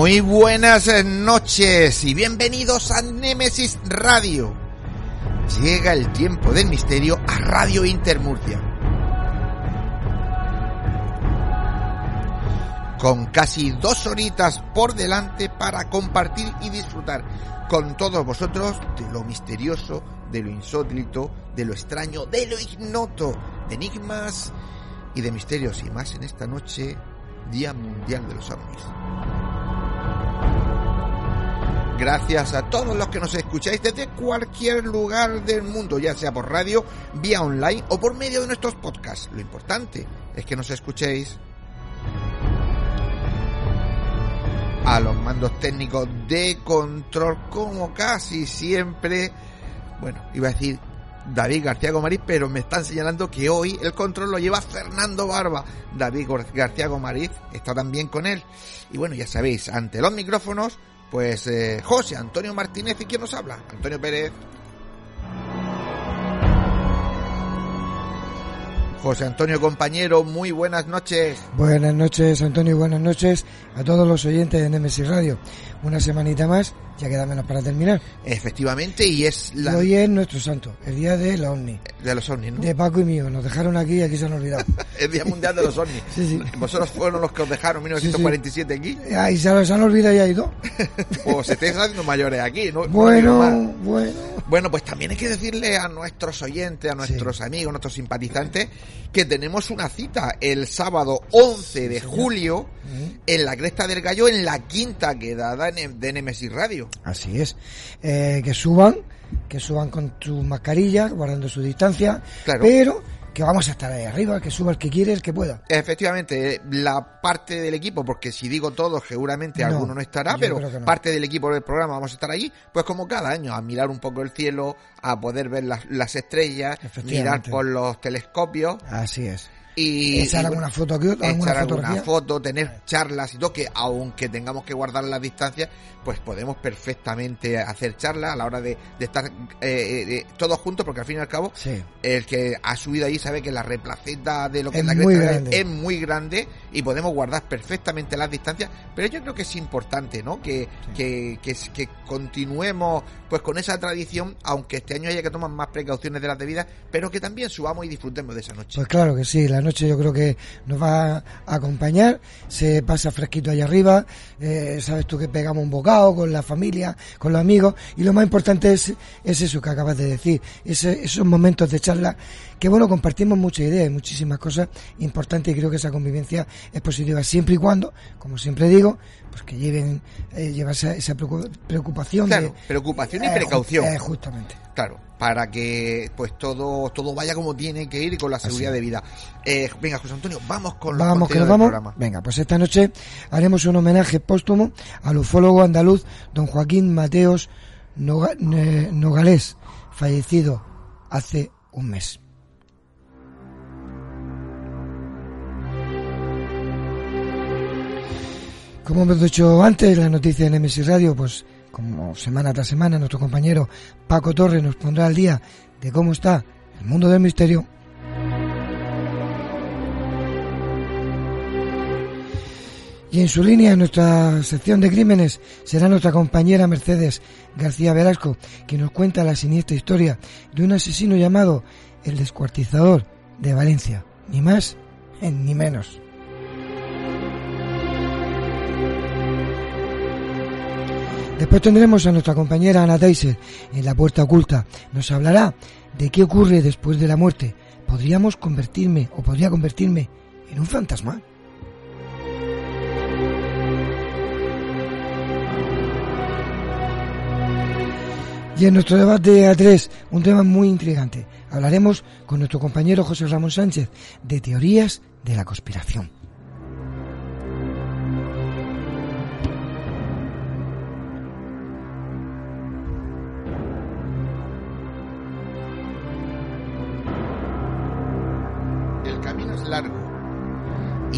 Muy buenas noches y bienvenidos a Nemesis Radio. Llega el tiempo del misterio a Radio Intermurcia. Con casi dos horitas por delante para compartir y disfrutar con todos vosotros de lo misterioso, de lo insólito, de lo extraño, de lo ignoto, de enigmas y de misterios y más en esta noche, Día Mundial de los Ovnis. Gracias a todos los que nos escucháis desde cualquier lugar del mundo, ya sea por radio, vía online o por medio de nuestros podcasts. Lo importante es que nos escuchéis. A los mandos técnicos de control, como casi siempre. Bueno, iba a decir David García Gomariz, pero me están señalando que hoy el control lo lleva Fernando Barba. David García Gomariz está también con él. Y bueno, ya sabéis, ante los micrófonos, pues eh, José Antonio Martínez y quién nos habla, Antonio Pérez. José Antonio compañero, muy buenas noches. Buenas noches Antonio buenas noches a todos los oyentes de Nemesis Radio. Una semanita más, ya queda menos para terminar. Efectivamente, y es la... Hoy es nuestro santo, el día de la OVNI. De los ovnis, ¿no? De Paco y mío, nos dejaron aquí y aquí se han olvidado. el Día Mundial de los ovnis. Sí, sí. Vosotros fueron los que os dejaron en 1947 aquí. Ahí se los han olvidado y ha ido. Pues se estáis haciendo mayores aquí, ¿no? Bueno, No bueno. Bueno, pues también hay que decirle a nuestros oyentes, a nuestros amigos, a nuestros simpatizantes, que tenemos una cita el sábado 11 de julio en la Cresta del Gallo, en la quinta quedada de Nemesis Radio. Así es. Eh, que suban, que suban con su mascarilla, guardando su distancia. Claro. Pero que vamos a estar ahí arriba, que suba el que quiere, el que pueda. Efectivamente, la parte del equipo, porque si digo todo, seguramente No, alguno no estará, pero no. parte del equipo del programa vamos a estar allí, pues como cada año, a mirar un poco el cielo, a poder ver las, las estrellas, mirar por los telescopios Así es. Y Echar alguna foto aquí, alguna echar alguna foto, tener charlas y todo, que aunque tengamos que guardar las distancias, pues podemos perfectamente hacer charlas a la hora de, de estar eh, eh, todos juntos, porque al fin y al cabo, Sí. el que ha subido ahí sabe que la replaceta de lo que Es la muy grande. es muy grande y podemos guardar perfectamente las distancias, pero yo creo que es importante, ¿no? Que, que, que, que continuemos pues con esa tradición, aunque este año haya que tomar más precauciones de las debidas, pero que también subamos y disfrutemos de esa noche. Pues claro que sí, la noche yo creo que nos va a acompañar, se pasa fresquito allá arriba, eh, sabes tú que pegamos un bocado con la familia, con los amigos, y lo más importante es, es eso que acabas de decir, ese- esos momentos de charla, que bueno, compartimos muchas ideas y muchísimas cosas importantes y creo que esa convivencia es positiva siempre y cuando, como siempre digo, pues que lleven, eh, llevarse esa preocu- preocupación Claro, de... preocupación y eh, precaución. eh, justamente. Claro, para que pues todo todo vaya como tiene que ir y con la seguridad de vida. Eh, venga, José Antonio, vamos con los Vamos, que nos del vamos. programa. Venga, pues esta noche haremos un homenaje póstumo al ufólogo andaluz don Joaquín Mateos Noga- Nogales, fallecido hace un mes. Como hemos dicho antes, la noticia en MSI Radio, pues como semana tras semana, nuestro compañero Paco Torres nos pondrá al día de cómo está el mundo del misterio. Y en su línea, en nuestra sección de crímenes, será nuestra compañera Mercedes García Velasco, que nos cuenta la siniestra historia de un asesino llamado el descuartizador de Valencia. Ni más ni menos. Después tendremos a nuestra compañera Ana Teiser en la puerta oculta. Nos hablará de qué ocurre después de la muerte. ¿Podríamos convertirme o podría convertirme en un fantasma? Y en nuestro debate A3, un tema muy intrigante. Hablaremos con nuestro compañero José Ramón Sánchez de teorías de la conspiración.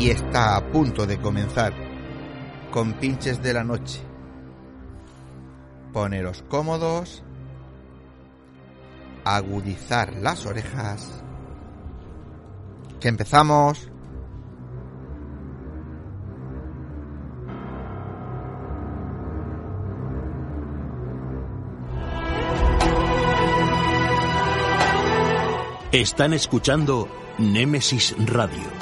Y está a punto de comenzar con pinches de la noche. Poneros cómodos agudizar las orejas. Que empezamos. Están escuchando Némesis Radio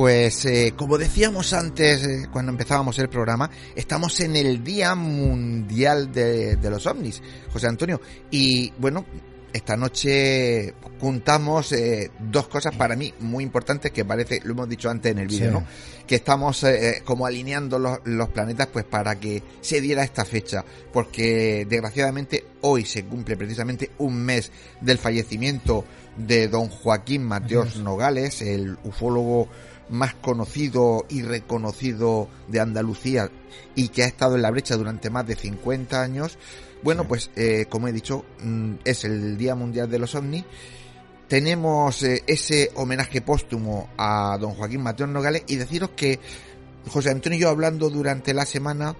Pues eh, como decíamos antes eh, cuando empezábamos el programa, estamos en el Día Mundial de, de los OVNIs, José Antonio. Y bueno, esta noche juntamos eh, dos cosas para mí muy importantes que parece, lo hemos dicho antes en el vídeo, Sí. ¿no? Que estamos eh, como alineando los, los planetas pues para que se diera esta fecha, porque desgraciadamente hoy se cumple precisamente un mes del fallecimiento de don Joaquín Mateos. Nogales, el ufólogo más conocido y reconocido de Andalucía y que ha estado en la brecha durante más de 50 años. Bueno, pues eh, como he dicho, mm, es el Día Mundial de los OVNIs. Tenemos eh, ese homenaje póstumo a don Joaquín Mateo Nogales y deciros que José Antonio y yo hablando durante la semana,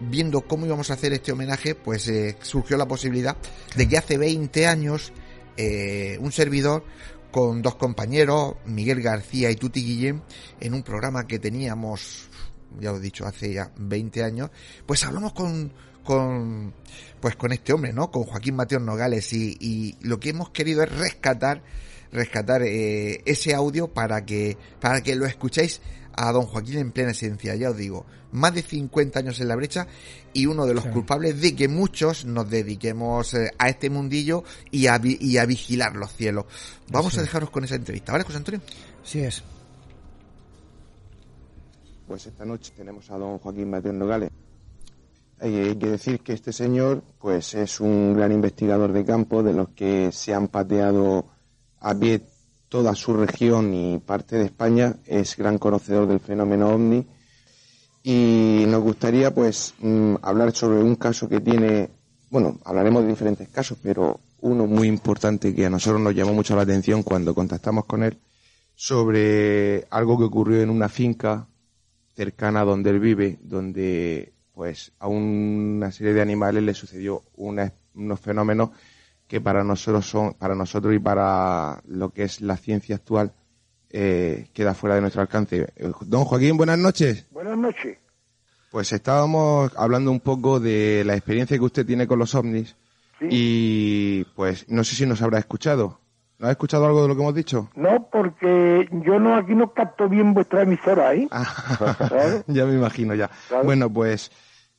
viendo cómo íbamos a hacer este homenaje, pues eh, surgió la posibilidad de que hace 20 años eh, un servidor con dos compañeros, Miguel García y Tuti Guillén, en un programa que teníamos, ya lo he dicho, hace ya 20 años, pues hablamos con, con, pues con este hombre, ¿no? Con Joaquín Mateo Nogales y, lo que hemos querido es rescatar, rescatar eh, ese audio para que, para que lo escuchéis a don Joaquín en plena esencia, ya os digo, más de 50 años en la brecha y uno de los Sí. culpables de que muchos nos dediquemos eh, a este mundillo y a, vi- y a vigilar los cielos. Vamos a dejaros con esa entrevista, ¿vale, José Antonio? Sí es. Pues esta noche tenemos a don Joaquín Mateo Nogales. Eh, hay que decir que este señor pues es un gran investigador de campo de los que se han pateado a pie toda su región y parte de España. Es gran conocedor del fenómeno ovni y nos gustaría pues mm, hablar sobre un caso que tiene, bueno, hablaremos de diferentes casos, pero uno muy importante que a nosotros nos llamó mucho la atención cuando contactamos con él sobre algo que ocurrió en una finca cercana a donde él vive, donde pues a una serie de animales le sucedió unos fenómenos que para nosotros son, para nosotros y para lo que es la ciencia actual, eh, queda fuera de nuestro alcance. Don Joaquín, buenas noches. Buenas noches. Pues estábamos hablando un poco de la experiencia que usted tiene con los ovnis Sí. y pues no sé si nos habrá escuchado. ¿No ha escuchado algo de lo que hemos dicho? No, porque yo no aquí no capto bien vuestra emisora, ¿eh? Ah, ya me imagino ya. Bueno, pues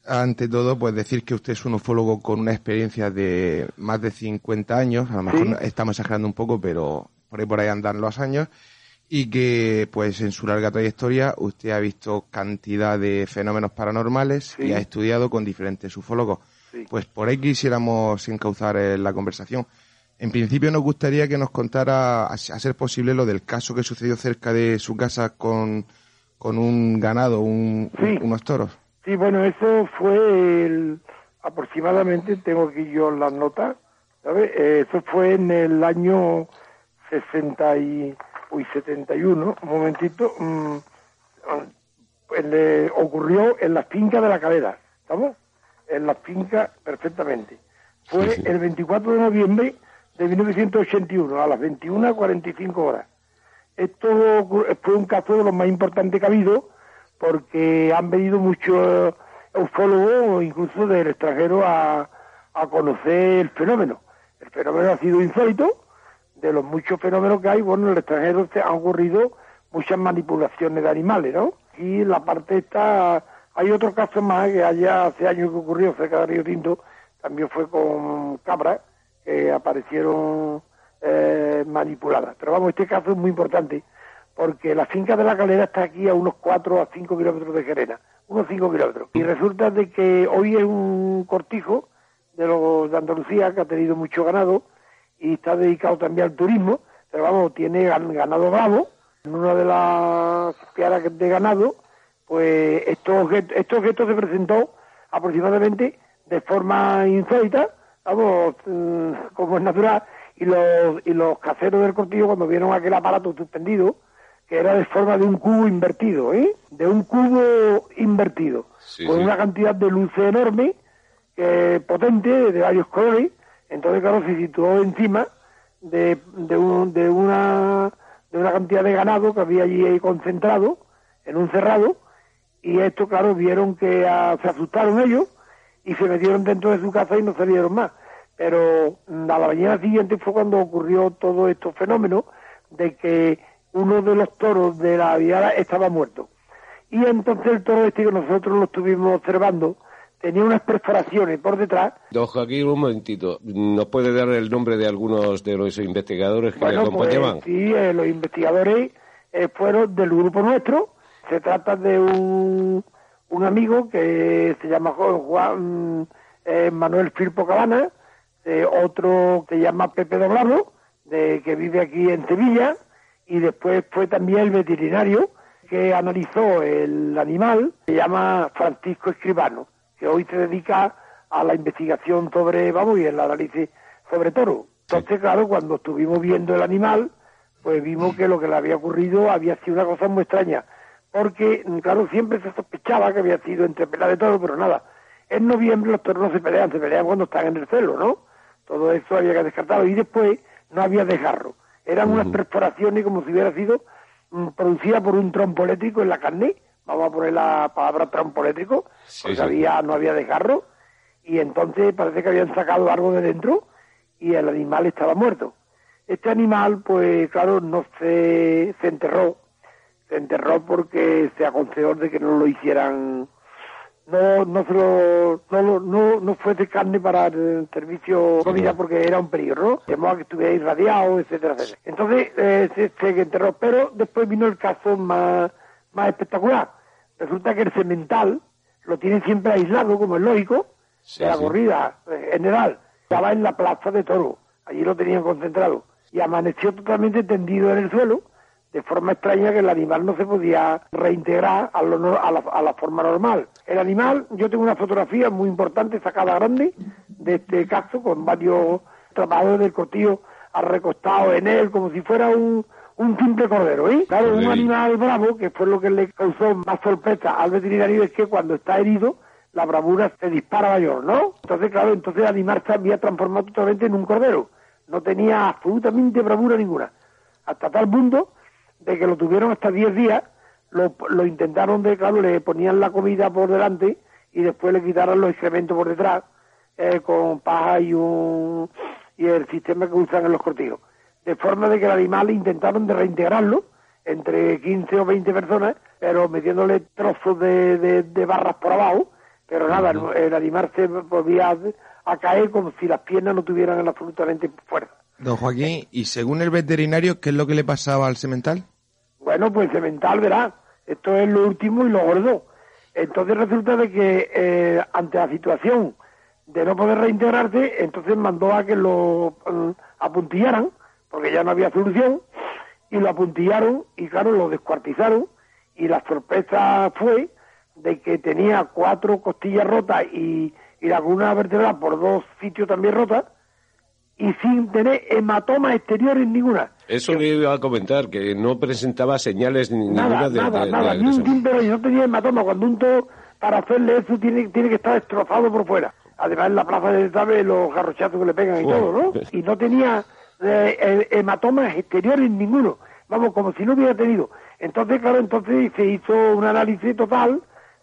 ante todo, pues decir que usted es un ufólogo con una experiencia de más de 50 años, a lo mejor Sí. estamos exagerando un poco, pero por ahí por ahí andan los años, y que pues en su larga trayectoria usted ha visto cantidad de fenómenos paranormales Sí. y ha estudiado con diferentes ufólogos. Sí. Pues por ahí quisiéramos encauzar eh, la conversación. En principio nos gustaría que nos contara, a ser posible, lo del caso que sucedió cerca de su casa con, con un ganado, un, unos toros. Sí, bueno, eso fue el, aproximadamente, tengo aquí yo las notas, ¿sabes? Eh, eso fue en el año 60 y, uy, 71, un momentito, mm, ocurrió en la finca de la Calera, ¿estamos? En la finca perfectamente. Fue el 24 de noviembre de 1981 a las 21.45 horas. Esto fue un caso de los más importantes que ha habido porque han venido muchos ufólogos, incluso del extranjero, a, a conocer el fenómeno. El fenómeno ha sido insólito, de los muchos fenómenos que hay, bueno, en el extranjero se han ocurrido muchas manipulaciones de animales, ¿no? Y la parte esta, hay otro caso más que allá hace años que ocurrió cerca de Río Tinto, también fue con cabras que aparecieron eh, manipuladas. Pero vamos, este caso es muy importante porque la finca de la calera está aquí a unos 4 a 5 kilómetros de Gerena, unos 5 kilómetros. Y resulta de que hoy es un cortijo de los de Andalucía que ha tenido mucho ganado y está dedicado también al turismo, pero vamos, tiene ganado bravo. En una de las piaras de ganado, pues estos objetos, objeto se presentó aproximadamente de forma insólita, vamos, mm, como es natural, y los, y los caseros del cortijo cuando vieron aquel aparato suspendido, que era de forma de un cubo invertido, ¿eh? De un cubo invertido, con una cantidad de luz enorme, que potente, de varios colores, entonces, claro, se situó encima de, de, un, de, una, de una cantidad de ganado que había allí concentrado en un cerrado, y esto, claro, vieron que se asustaron ellos y se metieron dentro de su casa y no salieron más. Pero mm, a la mañana siguiente fue cuando ocurrió todo estos fenómenos de que uno de los toros de la viada estaba muerto. Y entonces el toro este que nosotros lo estuvimos observando tenía unas perforaciones por detrás. Don Joaquín, un momentito. ¿Nos puede dar el nombre de algunos de los investigadores que le pues, acompañaban? sí, eh, los investigadores eh, fueron del grupo nuestro. Se trata de un, un amigo que se llama Juan eh, Manuel Firpo Cabana, otro que se llama Pepe Doblado, de, que vive aquí en Sevilla, y después fue también el veterinario que analizó el animal, se llama Francisco Escribano, que hoy se dedica a la investigación sobre, vamos, y el análisis sobre toro. Entonces, claro, cuando estuvimos viendo el animal, pues vimos que lo que le había ocurrido había sido una cosa muy extraña, porque, claro, siempre se sospechaba que había sido entre pelea de toro, pero nada. En noviembre los toros no se pelean, se pelean cuando están en el celo, ¿no? Todo eso había que descartarlo. Y después no había desgarro eran unas perforaciones como si hubiera sido mm, producida por un trompo eléctrico en la carne, vamos a poner la palabra trompo eléctrico, porque Había, no había desgarro, y entonces parece que habían sacado algo de dentro y el animal estaba muerto. Este animal, pues claro, no se, se enterró, se enterró porque se aconsejó de que no lo hicieran no no, no, no, no fue de carne para el servicio comida porque era un peligro, de modo que estuviera irradiado, etcétera, etcétera. Entonces eh, se, se, enterró, pero después vino el caso más, más espectacular. Resulta que el cemental lo tienen siempre aislado, como es lógico, de la corrida eh, general. Estaba en la plaza de toro, allí lo tenían concentrado. Y amaneció totalmente tendido en el suelo, de forma extraña que el animal no se podía reintegrar a, la, forma normal. El animal, yo tengo una fotografía muy importante sacada grande de este caso con varios trabajadores del cortillo recostados en él como si fuera un, simple cordero, ¿eh? Claro, un animal bravo, que fue lo que le causó más sorpresa al veterinario, es que cuando está herido, la bravura se dispara mayor, ¿no? Entonces, claro, entonces el animal se había transformado totalmente en un cordero. No tenía absolutamente bravura ninguna. Hasta tal punto de que lo tuvieron hasta 10 días, lo, lo intentaron de, claro, le ponían la comida por delante y después le quitaron los excrementos por detrás eh, con paja y, un, y el sistema que usan en los cortijos. De forma de que el animal intentaron de reintegrarlo entre 15 o 20 personas, pero metiéndole trozos de, de, barras por abajo, pero nada, el, animal se volvía a, caer como si las piernas no tuvieran absolutamente fuerza. Don Joaquín, y según el veterinario, ¿qué es lo que le pasaba al semental? Bueno, pues cemental, verá, esto es lo último y lo gordo. Entonces resulta de que eh, ante la situación de no poder reintegrarse, entonces mandó a que lo, mm, apuntillaran, porque ya no había solución, y lo apuntillaron y claro, lo descuartizaron y la sorpresa fue de que tenía cuatro costillas rotas y, y la columna vertebral por dos sitios también rotas y sin tener hematomas exteriores ninguna. Eso le iba a comentar, que no presentaba señales ninguna de, nada, nada, ni un tímpero y no tenía hematoma. Cuando un toro, para hacerle eso, tiene, tiene que estar destrozado por fuera. Además, en la plaza de sabe los garrochazos que le pegan y todo, ¿no? Y no tenía eh, hematomas exteriores ninguno. Vamos, como si no hubiera tenido. Entonces, claro, entonces se hizo un análisis total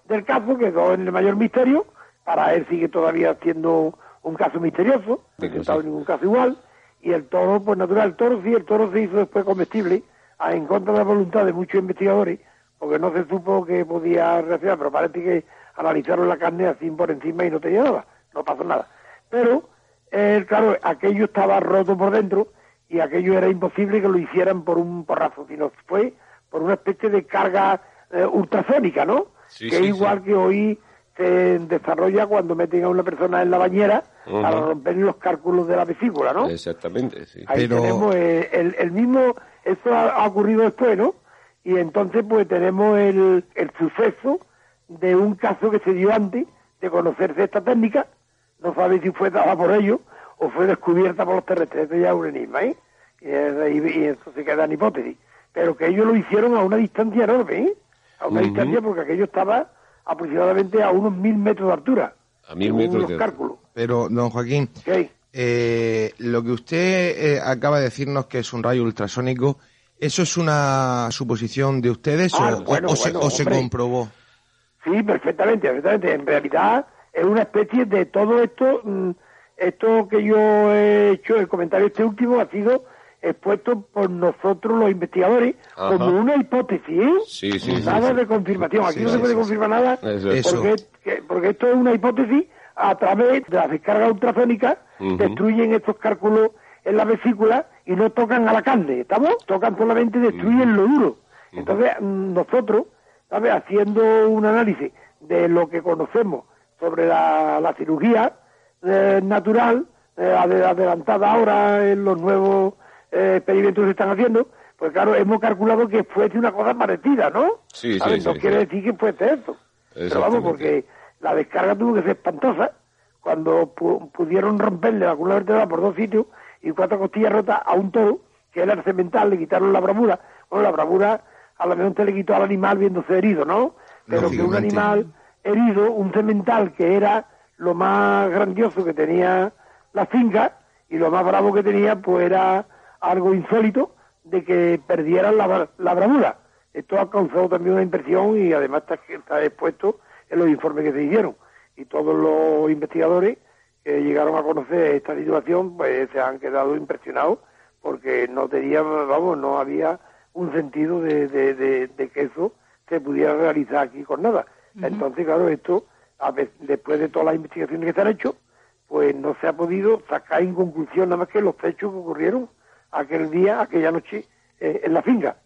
del caso, que quedó en el mayor misterio. Para él sigue todavía siendo un caso misterioso, no ha estado ningún caso igual, y el toro, pues natural, el toro sí, el toro se hizo después comestible, a, en contra de la voluntad de muchos investigadores, porque no se supo que podía reaccionar, pero parece que analizaron la carne así por encima y no tenía nada, no pasó nada. Pero, eh, claro, aquello estaba roto por dentro y aquello era imposible que lo hicieran por un porrazo, sino fue por una especie de carga eh, ultrasónica, ¿no? que es igual que hoy se desarrolla cuando meten a una persona en la bañera para romper los cálculos de la vesícula, ¿no? Exactamente, sí. Ahí tenemos eh, el, el, mismo, eso ha, ocurrido después, ¿no? Y entonces pues tenemos el, el suceso de un caso que se dio antes de conocerse esta técnica, no sabe si fue dada por ellos o fue descubierta por los terrestres, esto ya es un enigma, ¿eh? Y, eso se queda en hipótesis. Pero que ellos lo hicieron a una distancia enorme, ¿eh? A una distancia porque aquello estaba aproximadamente a unos mil metros de altura. A mil metros de cálculos. Pero, don Joaquín, eh, lo que usted eh, acaba de decirnos que es un rayo ultrasónico, ¿eso es una suposición de ustedes o, ah, se, comprobó? Sí, perfectamente, perfectamente. En realidad es una especie de todo esto, mm, esto que yo he hecho, el comentario este último ha sido expuesto por nosotros los investigadores como una hipótesis, ¿eh? Sí, sí, nada de confirmación. Aquí no se puede confirmar nada porque, porque, esto es una hipótesis a través de las descargas ultrasónicas, destruyen estos cálculos en la vesícula y no tocan a la carne, ¿estamos? Tocan solamente destruyen lo duro. Entonces, mm, nosotros, ¿sabes? Haciendo un análisis de lo que conocemos sobre la, cirugía eh, natural, eh, adelantada ahora en los nuevos eh, experimentos se están haciendo, pues claro, hemos calculado que fuese una cosa parecida, ¿no? Sí, sí, No quiere decir que fuese eso. Pero vamos, porque la descarga tuvo que ser espantosa cuando pudieron romperle la columna vertebral por dos sitios y cuatro costillas rotas a un toro, que era el cemental, le quitaron la bravura. Bueno, la bravura a lo mejor te le quitó al animal viéndose herido, ¿no? Pero que un animal herido, un cemental que era lo más grandioso que tenía la finca y lo más bravo que tenía, pues era algo insólito de que perdieran la, la bravura. Esto ha causado también una impresión y además está, está, expuesto en los informes que se hicieron. Y todos los investigadores que llegaron a conocer esta situación, pues se han quedado impresionados porque no tenía, vamos, no había un sentido de, de, que eso se pudiera realizar aquí con nada. Entonces, claro, esto, después de todas las investigaciones que se han hecho, pues no se ha podido sacar en conclusión nada más que los hechos que ocurrieron aquel día, aquella noche, eh, en la finca.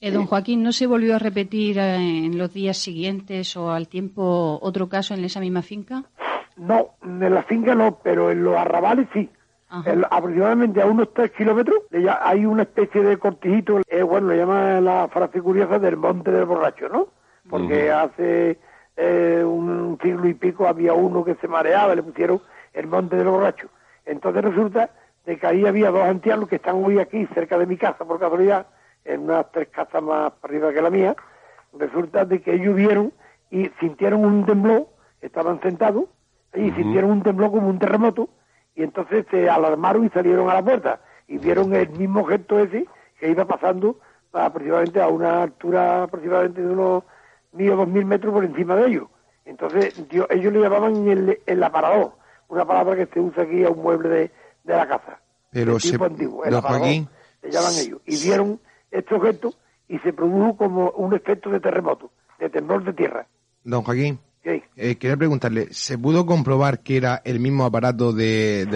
Eh, don Joaquín, ¿no se volvió a repetir eh, en los días siguientes o al tiempo otro caso en esa misma finca? No, en la finca no, pero en los arrabales sí. aproximadamente a unos tres kilómetros hay una especie de cortijito, eh, bueno, le llama la frase curiosa del monte del borracho, ¿no? Porque hace un siglo y pico había uno que se mareaba, le pusieron el monte del borracho. Entonces resulta de que ahí había dos ancianos que están hoy aquí cerca de mi casa por casualidad, en unas tres casas más arriba que la mía, resulta de que ellos vieron y sintieron un temblor, estaban sentados, y sintieron un temblor como un terremoto, y entonces se alarmaron y salieron a la puerta, y vieron el mismo gesto ese que iba pasando aproximadamente a una altura aproximadamente de unos mil o dos mil metros por encima de ellos. Entonces ellos le llamaban el, el aparador, una palabra que se usa aquí a un mueble de, de la casa. Pero se, antiguo, el Joaquín, le llaman ellos. Y vieron este objeto y se produjo como un efecto de terremoto, de temblor de tierra. Don Joaquín, eh, quería preguntarle, ¿se pudo comprobar que era el mismo aparato de,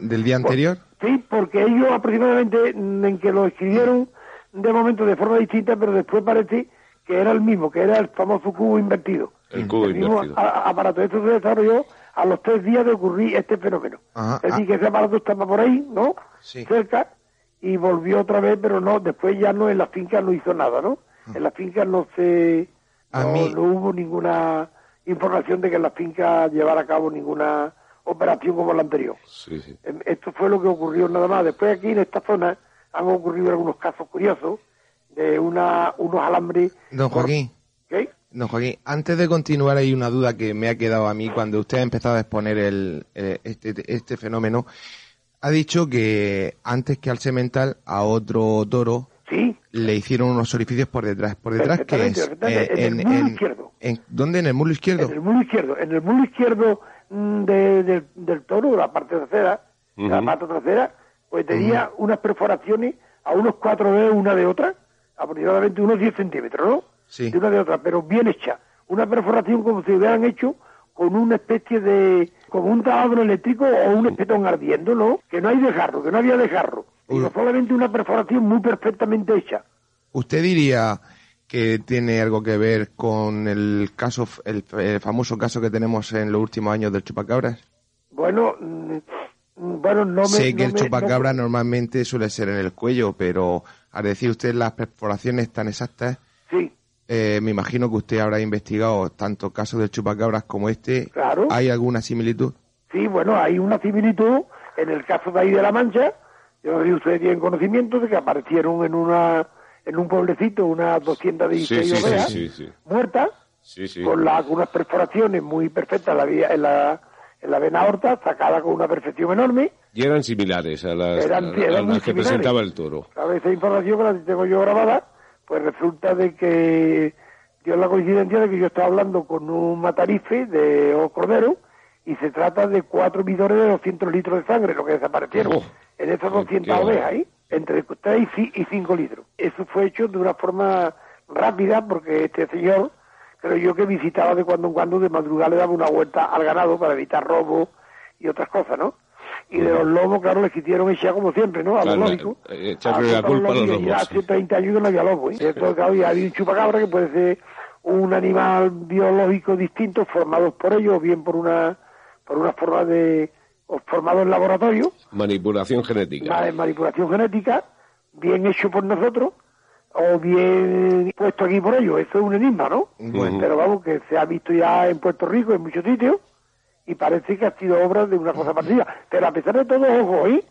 del, día anterior? sí, porque ellos aproximadamente en que lo escribieron de momento de forma distinta, pero después parece que era el mismo, que era el famoso cubo invertido. El cubo el mismo aparato. Esto se desarrolló a los tres días de ocurrir este fenómeno. Ajá, es decir, que ese aparato estaba por ahí, ¿no? Sí. Cerca, y volvió otra vez, pero no, después ya no en la finca no hizo nada, ¿no? En la finca no se... A no, mí- no hubo ninguna información de que en la finca llevara a cabo ninguna operación como la anterior. Sí, sí. Em, Esto fue lo que ocurrió nada más. Después aquí en esta zona han ocurrido algunos casos curiosos de una, unos alambres... Don Joaquín, ¿Qué? Don Joaquín, antes de continuar hay una duda que me ha quedado a mí cuando usted ha empezado a exponer el, eh, este, este fenómeno. Ha dicho que antes que al semental a otro toro Sí, le hicieron unos orificios por detrás. ¿Por detrás qué es? perfectamente, en el muslo izquierdo. en- ¿Dónde? ¿En el muslo izquierdo? en el mulo izquierdo. En el mulo izquierdo mm, de- del- toro, la parte trasera, la pata trasera, pues tenía unas perforaciones a unos cuatro dedos una de otra, aproximadamente unos 10 centímetros, ¿no? Sí. De una de otra, pero bien hecha. Una perforación como si hubieran hecho con una especie de, como un taladro eléctrico o un espetón ardiendo, ¿no? Que no hay de jarro, que no había de jarro. Sino solamente una perforación muy perfectamente hecha. ¿Usted diría que tiene algo que ver con el caso, el, famoso caso que tenemos en los últimos años del chupacabras? Bueno, mm, mm, bueno, no me... sé que no el me- chupacabra no- normalmente suele ser en el cuello, pero al decir usted las perforaciones tan exactas, Sí, eh, me imagino que usted habrá investigado tanto casos del chupacabras como este. Claro. ¿Hay alguna similitud? sí, bueno, hay una similitud en el caso de ahí de La Mancha. Yo no sé si ustedes tienen conocimiento de que aparecieron en una en un pueblecito unas 216 Sí, sí, ovejas sí, sí, sí. muertas Sí, sí. con, la- con unas perforaciones muy perfectas en la, vía- en la, en la vena aorta, sacada con una perfección enorme. Y eran similares a las, Eran- a- a eran muy las que similares. presentaba el toro. A ver, esa información que la tengo yo grabada, pues resulta de que dio la coincidencia de que yo estaba hablando con un matarife de o cordero y se trata de cuatro bidores de 200 litros de sangre, lo que desaparecieron Oh, en esas qué 200 horror. ovejas ahí, entre 3 y 5 litros. Eso fue hecho de una forma rápida porque este señor, creo yo que visitaba de cuando en cuando, de madrugada le daba una vuelta al ganado para evitar robos y otras cosas, ¿no? Y de los lobos, claro, les quisieron echar como siempre, ¿no? A los Claro, lógicos. eh, echarle la culpa a los y lobos, hace 30 años que no había lobo, ¿eh? Entonces, claro, ya había un chupacabra que puede ser un animal biológico distinto formado por ellos, o bien por una, por una forma de, o formado en laboratorio, Manipulación genética. la de manipulación genética, bien hecho por nosotros, o bien puesto aquí por ellos. Eso es un enigma, ¿no? Pero vamos, que se ha visto ya en Puerto Rico, en muchos sitios, y parece que ha sido obra de una cosa parecida. Pero a pesar de todo, ojo, ¿eh?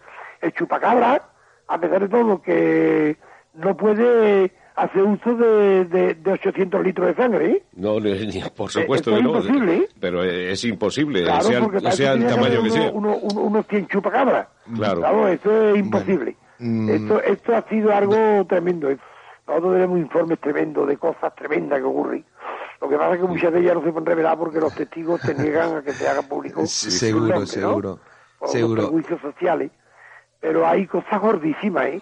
el chupacabra, a pesar de todo, que no puede hacer uso de, de, de 800 litros de sangre, ¿eh? No, ni- ni- por supuesto esto que es no. imposible, ¿eh? Pero eh, es imposible, Claro, sea, sea el tiene tamaño que sea. uno- uno- uno- unos 100 chupacabras. Claro. eso es imposible. Mm. Esto, esto ha sido algo tremendo. Nosotros tenemos informes tremendos de cosas tremendas que ocurren. Lo que pasa es que muchas de ellas no se pueden revelar porque los testigos se niegan a que se haga público. Sí, seguro, nombre, ¿no? seguro, seguro. los prejuicios sociales. Pero hay cosas gordísimas, ¿eh?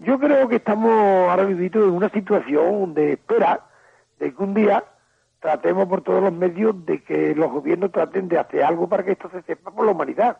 Yo creo que estamos ahora mismo en una situación de espera de que un día tratemos por todos los medios de que los gobiernos traten de hacer algo para que esto se sepa por la humanidad.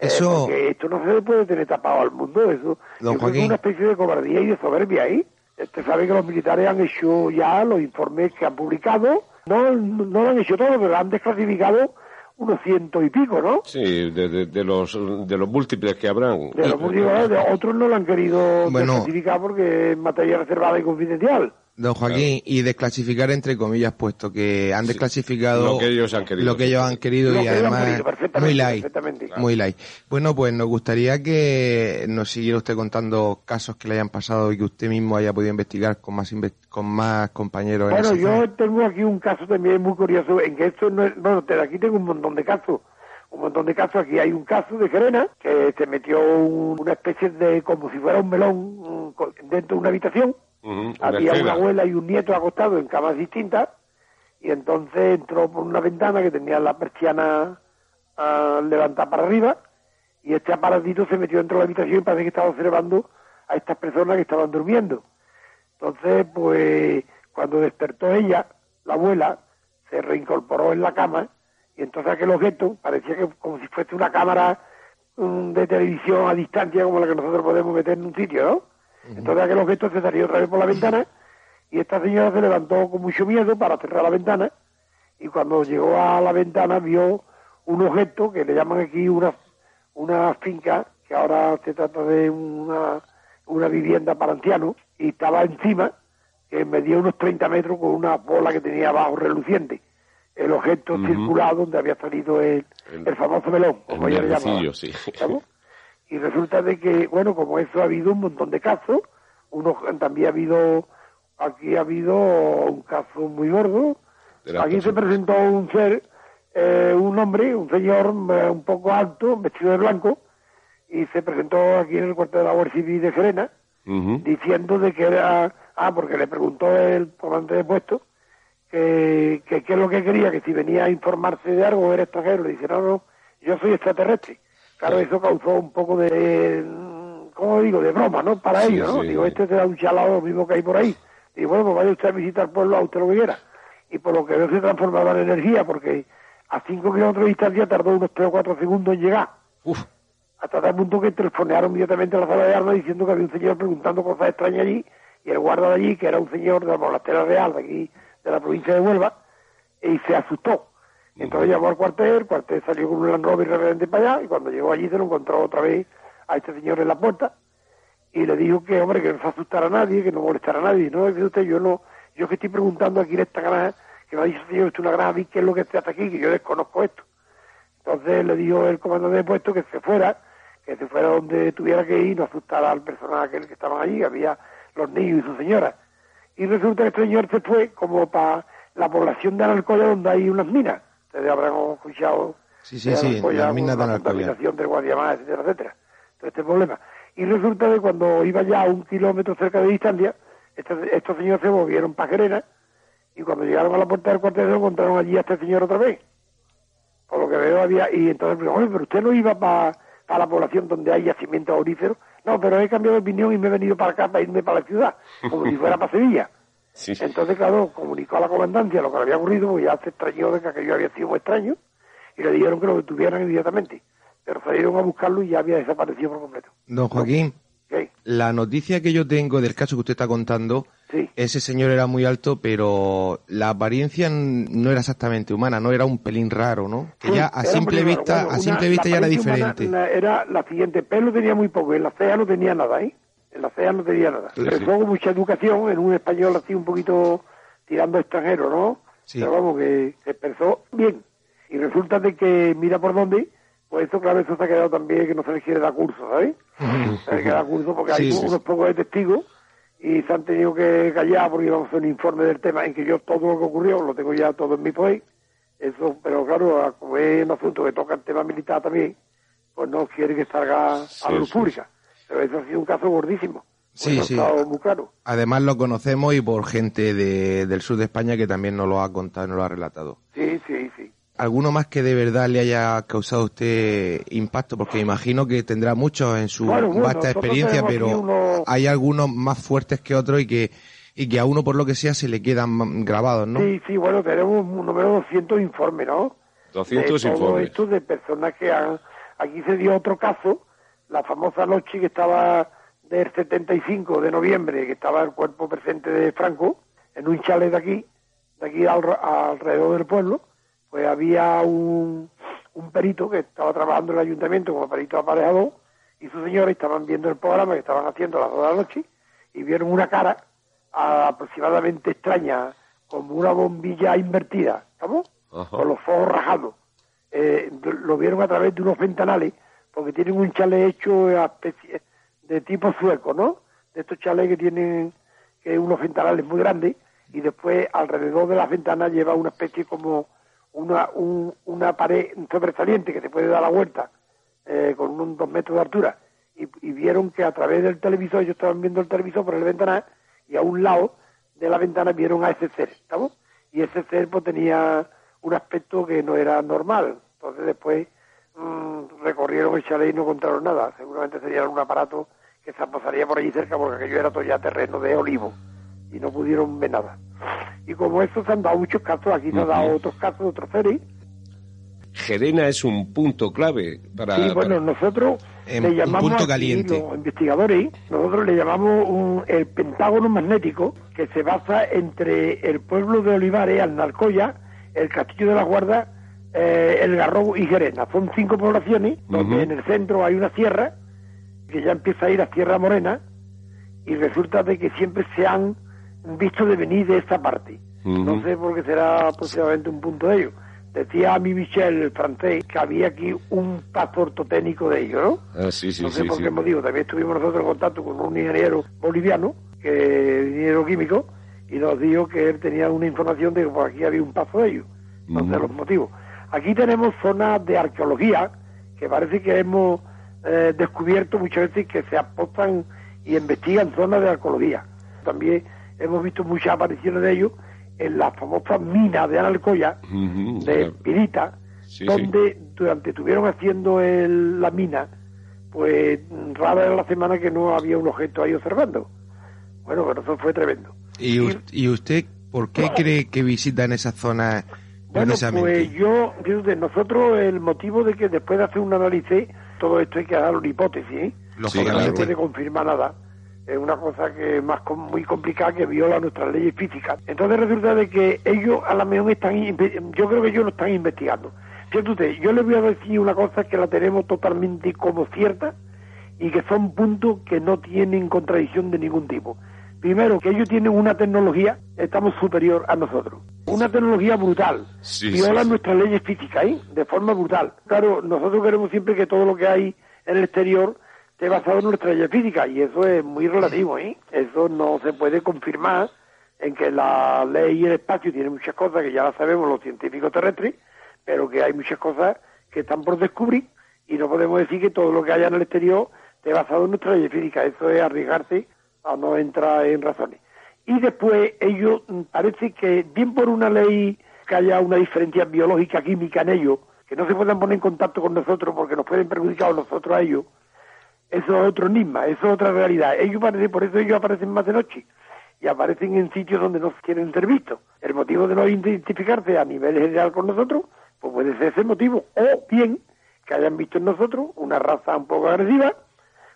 Eh, Eso- porque esto no se puede tener tapado al mundo, eso. Yo creo que es una especie de cobardía y de soberbia ahí. Usted sabe que los militares han hecho ya los informes que han publicado, no, no lo han hecho todo, pero han desclasificado unos ciento y pico, ¿no? Sí, de, de- de los, de los múltiples que habrán. De los múltiples, de otros no lo han querido Bueno. desclasificar porque es materia reservada y confidencial. Don Joaquín, y desclasificar entre comillas, puesto que han desclasificado lo que ellos han querido. lo que ellos han querido Lo y que ellos han además querido, perfectamente, muy light, perfectamente. muy light. Bueno, pues nos gustaría que nos siguiera usted contando casos que le hayan pasado y que usted mismo haya podido investigar con más inve- con más compañeros. en Bueno, yo tengo aquí un caso también muy curioso, en que esto no es, bueno, te- aquí tengo un montón de casos, un montón de casos, aquí hay un caso de Gerena, que se metió un- una especie de, como si fuera un melón dentro de una habitación, Había una abuela y un nieto acostados en camas distintas, y entonces entró por una ventana que tenía la persiana ah, levantada para arriba, y este aparatito se metió dentro de la habitación y parece que estaba observando a estas personas que estaban durmiendo. Entonces, pues, cuando despertó ella, la abuela, se reincorporó en la cama, y entonces aquel objeto parecía que como si fuese una cámara mm, de televisión a distancia como la que nosotros podemos meter en un sitio, ¿no? Entonces aquel objeto se salió otra vez por la ventana, y esta señora se levantó con mucho miedo para cerrar la ventana, y cuando llegó a la ventana vio un objeto que le llaman aquí una, una finca, que ahora se trata de una, una vivienda para ancianos, y estaba encima, que medía unos 30 metros con una bola que tenía abajo reluciente. El objeto circular donde había salido el, el, famoso melón, como ella le llamaba. Sí. Y resulta de que, bueno, como eso ha habido un montón de casos, uno también ha habido, aquí ha habido un caso muy gordo. Aquí se presentó un ser, eh, un hombre, un señor eh, un poco alto, vestido de blanco, y se presentó aquí en el cuartel de la Guardia Civil de Serena, diciendo de que era, ah, porque le preguntó el comandante de puesto, que qué es lo que quería, que si venía a informarse de algo era extranjero, le dice, no, no, yo soy extraterrestre. Claro, eso causó un poco de, ¿cómo digo?, de broma, ¿no? Para ellos, ¿no? Digo, este da un chalado mismo que hay por ahí. Digo, bueno, pues vaya usted a visitar el pueblo a usted lo que quiera. Y por lo que veo se transformaba en energía, porque a cinco kilómetros de distancia tardó unos tres o cuatro segundos en llegar. Uf hasta tal punto que telefonearon inmediatamente a la sala de armas diciendo que había un señor preguntando cosas extrañas allí, y el guarda de allí, que era un señor de la monastera real de aquí, de la provincia de Huelva, y se asustó. Entonces llamó al cuartel, el cuartel salió con un Land Rover repente para allá, y cuando llegó allí se lo encontró otra vez a este señor en la puerta, y le dijo que, hombre, que no se asustara a nadie, que no molestara a nadie. No, que usted, yo no, yo que estoy preguntando aquí en esta granja, que me ha dicho, señor, esto es una granja, ¿qué es lo que está aquí? Que yo desconozco esto. Entonces le dijo el comandante de puesto que se fuera, que se fuera donde tuviera que ir no asustara al personal aquel que estaban allí, había los niños y su señora. Y resulta que este señor se fue como para la población de Analcoya donde hay unas minas. Ustedes habrán escuchado sí, sí, sí, las minas de. La contaminación del Guadiamar, etcétera, etcétera. Todo este problema. Y resulta que cuando iba ya a un kilómetro cerca de distancia, estos, estos señores se movieron para Gerena y cuando llegaron a la puerta del cuartel se encontraron allí a este señor otra vez. Por lo que veo había... Y entonces, oye, pero usted no iba para a la población donde hay yacimientos auríferos. No, pero he cambiado de opinión y me he venido para acá para irme para la ciudad, como si fuera para Sevilla. Entonces, claro, comunicó a la comandancia lo que le había ocurrido, porque ya se extrañó de que aquello había sido muy extraño, y le dijeron que lo detuvieran inmediatamente. Pero salieron a buscarlo y ya había desaparecido por completo. Don Joaquín, la noticia que yo tengo del caso que usted está contando ese señor era muy alto, pero la apariencia no era exactamente humana, no era un pelín raro, ¿no? Que ya a simple vista, a simple vista ya era diferente. era la siguiente, pelo tenía muy poco, en la ceja no tenía nada, ¿eh? En la ceja no tenía nada. Sí, con mucha educación, en un español así un poquito tirando extranjero, ¿no? Pero vamos, que se expresó bien. Y resulta de que, mira por dónde, pues eso, claro, eso se ha quedado también que no se le quiere dar curso, ¿sabes? se le quiere dar curso porque hay unos pocos de testigos y se han tenido que callar porque íbamos a hacer un informe del tema en que yo todo lo que ocurrió lo tengo ya todo en mi poder. Eso, pero claro, como es un asunto que toca el tema militar también, pues no quiere que salga a la luz pública. Pero eso ha sido un caso gordísimo. Sí, sí. Muy claro. Además lo conocemos y por gente de, del sur de España que también nos lo ha contado y nos lo ha relatado. Sí, sí, sí alguno más que de verdad le haya causado a usted impacto? Porque imagino que tendrá muchos en su vasta experiencia, pero hay algunos más fuertes que otros y que y que a uno por lo que sea se le quedan grabados, ¿no? Sí, sí, bueno, tenemos un número de 200 informes, ¿no? 200 de todo esto de personas que han... Aquí se dio otro caso, la famosa noche que estaba del 75 de noviembre, que estaba el cuerpo presente de Franco, en un chalet de aquí, de aquí alrededor del pueblo, pues había un, un perito que estaba trabajando en el ayuntamiento como perito aparejador y sus señores estaban viendo el programa que estaban haciendo a las dos de la noche y vieron una cara aproximadamente extraña, como una bombilla invertida, ¿estamos? Con los focos rajados. Eh, lo vieron a través de unos ventanales, porque tienen un chalet hecho de tipo sueco, ¿no? De estos chalets que tienen que unos ventanales muy grandes y después alrededor de las ventanas lleva una especie como una, una pared sobresaliente que se puede dar la vuelta eh, con un dos metros de altura y, vieron que a través del televisor, ellos estaban viendo el televisor por el ventanal y a un lado de la ventana vieron a ese ser, ¿estamos? Y ese ser pues tenía un aspecto que no era normal. Entonces después mm, recorrieron el chalet y no encontraron nada. Seguramente sería un aparato que se pasaría por allí cerca porque aquello era todo ya terreno de olivo y no pudieron ver nada. Y como se han dado muchos casos, aquí se han dado otros casos de otros seres. Gerena es un punto clave para... Sí, bueno, nosotros le llamamos punto caliente. los investigadores, nosotros le llamamos el pentágono magnético que se basa entre el pueblo de Olivares, Alnarcoya, el castillo de la Guarda eh, El Garrobo y Gerena. Son cinco poblaciones donde en el centro hay una sierra que ya empieza a ir a Sierra Morena y resulta de que siempre se han visto de venir de esta parte. No sé por qué será aproximadamente un punto de ello. Decía a mi Michel, el francés, que había aquí un paso ortotécnico de ellos, ¿no? Ah, sí, sí, no sé sí, por qué motivo. También estuvimos nosotros en contacto con un ingeniero boliviano, que ingeniero químico, y nos dijo que él tenía una información de que por aquí había un paso de ellos. No sé los motivos. Aquí tenemos zonas de arqueología que parece que hemos eh, descubierto muchas veces que se apostan y investigan zonas de arqueología. También hemos visto muchas apariciones de ellos en las famosas minas de Analcoya, de claro. Pirita, Sí, donde durante estuvieron haciendo el- la mina, pues rara era la semana que no había un objeto ahí observando. Bueno, pero eso fue tremendo. ¿Y, y usted por qué cree que visitan esas zonas Bueno, pues yo, fíjate, nosotros el motivo de que después de hacer un análisis, todo esto hay que dar una hipótesis, ¿eh? No se puede confirmar nada. Es una cosa que es más muy complicada que viola nuestras leyes físicas. Entonces resulta de que ellos a la mejor están, yo creo que ellos lo están investigando. Fíjate usted, yo les voy a decir una cosa que la tenemos totalmente como cierta y que son puntos que no tienen contradicción de ningún tipo. Primero, que ellos tienen una tecnología, estamos superior a nosotros. Una tecnología brutal. Sí, Viola sí, nuestras leyes físicas, ¿eh? De forma brutal. Claro, nosotros queremos siempre que todo lo que hay en el exterior esté basado en nuestras leyes físicas y eso es muy relativo, ¿eh? Eso no se puede confirmar en que la ley y el espacio tienen muchas cosas que ya las sabemos los científicos terrestres, pero que hay muchas cosas que están por descubrir y no podemos decir que todo lo que haya en el exterior esté basado en nuestras leyes físicas. Eso es arriesgarse a no entrar en razones. Y después ellos mm, parece que, bien por una ley que haya una diferencia biológica, química en ellos, que no se puedan poner en contacto con nosotros porque nos pueden perjudicar a nosotros a ellos, eso es otro enigma, eso es otra realidad. Ellos parece, por eso ellos aparecen más de noche y aparecen en sitios donde no quieren ser vistos. El motivo de no identificarse a nivel general con nosotros, pues puede ser ese motivo. O bien que hayan visto en nosotros una raza un poco agresiva,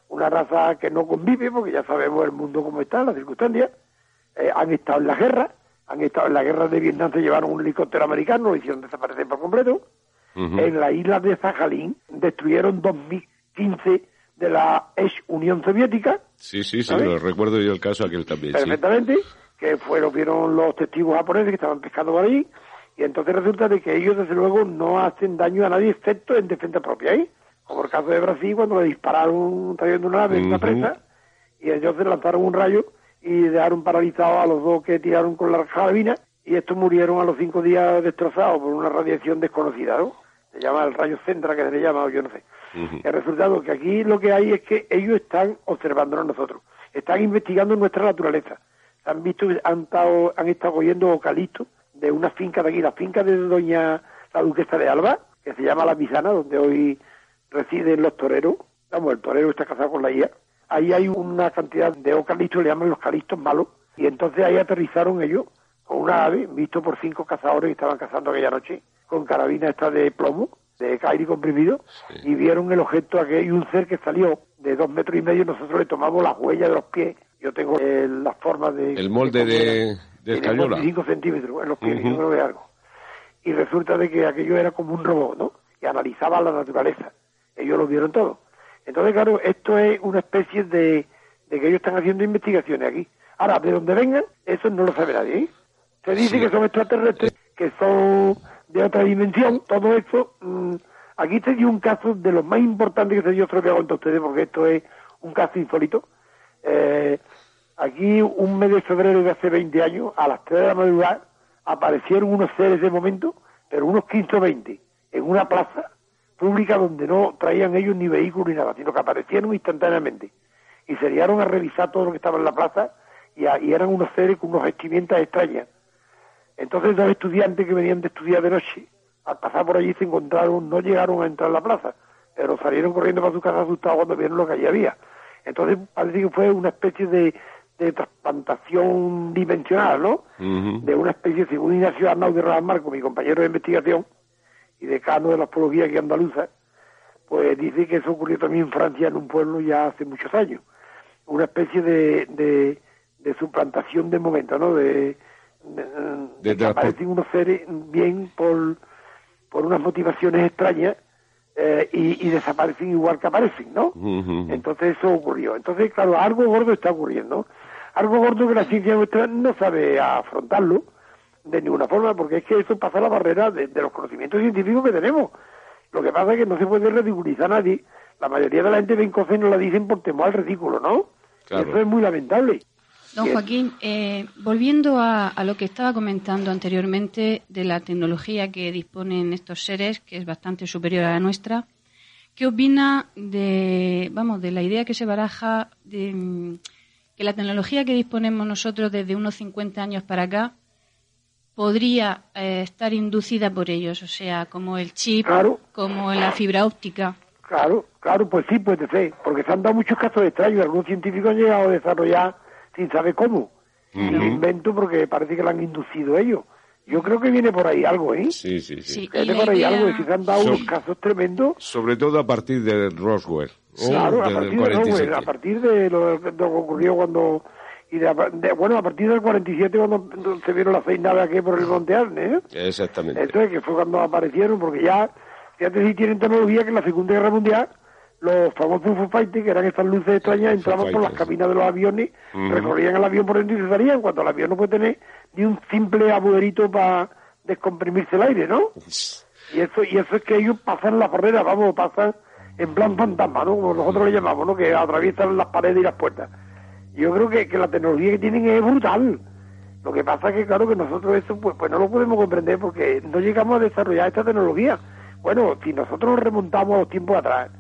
una raza que no convive, porque ya sabemos el mundo cómo está, las circunstancias. Eh, han estado en la guerra, han estado en la guerra de Vietnam, se llevaron un helicóptero americano, lo hicieron desaparecer por completo. En la isla de Sajalín destruyeron 2015 de la ex Unión Soviética, Sí, sí, sí, ¿sabes? lo recuerdo yo el caso aquel también, sí. perfectamente, que fueron, vieron los testigos japoneses que estaban pescando por ahí, y entonces resulta de que ellos desde luego no hacen daño a nadie excepto en defensa propia, ¿eh? Como el caso de Brasil cuando le dispararon trayendo una nave, una presa, y ellos se lanzaron un rayo y dejaron paralizados a los dos que tiraron con la carabina, y estos murieron a los cinco días destrozados por una radiación desconocida, ¿no? Se llama el rayo centra, que se le llama, o yo no sé. El resultado que aquí lo que hay es que ellos están observándonos nosotros, están investigando nuestra naturaleza. Han visto, han estado, han estado cogiendo eucalipto de una finca de aquí, la finca de doña la duquesa de Alba, que se llama La Misana, donde hoy residen los toreros. Vamos, el torero está casado con la IA. Ahí hay una cantidad de eucaliptos, le llaman los calistos malos, y entonces ahí aterrizaron ellos con una ave, visto por cinco cazadores que estaban cazando aquella noche, con carabina esta de plomo, de aire comprimido, y vieron el objeto aquel y un ser que salió de dos metros y medio, nosotros le tomamos las huellas de los pies, yo tengo eh, las formas de... El molde de, de escayola. 5 centímetros en los pies, Ujú. yo creo que algo. Y resulta de que aquello era como un robot, ¿no? Y analizaba la naturaleza. Ellos lo vieron todo. Entonces, claro, esto es una especie de, de que ellos están haciendo investigaciones aquí. Ahora, de dónde vengan, eso no lo sabe nadie. ¿eh? Se dice que son extraterrestres, que son de otra dimensión, todo eso. mm, aquí se dio un caso de los más importantes que se dio, otro que a ustedes, porque esto es un caso insólito. Eh, aquí, un mes de febrero de hace 20 años, a las 3 de la madrugada, aparecieron unos seres de momento, pero unos 15 o 20, en una plaza pública donde no traían ellos ni vehículos ni nada, sino que aparecieron instantáneamente. Y se liaron a revisar todo lo que estaba en la plaza y, a- y eran unos seres con unas vestimentas extrañas. Entonces dos estudiantes que venían de estudiar de noche, al pasar por allí se encontraron, no llegaron a entrar a la plaza, pero salieron corriendo para su casa asustados cuando vieron lo que allí había. Entonces parece que fue una especie de, de trasplantación dimensional, ¿no? De una especie, según Ignacio Arnau de Radas Marco, mi compañero de investigación y decano de la astrología aquí andaluza, pues dice que eso ocurrió también en Francia, en un pueblo ya hace muchos años. Una especie de, de, de suplantación de momento, ¿no? De, de, que aparecen unos seres bien por por unas motivaciones extrañas eh, y, desaparecen igual que aparecen, ¿no? Entonces eso ocurrió. Entonces, claro, algo gordo está ocurriendo. Algo gordo que la ciencia nuestra no sabe afrontarlo de ninguna forma, porque es que eso pasa la barrera de, los conocimientos científicos que tenemos. Lo que pasa es que no se puede ridiculizar a nadie. La mayoría de la gente ven cosas y no la dicen por temor al ridículo, ¿no? Eso es muy lamentable. Don Joaquín, eh, volviendo a, lo que estaba comentando anteriormente de la tecnología que disponen estos seres, que es bastante superior a la nuestra, ¿qué opina de, vamos, de la idea que se baraja de mm, que la tecnología que disponemos nosotros desde unos 50 años para acá podría eh, estar inducida por ellos, o sea, como el chip, como la fibra óptica? Claro, claro, pues sí, puede ser, porque se han dado muchos casos extraños. Algunos científicos han llegado a desarrollar sin saber cómo. el invento porque parece que lo han inducido ellos. Yo creo que viene por ahí algo, ¿eh? Sí, sí, sí. viene por ahí algo, y se han dado unos casos tremendos. Sobre todo a partir de Roswell. Claro, a partir de Roswell, a partir de lo, que ocurrió cuando... Y de, bueno, a partir del 47 cuando se vieron las seis naves aquí por el Monte Arne, ¿eh? Exactamente. Entonces, que fue cuando aparecieron, porque ya, fíjate si tienen tecnología que en la Segunda Guerra Mundial los famosos Foo Fighters, que eran estas luces extrañas, entraban por las cabinas de los aviones, recorrían el avión por dentro y se salían, cuando el avión no puede tener ni un simple agujerito para descomprimirse el aire, ¿no? Y eso, y eso es que ellos pasan la barrera, vamos, pasan en plan fantasma, ¿no? Como nosotros le llamamos, ¿no? Que atraviesan las paredes y las puertas. Yo creo que, que la tecnología que tienen es brutal. Lo que pasa es que, claro, que nosotros eso pues, pues no lo podemos comprender porque no llegamos a desarrollar esta tecnología. Bueno, si nosotros nos remontamos a los tiempos atrás,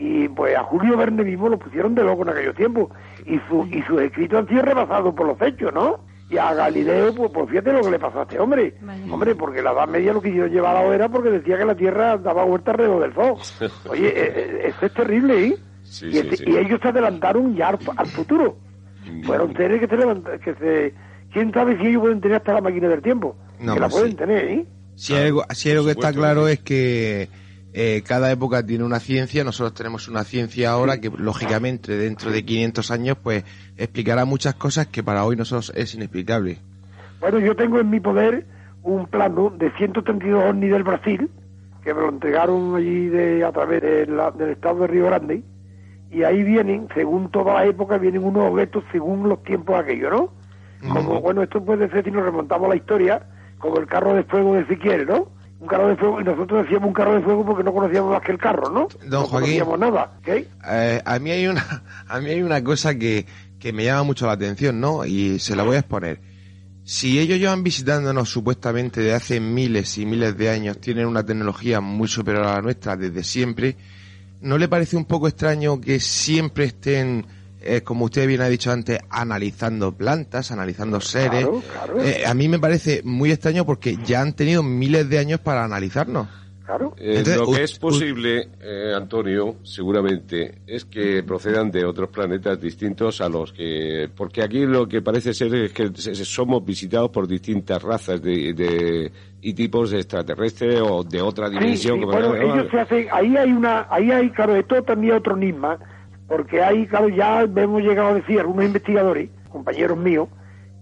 y pues a Julio Verne mismo lo pusieron de loco en aquellos tiempos y su y sus escritos han sido rebasados por los hechos ¿no? y a Galileo pues, pues fíjate lo que le pasó a este hombre hombre porque la Edad Media lo quisieron llevar a la era porque decía que la Tierra daba vuelta alrededor del Sol oye eh, eh, eso es terrible ¿eh? y, este, y, ellos se adelantaron ya al, futuro fueron seres que se levantaron que se quién sabe si ellos pueden tener hasta la máquina del tiempo que la pues pueden tener ¿eh? si algo, si algo que está claro es que eh, cada época tiene una ciencia, nosotros tenemos una ciencia ahora que lógicamente dentro de 500 años pues explicará muchas cosas que para hoy nosotros es inexplicable. Bueno, yo tengo en mi poder un plano de 132 ovnis del Brasil que me lo entregaron allí de, a través del estado de Río Grande y ahí vienen, según toda la época, vienen unos objetos según los tiempos aquellos, ¿no? Como, bueno, esto puede ser si nos remontamos a la historia, como el carro de fuego de Siquiera, ¿no? un carro de fuego y nosotros decíamos un carro de fuego porque no conocíamos más que el carro, ¿no? Don no Joaquín, conocíamos nada, eh, a mí hay una a mí hay una cosa que, que me llama mucho la atención, ¿no? Y se la voy a exponer. Si ellos llevan visitándonos supuestamente de hace miles y miles de años, tienen una tecnología muy superior a la nuestra desde siempre, ¿no le parece un poco extraño que siempre estén eh, como usted bien ha dicho antes, analizando plantas, analizando seres. Eh, a mí me parece muy extraño porque ya han tenido miles de años para analizarnos. Claro. Eh, lo que es posible, Antonio, seguramente, es que procedan de otros planetas distintos a los que... Porque aquí lo que parece ser es que somos visitados por distintas razas de, y tipos de extraterrestres o de otra dimensión. bueno, ellos se hacen... Ahí hay una... Ahí hay, claro, esto también otro enigma porque ahí, claro, ya hemos llegado a decir algunos investigadores, compañeros míos,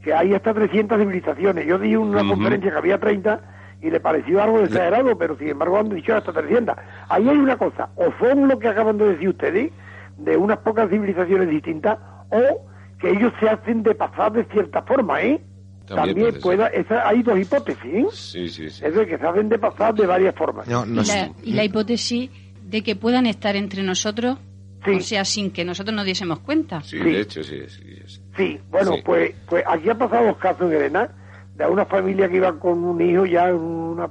que hay hasta 300 civilizaciones. Yo di una conferencia que había 30 y le pareció algo exagerado, pero sin embargo han dicho hasta 300. Ahí hay una cosa, o son lo que acaban de decir ustedes, de unas pocas civilizaciones distintas, o que ellos se hacen de pasar de cierta forma, ¿eh? También, pueda, esa, hay dos hipótesis, ¿eh? Sí, sí, sí. Es de que se hacen de pasar de varias formas. y la hipótesis de que puedan estar entre nosotros o sea, sin que nosotros nos diésemos cuenta. Sí, de hecho, sí. Sí, bueno, Pues, pues aquí han pasado los casos, Elena, de una familia que iba con un hijo ya en una,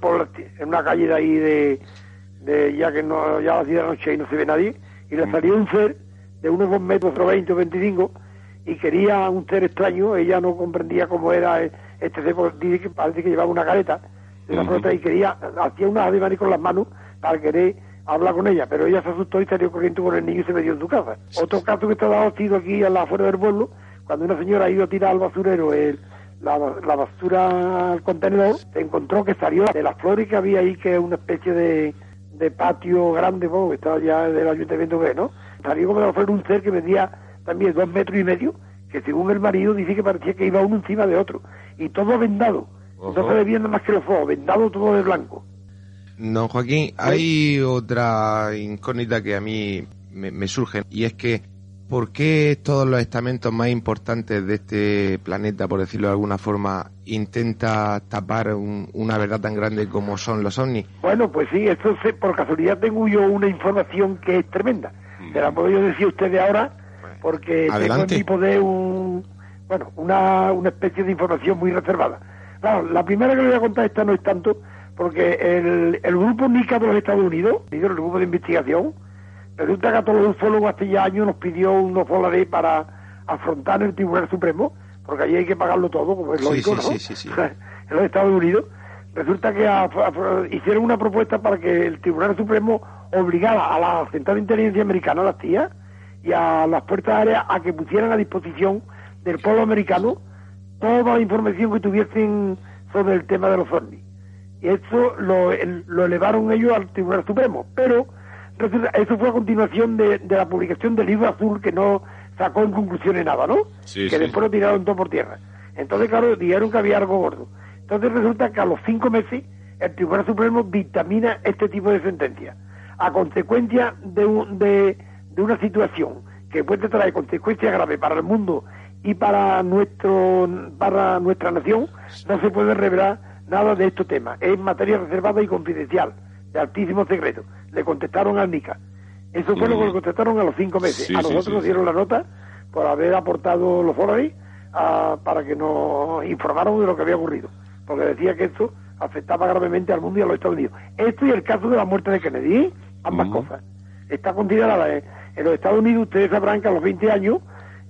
en una calle de ahí de, de ya que no, ya a las 10 de la noche y no se ve nadie, y le salió un ser de unos 2 metros o 20 o 25 y quería un ser extraño, ella no comprendía cómo era este ser, dice que parece que llevaba una careta de la uh y quería, hacía unas de con las manos para querer habla con ella, pero ella se asustó y salió corriendo con el niño y se metió en su casa. Otro caso que está dado sido aquí a la afuera del pueblo, cuando una señora ha ido a tirar al basurero el, la, basura al contenedor, se encontró que salió de las flores que había ahí, que es una especie de, de patio grande, que estaba ya del ayuntamiento que ¿no? Salió como de la flor un ser que medía también dos metros y medio, que según el marido dice que parecía que iba uno encima de otro, y todo vendado. No se le viendo más que los ojos, vendado todo de blanco. Don Joaquín, hay otra incógnita que a mí me, me surge y es que ¿por qué todos los estamentos más importantes de este planeta, por decirlo de alguna forma, intenta tapar un- una verdad tan grande como son los ovnis? Bueno, pues sí, esto se- por casualidad tengo yo una información que es tremenda. Se la puedo yo decir a ustedes ahora porque Adelante. tengo en mi poder un, bueno, una, una especie de información muy reservada. Claro, la primera que le voy a contar esta no es tanto porque el, el grupo NICA de los Estados Unidos, el grupo de investigación, resulta que a todos los ufólogos hace ya años nos pidió unos dólares para afrontar el Tribunal Supremo, porque allí hay que pagarlo todo, como es lógico, sí, ¿no? sí, sí, sí. en los Estados Unidos, resulta que a- a- hicieron una propuesta para que el Tribunal Supremo obligara a la Central de Inteligencia Americana, a las TIA, y a las puertas aéreas a que pusieran a disposición del pueblo americano toda la información que tuviesen sobre el tema de los ovnis. Y eso lo, el- lo elevaron ellos al Tribunal Supremo. Pero resulta- eso fue a continuación de, de la publicación del libro azul que no sacó en conclusiones nada, ¿no? Sí, que sí. después lo tiraron todo por tierra. Entonces, claro, dijeron que había algo gordo. Entonces resulta que a los cinco meses el Tribunal Supremo dictamina este tipo de sentencia. A consecuencia de, un- de, de una situación que puede traer consecuencias graves para el mundo y para nuestro para nuestra nación, no se puede revelar nada de estos temas. Es materia reservada y confidencial, de altísimo secreto. Le contestaron al NICA. Eso fue lo que le contestaron a los cinco meses. Sí, a nosotros sí, nos dieron la nota por haber aportado los dólares ah, para que nos informaran de lo que había ocurrido. Porque decía que esto afectaba gravemente al mundo y a los Estados Unidos. Esto y el caso de la muerte de Kennedy, ambas cosas. Está considerada eh, en los Estados Unidos, ustedes sabrán que a los 20 años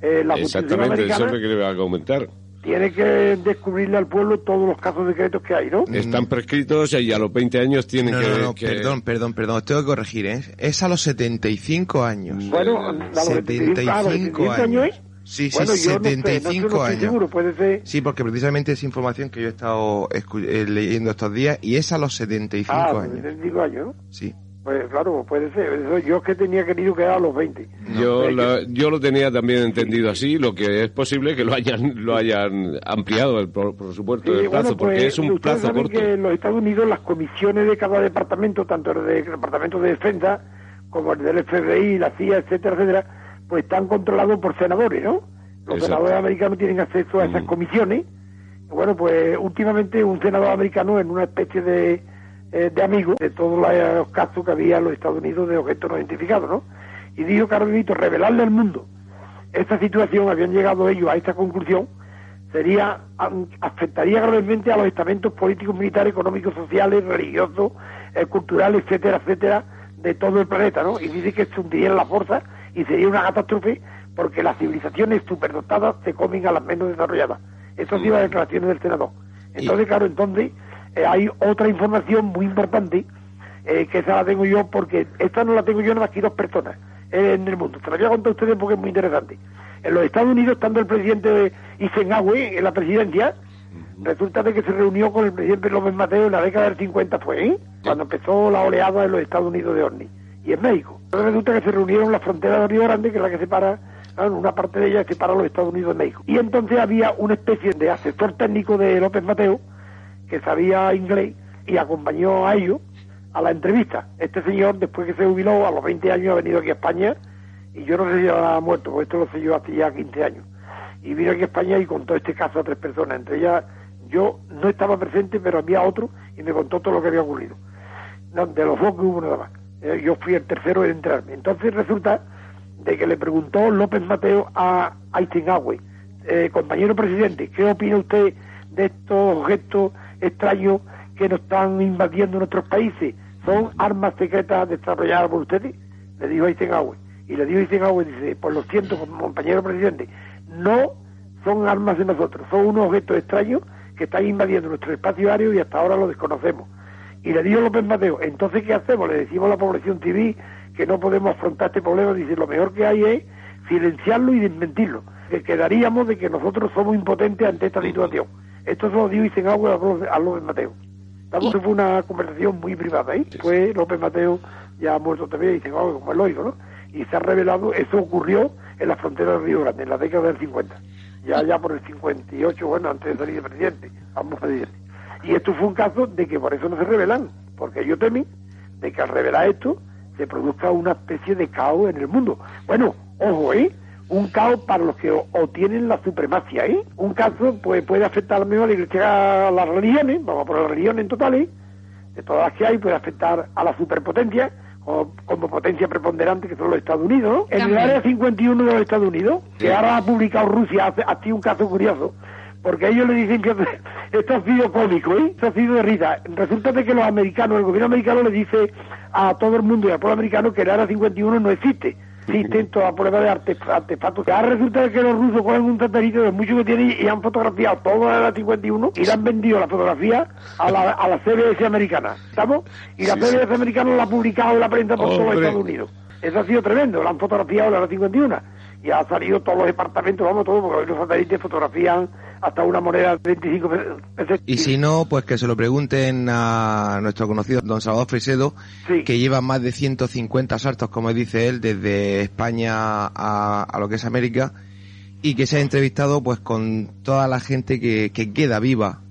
eh, la Constitución Exactamente, eso es lo que le voy a comentar. Tiene que descubrirle al pueblo todos los casos secretos que hay, ¿no? Están prescritos y a los 20 años tienen No, que... no, no, que- perdón, perdón, perdón, os tengo que corregir, ¿eh? Es a los 75 años. Bueno, a los 75 a los 75 años, ¿eh? Sí, sí, Bueno, no sé, no sé, 75 no años. seguro, puede ser... Sí, porque precisamente es información que yo he estado escu- eh, leyendo estos días y es a los 75 Ah, años. 75 años, ¿no? Sí. Pues claro, puede ser. Eso yo es que tenía querido quedar a los 20. Yo, la- yo lo tenía también entendido así, lo que es posible que lo hayan lo hayan ampliado, el, por, por supuesto, Sí, el plazo, bueno, pues, porque es un plazo corto. que en los Estados Unidos las comisiones de cada departamento, tanto el de- departamento de defensa como el del FBI, la CIA, etcétera, etcétera, pues están controlados por senadores, ¿no? Los Exacto. senadores americanos tienen acceso a esas comisiones. Bueno, pues últimamente un senador americano en una especie de, eh, de amigo de todos los casos que había en los Estados Unidos de objetos no identificados, ¿no? Y dijo, Carolito, revelarle al mundo esta situación, habían llegado ellos a esta conclusión, sería afectaría gravemente a los estamentos políticos, militares, económicos, sociales, religiosos, eh, culturales, etcétera, etcétera, de todo el planeta, ¿no? Y dice que se hundiría en la fuerza y sería una catástrofe porque las civilizaciones superdotadas se comen a las menos desarrolladas. Eso ha sido las declaraciones del senador. Entonces, claro, entonces eh, hay otra información muy importante eh, que esa la tengo yo porque esta no la tengo yo nada más que dos personas en el mundo. Se la voy a contar a ustedes porque es muy interesante. En los Estados Unidos, estando el presidente de Eisenhower en la presidencia, resulta de que se reunió con el presidente López Mateo en la década del 50 fue, ¿eh? cuando empezó la oleada en los Estados Unidos de OVNI y en México. Entonces resulta que se reunieron en la frontera de Río Grande, que es la que separa, una parte de ella separa los Estados Unidos de México. Y entonces había una especie de asesor técnico de López Mateo, que sabía inglés y acompañó a ellos a la entrevista. Este señor, después que se jubiló, a los 20 años ha venido aquí a España y yo no sé si ha muerto, porque esto lo sé yo hace ya 15 años. Y vino aquí a España y contó este caso a tres personas, entre ellas yo no estaba presente, pero había otro y me contó todo lo que había ocurrido. De los dos que hubo nada más. Eh, yo fui el tercero en entrarme. Entonces resulta de que le preguntó López Mateo a Eisenhower, eh, compañero presidente, ¿qué opina usted de estos objetos extraños que nos están invadiendo nuestros países? ¿Son armas secretas desarrolladas por ustedes? Le dijo Eisenhower. Y le dijo Eisenhower, dice, por lo siento, compañero presidente, no son armas de nosotros, son unos objetos extraños que están invadiendo nuestro espacio aéreo y hasta ahora lo desconocemos. Y le dijo López Mateo, entonces ¿qué hacemos? Le decimos a la población civil que no podemos afrontar este problema. Dice, lo mejor que hay es silenciarlo y desmentirlo. Que quedaríamos de que nosotros somos impotentes ante esta situación. Esto se lo dijo Eisenhower a López- a López Mateo. Estamos, fue una conversación muy privada, ¿eh? Fue López Mateo, ya ha muerto también, Eisenhower, como es lógico, ¿no? Y se ha revelado, eso ocurrió en la frontera del Río Grande, en la década del 50. Ya, ya por el 58, bueno, antes de salir de presidente, ambos presidentes. Y esto fue un caso de que por eso no se revelan, porque ellos temen de que al revelar esto se produzca una especie de caos en el mundo. Bueno, ojo, ¿eh? Un caos para los que obtienen la supremacia, ¿eh? Un caso pues, puede afectar al menos a la iglesia, a las religiones, vamos por las religiones en total, ¿eh? De todas las que hay, puede afectar a la superpotencia, o como potencia preponderante que son los Estados Unidos, ¿no? En el área 51 de los Estados Unidos, que ahora ha publicado Rusia, hace, ha sido un caso curioso, porque ellos le dicen que esto ha sido cómico, ¿eh? Esto ha sido de risa. Resulta de que los americanos, el gobierno americano le dice a todo el mundo y al pueblo americano que el área 51 no existe. Existen todas pruebas de artefactos. Ahora resulta que los rusos cogen un satélite de muchos que tienen y han fotografiado todo el área 51 y le han vendido la fotografía a la, a la CBS americana. ¿Estamos? Y la CBS americana la ha publicado en la prensa por todos los Estados Unidos. Eso ha sido tremendo, la han fotografiado la área 51 y ha salido todos los departamentos, vamos, todo, porque los satélites fotografían hasta una moneda de 25 veces. Y si no, pues que se lo pregunten a nuestro conocido don Salvador Frisedo, que lleva más de 150 saltos, como dice él, desde España a, a lo que es América, y que se ha entrevistado pues con toda la gente que, que queda viva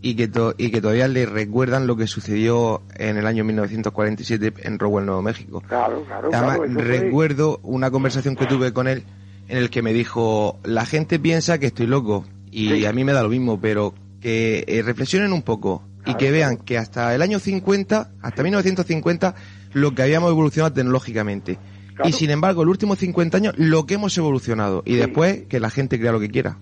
y que y que todavía le recuerdan lo que sucedió en el año 1947 en Rowell, Nuevo México. Claro, claro. Además, claro, recuerdo una conversación que tuve con él en el que me dijo, la gente piensa que estoy loco y a mí me da lo mismo, pero que eh, reflexionen un poco y que vean que hasta el año 50, hasta 1950, lo que habíamos evolucionado tecnológicamente. Y sin embargo, los últimos 50 años, lo que hemos evolucionado. Y después, que la gente crea lo que quiera.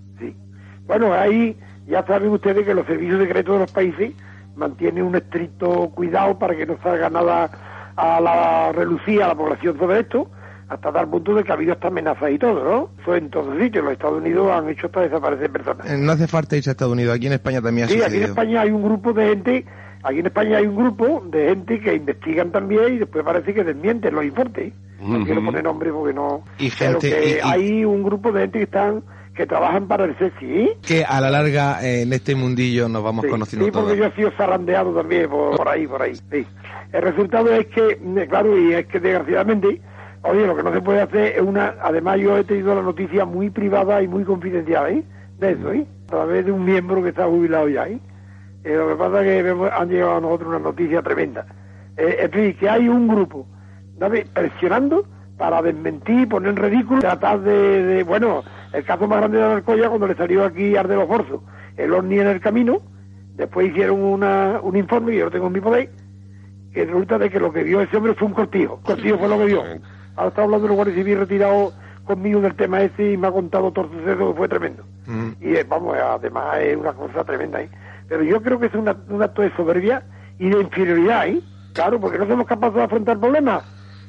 Bueno, ahí ya saben ustedes que los servicios secretos de los países mantienen un estricto cuidado para que no salga nada a la relucía a la población sobre esto, hasta tal punto de que ha habido hasta amenazas y todo, ¿no? Eso en todos sitios. Los Estados Unidos han hecho hasta desaparecer personas. Eh, No hace falta irse a Estados Unidos, aquí en España también ha Sí, aquí en. España hay un grupo de gente, aquí en España hay un grupo de gente que investigan también y después parece que desmienten los informes. No Ujú. quiero poner nombre porque no. Y pero gente- que y- y- hay un grupo de gente que están que trabajan para el. ¿eh? Que a la larga, eh, en este mundillo, nos vamos conociendo Sí, todos. porque yo he sido zarandeado también por, por ahí, por ahí. Sí. El resultado es que, mm, claro, y es que desgraciadamente, oye, lo que no se puede hacer es una. Además, yo he tenido la noticia muy privada y muy confidencial, ¿eh? De eso, ¿eh? A través de un miembro que está jubilado ya, ¿eh? Eh, lo que pasa es que han llegado a nosotros una noticia tremenda. Eh, en fin, que hay un grupo ¿sabe? presionando para desmentir, poner en ridículo, tratar de, de- bueno, el caso más grande de Alcoya cuando le salió aquí Arde los Forzos, el ovni en el camino, después hicieron una, un informe, que yo lo tengo en mi poder, que resulta de que lo que vio ese hombre fue un cortijo, cortijo fue lo que vio. Ahora está hablando de un guardia civil retirado conmigo del tema ese y me ha contado todo el suceso que fue tremendo. Y eh, vamos, además es una cosa tremenda. ¿eh? Pero yo creo que es una- un acto de soberbia y de inferioridad, ¿eh? Claro, porque no somos capaces de afrontar problemas.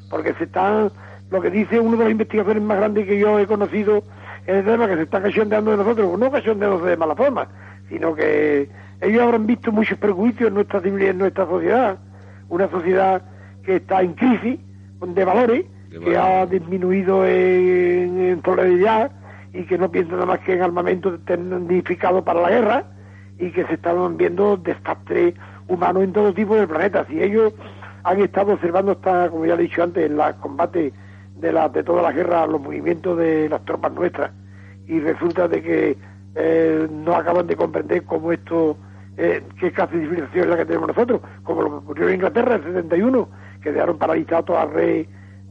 Porque se están, lo que dice una de las investigaciones más grandes que yo he conocido en el tema, que se está cachondeando de nosotros, no cachondeándose de mala forma, sino que ellos habrán visto muchos prejuicios en nuestra en nuestra sociedad. Una sociedad que está en crisis, de valores, que ha disminuido en, en solidaridad y que no piensa nada más que en armamento tecnificado para la guerra y que se están viendo desastres humanos en todo tipo del planeta. Si ellos han estado observando hasta, como ya he dicho antes, en los combates de, la, de todas las guerras, los movimientos de las tropas nuestras, y resulta de que eh, no acaban de comprender cómo esto, eh, qué clase de civilización es la que tenemos nosotros, como lo que ocurrió en Inglaterra en el 71, que dejaron paralizado toda la red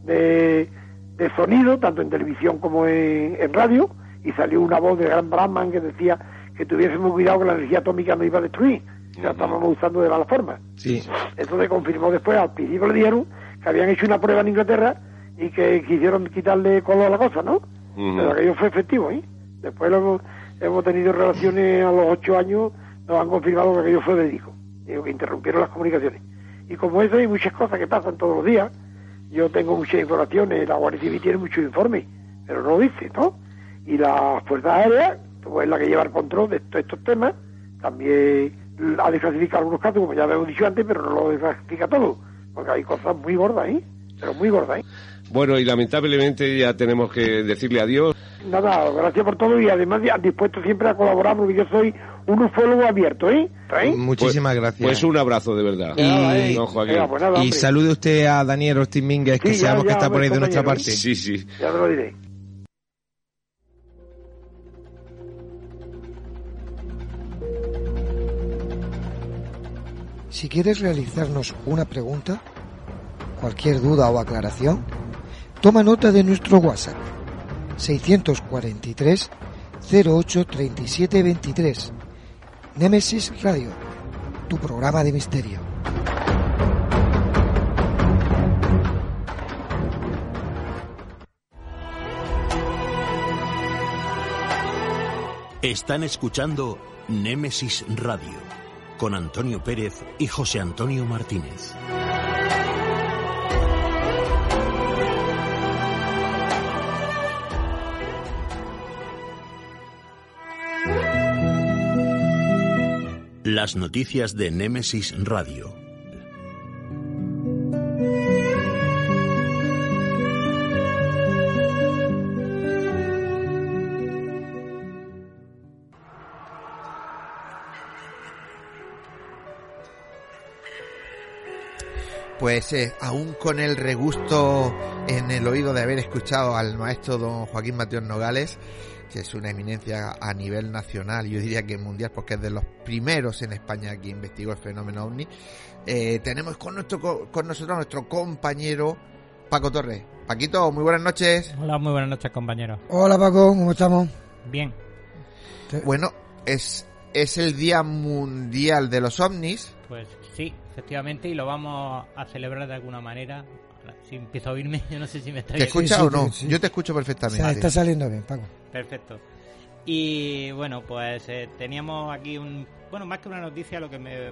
de, de sonido, tanto en televisión como en, en radio, y salió una voz de Gran Brahman que decía que tuviésemos cuidado que la energía atómica no iba a destruir, que la estábamos usando de mala forma. Sí. Eso se confirmó después, al principio le dijeron que habían hecho una prueba en Inglaterra y que quisieron quitarle color a la cosa, ¿no? Pero aquello fue efectivo, ¿eh? Después lo hemos, hemos tenido relaciones a los ocho años, nos han confirmado que aquello fue verídico, que interrumpieron las comunicaciones. Y como eso hay muchas cosas que pasan todos los días, yo tengo muchas informaciones, la Guardia Civil tiene muchos informes, pero no lo dice, ¿no? Y la Fuerza Aérea, pues es la que lleva el control de todos estos temas, también ha desclasificado algunos casos, como ya hemos dicho antes, pero no lo desclasifica todo, porque hay cosas muy gordas, ¿eh? Pero muy gordas, ¿eh? Bueno, y lamentablemente ya tenemos que decirle adiós. Nada, gracias por todo y además dispuesto siempre a colaborar porque yo soy un ufólogo abierto, ¿eh? ¿Eh? Muchísimas gracias. Pues un abrazo de verdad. Y, pues nada, y hombre. salude usted a Daniel Ortiz Mínguez, que Sí, ya, sabemos que está por ahí de nuestra parte. Sí, sí. Ya te lo diré. Si quieres realizarnos una pregunta, cualquier duda o aclaración, toma nota de nuestro WhatsApp 643 08 37 23. Nemesis Radio, tu programa de misterio. Están escuchando Némesis Radio con Antonio Pérez y José Antonio Martínez. Las noticias de Némesis Radio. Pues eh, aún con el regusto en el oído de haber escuchado al maestro don Joaquín Mateos Nogales, que es una eminencia a nivel nacional, yo diría que mundial, porque es de los primeros en España que investigó el fenómeno ovni, eh, tenemos con, nuestro, con nosotros a nuestro compañero Paco Torres. Paquito, muy buenas noches. Hola, muy buenas noches, compañero. Hola Paco, ¿cómo estamos? Bien. Bueno, es, es el Día Mundial de los OVNIs. Pues sí, efectivamente, y lo vamos a celebrar de alguna manera. Si empiezo a oírme, yo no sé si me está ¿Te escuchas sí, o no? sí. Yo te escucho perfectamente. O sea, está saliendo bien, Paco. Perfecto. Y bueno, pues eh, teníamos aquí un bueno, más que una noticia, lo que me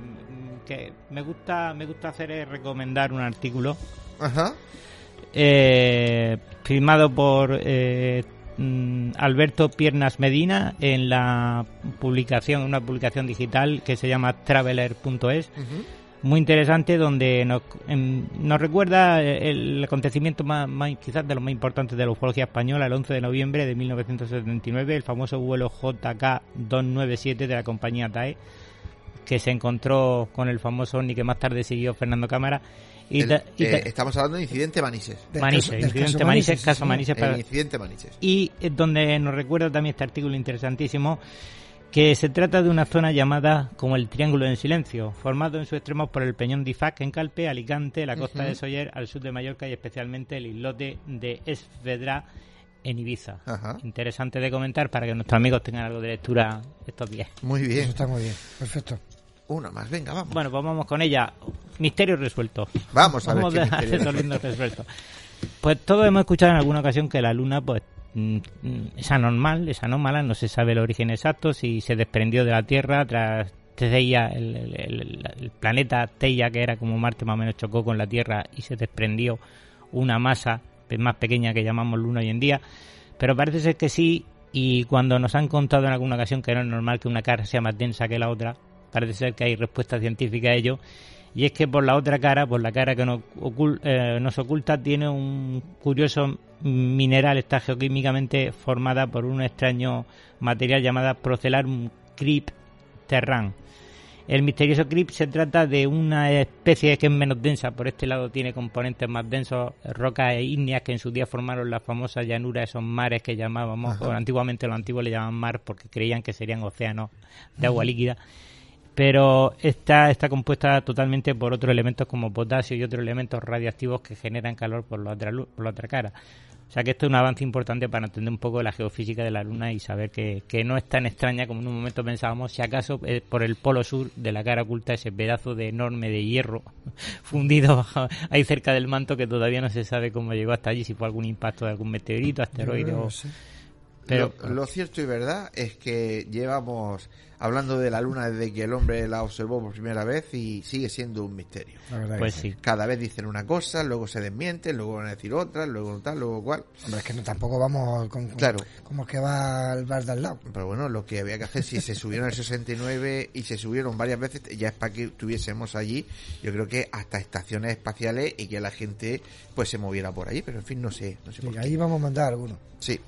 que me gusta me gusta hacer es recomendar un artículo. Ajá. Eh, firmado por eh, mm, Alberto Piernas Medina en la publicación, una publicación digital que se llama traveler.es. Muy interesante, donde nos, em, nos recuerda el acontecimiento más, más, quizás de los más importantes de la ufología española, el 11 de noviembre de 1979, el famoso vuelo JK297 de la compañía TAE, que se encontró con el famoso ovni que más tarde siguió Fernando Cámara. Y, El, ta- y ta- eh, estamos hablando de incidente Manises. Del Manises, caso- incidente caso Manises, Manises, caso sí, Manises El incidente Manises. y donde nos recuerda también este artículo interesantísimo que se trata de una zona llamada como el Triángulo del Silencio, formado en sus extremos por el Peñón de Ifac en Calpe, Alicante, la costa de Soller al sur de Mallorca y especialmente el islote de Esvedra en Ibiza. Ajá. Interesante de comentar para que nuestros amigos tengan algo de lectura estos días. Muy Eso bien. está muy bien, perfecto. Una más, venga, vamos. Bueno, pues vamos con ella. Misterio resuelto. Vamos a ver Vamos qué a resuelto. Pues todos hemos escuchado en alguna ocasión que la Luna pues es anormal, es anómala, no se sabe el origen exacto, si se desprendió de la Tierra tras Teia, el, el- planeta Teia, que era como Marte más o menos chocó con la Tierra y se desprendió una masa más pequeña que llamamos Luna hoy en día. Pero parece ser que sí, y cuando nos han contado en alguna ocasión que no es normal que una cara sea más densa que la otra, parece ser que hay respuesta científica a ello. Y es que por la otra cara, por la cara que nos, ocul- eh, nos oculta, tiene un curioso mineral, está geoquímicamente formada por un extraño material llamado Procellarum crypterran. El misterioso crypt se trata de una especie que es menos densa, por este lado tiene componentes más densos, rocas e ígneas que en su día formaron las famosas llanuras, esos mares que llamábamos, o antiguamente los antiguos le llamaban mar porque creían que serían océanos de agua líquida pero está, está compuesta totalmente por otros elementos como potasio y otros elementos radiactivos que generan calor por la otra, por la otra cara. O sea que esto es un avance importante para entender un poco la geofísica de la Luna y saber que, que no es tan extraña como en un momento pensábamos, si acaso eh, por el polo sur de la cara oculta ese pedazo de enorme de hierro fundido ahí cerca del manto que todavía no se sabe cómo llegó hasta allí, si fue algún impacto de algún meteorito, asteroide o... sé. Pero, lo, lo cierto y verdad es que llevamos hablando de la luna desde que el hombre la observó por primera vez y sigue siendo un misterio. La verdad pues que sí. Cada vez dicen una cosa, luego se desmienten, luego van a decir otra, luego tal, luego cual. Hombre, es que no, tampoco vamos con, con- Claro. como que va al bar de al lado. Pero bueno, lo que había que hacer, si se subieron el 69 y se subieron varias veces, ya es para que estuviésemos allí, yo creo que hasta estaciones espaciales y que la gente pues se moviera por ahí, pero en fin, no sé, no sé Sí, por qué. ahí vamos a mandar algunos. Sí.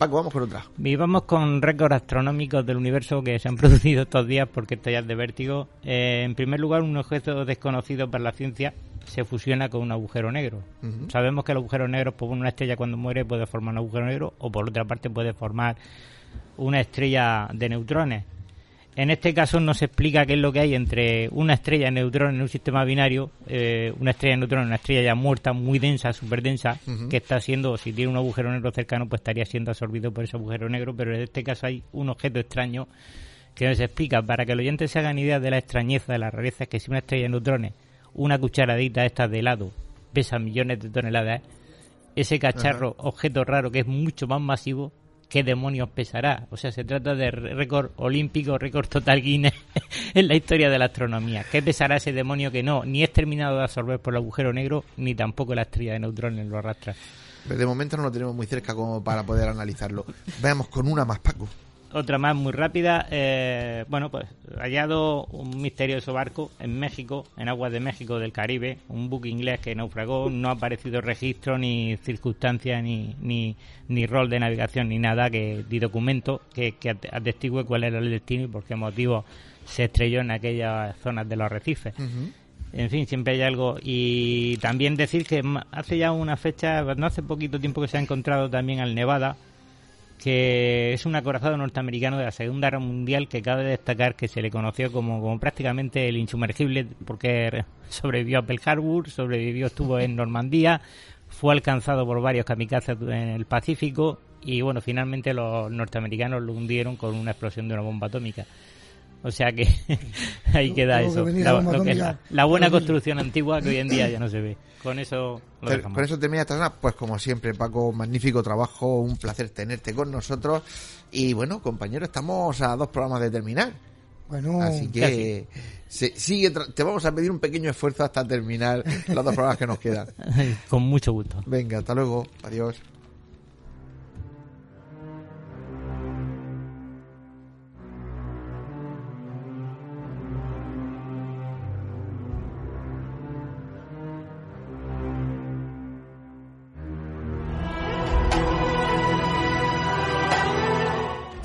Paco, vamos con otra. Y vamos con récords astronómicos del universo que se han producido estos días porque esto ya es de vértigo. Eh, en primer lugar, un objeto desconocido para la ciencia se fusiona con un agujero negro. Sabemos que el agujero negro, por una estrella cuando muere puede formar un agujero negro o por otra parte puede formar una estrella de neutrones. En este caso no se explica qué es lo que hay entre una estrella de neutrones en un sistema binario, eh, una estrella de neutrones, una estrella ya muerta, muy densa, súper densa, que está siendo, si tiene un agujero negro cercano, pues estaría siendo absorbido por ese agujero negro, pero en este caso hay un objeto extraño que no se explica. Para que el oyente se hagan idea de la extrañeza, de la rareza, es que si una estrella de neutrones, una cucharadita esta de helado, pesa millones de toneladas, ese cacharro, objeto raro que es mucho más masivo, ¿qué demonios pesará? O sea, se trata de récord olímpico, récord total Guinness en la historia de la astronomía. ¿Qué pesará ese demonio que no, ni es terminado de absorber por el agujero negro, ni tampoco la estrella de neutrones lo arrastra? Pero de momento no lo tenemos muy cerca como para poder analizarlo. Veamos con una más, Paco. Otra más muy rápida. Eh, bueno, pues hallado un misterioso barco en México, en aguas de México del Caribe, un buque inglés que naufragó. No ha aparecido registro, ni circunstancia, ni, ni, ni rol de navegación, ni nada que ni documento que, que atestigue cuál era el destino y por qué motivo se estrelló en aquellas zonas de los arrecifes. En fin, siempre hay algo. Y también decir que hace ya una fecha, no hace poquito tiempo que se ha encontrado también al Nevada, que es un acorazado norteamericano de la Segunda Guerra Mundial que cabe destacar que se le conoció como, como prácticamente el insumergible porque sobrevivió a Pearl Harbor, sobrevivió, estuvo en Normandía, fue alcanzado por varios kamikazes en el Pacífico y bueno, finalmente los norteamericanos lo hundieron con una explosión de una bomba atómica. O sea que ahí queda eso. La, buena construcción antigua que hoy en día ya no se ve. Con eso lo Con eso termina esta zona. Pues como siempre, Paco, magnífico trabajo. Un placer tenerte con nosotros. Y bueno, compañero, estamos a dos programas de terminar. Bueno, así que sigue te vamos a pedir un pequeño esfuerzo hasta terminar los dos programas que nos quedan. con mucho gusto. Venga, hasta luego. Adiós.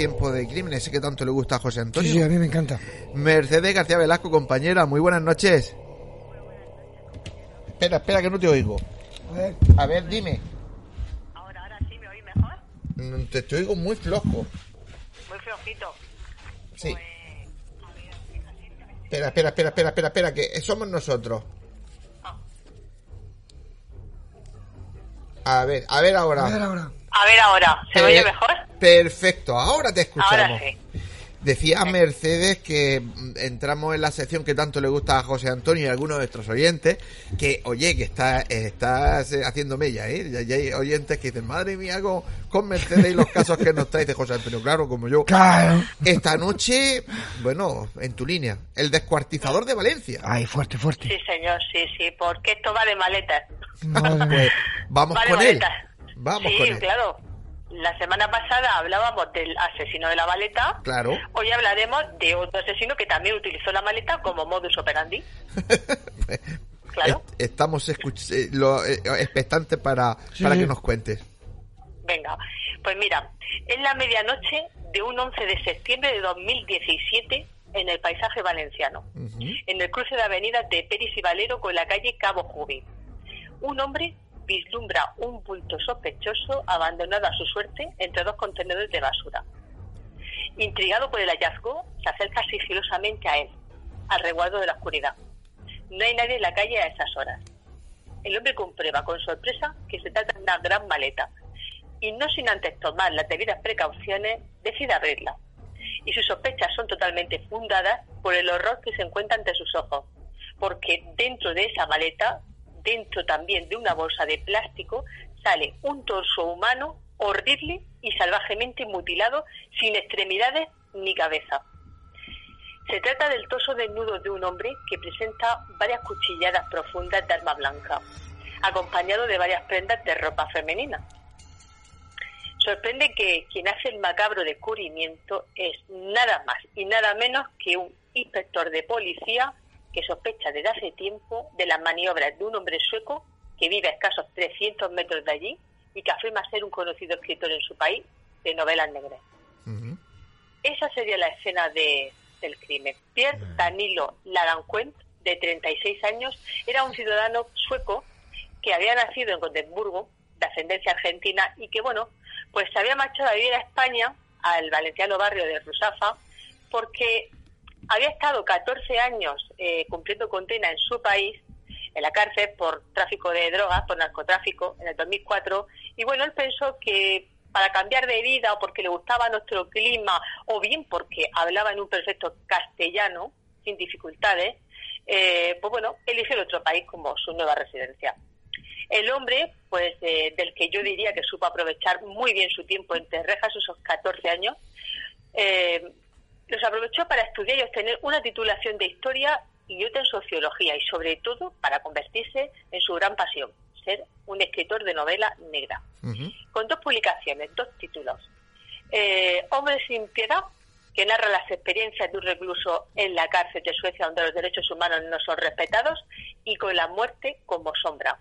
Tiempo de crímenes, sé que tanto le gusta a José Antonio. Sí, sí, a mí me encanta. Mercedes García Velasco, compañera, muy buenas noches. Espera, espera, que no te oigo. A ver, a ver dime. Ahora, ahora sí, ¿me oí mejor? Mm, te, te oigo muy flojo. Muy flojito. Sí. Espera, espera, espera, espera, espera, espera, que somos nosotros. A ver, a ver ahora. A ver ahora. A ver ahora, ¿se oye mejor? Perfecto, ahora te escuchamos. Ahora sí. Decía Mercedes que mm, entramos en la sección que tanto le gusta a José Antonio y a algunos de nuestros oyentes, que oye, que está, estás haciendo mella, ¿eh? Ya, hay oyentes que dicen, madre mía, con, con Mercedes y los casos que nos trae de José Antonio, claro, como yo. Claro. Esta noche, bueno, en tu línea, el descuartizador de Valencia. Ay, fuerte, fuerte. Sí, señor, sí, sí, porque esto va de maletas. Pues, vamos con él. Vamos sí, con él. claro. La semana pasada hablábamos del asesino de la maleta. Claro. Hoy hablaremos de otro asesino que también utilizó la maleta como modus operandi. Claro. Est- Estamos escuch- eh, lo- eh, expectantes para, Sí, para que nos cuentes. Venga, pues mira, es la medianoche de un 11 de septiembre de 2017 en el paisaje valenciano, en el cruce de avenidas de Peris y Valero con la calle Cabo Jubi. Un hombre vislumbra un bulto sospechoso abandonado a su suerte entre dos contenedores de basura. Intrigado por el hallazgo, se acerca sigilosamente a él, al resguardo de la oscuridad. No hay nadie en la calle a esas horas. El hombre comprueba con sorpresa que se trata de una gran maleta y no sin antes tomar las debidas precauciones, decide abrirla. Y sus sospechas son totalmente fundadas por el horror que se encuentra ante sus ojos, porque dentro de esa maleta, dentro también de una bolsa de plástico, sale un torso humano horrible y salvajemente mutilado, sin extremidades ni cabeza. Se trata del torso desnudo de un hombre que presenta varias cuchilladas profundas de arma blanca, acompañado de varias prendas de ropa femenina. Sorprende que quien hace el macabro descubrimiento es nada más y nada menos que un inspector de policía que sospecha desde hace tiempo de las maniobras de un hombre sueco que vive a escasos 300 metros de allí y que afirma ser un conocido escritor en su país de novelas negras. Esa sería la escena de, del crimen. Pierre Danilo Larancuent, de 36 años, era un ciudadano sueco que había nacido en Gotemburgo, de ascendencia argentina, y que, bueno, pues se había marchado a vivir a España, al valenciano barrio de Rusafa, porque había estado 14 años eh, cumpliendo condena en su país, en la cárcel, por tráfico de drogas, por narcotráfico, en el 2004, y bueno, él pensó que para cambiar de vida o porque le gustaba nuestro clima o bien porque hablaba en un perfecto castellano, sin dificultades, eh, pues bueno, eligió el otro país como su nueva residencia. El hombre, pues eh, del que yo diría que supo aprovechar muy bien su tiempo entre rejas, esos 14 años, eh, los aprovechó para estudiar y obtener una titulación de historia y otra en sociología y sobre todo para convertirse en su gran pasión, ser un escritor de novela negra, con dos publicaciones, dos títulos. Eh, Hombre sin piedad, que narra las experiencias de un recluso en la cárcel de Suecia donde los derechos humanos no son respetados, y con la muerte como sombra,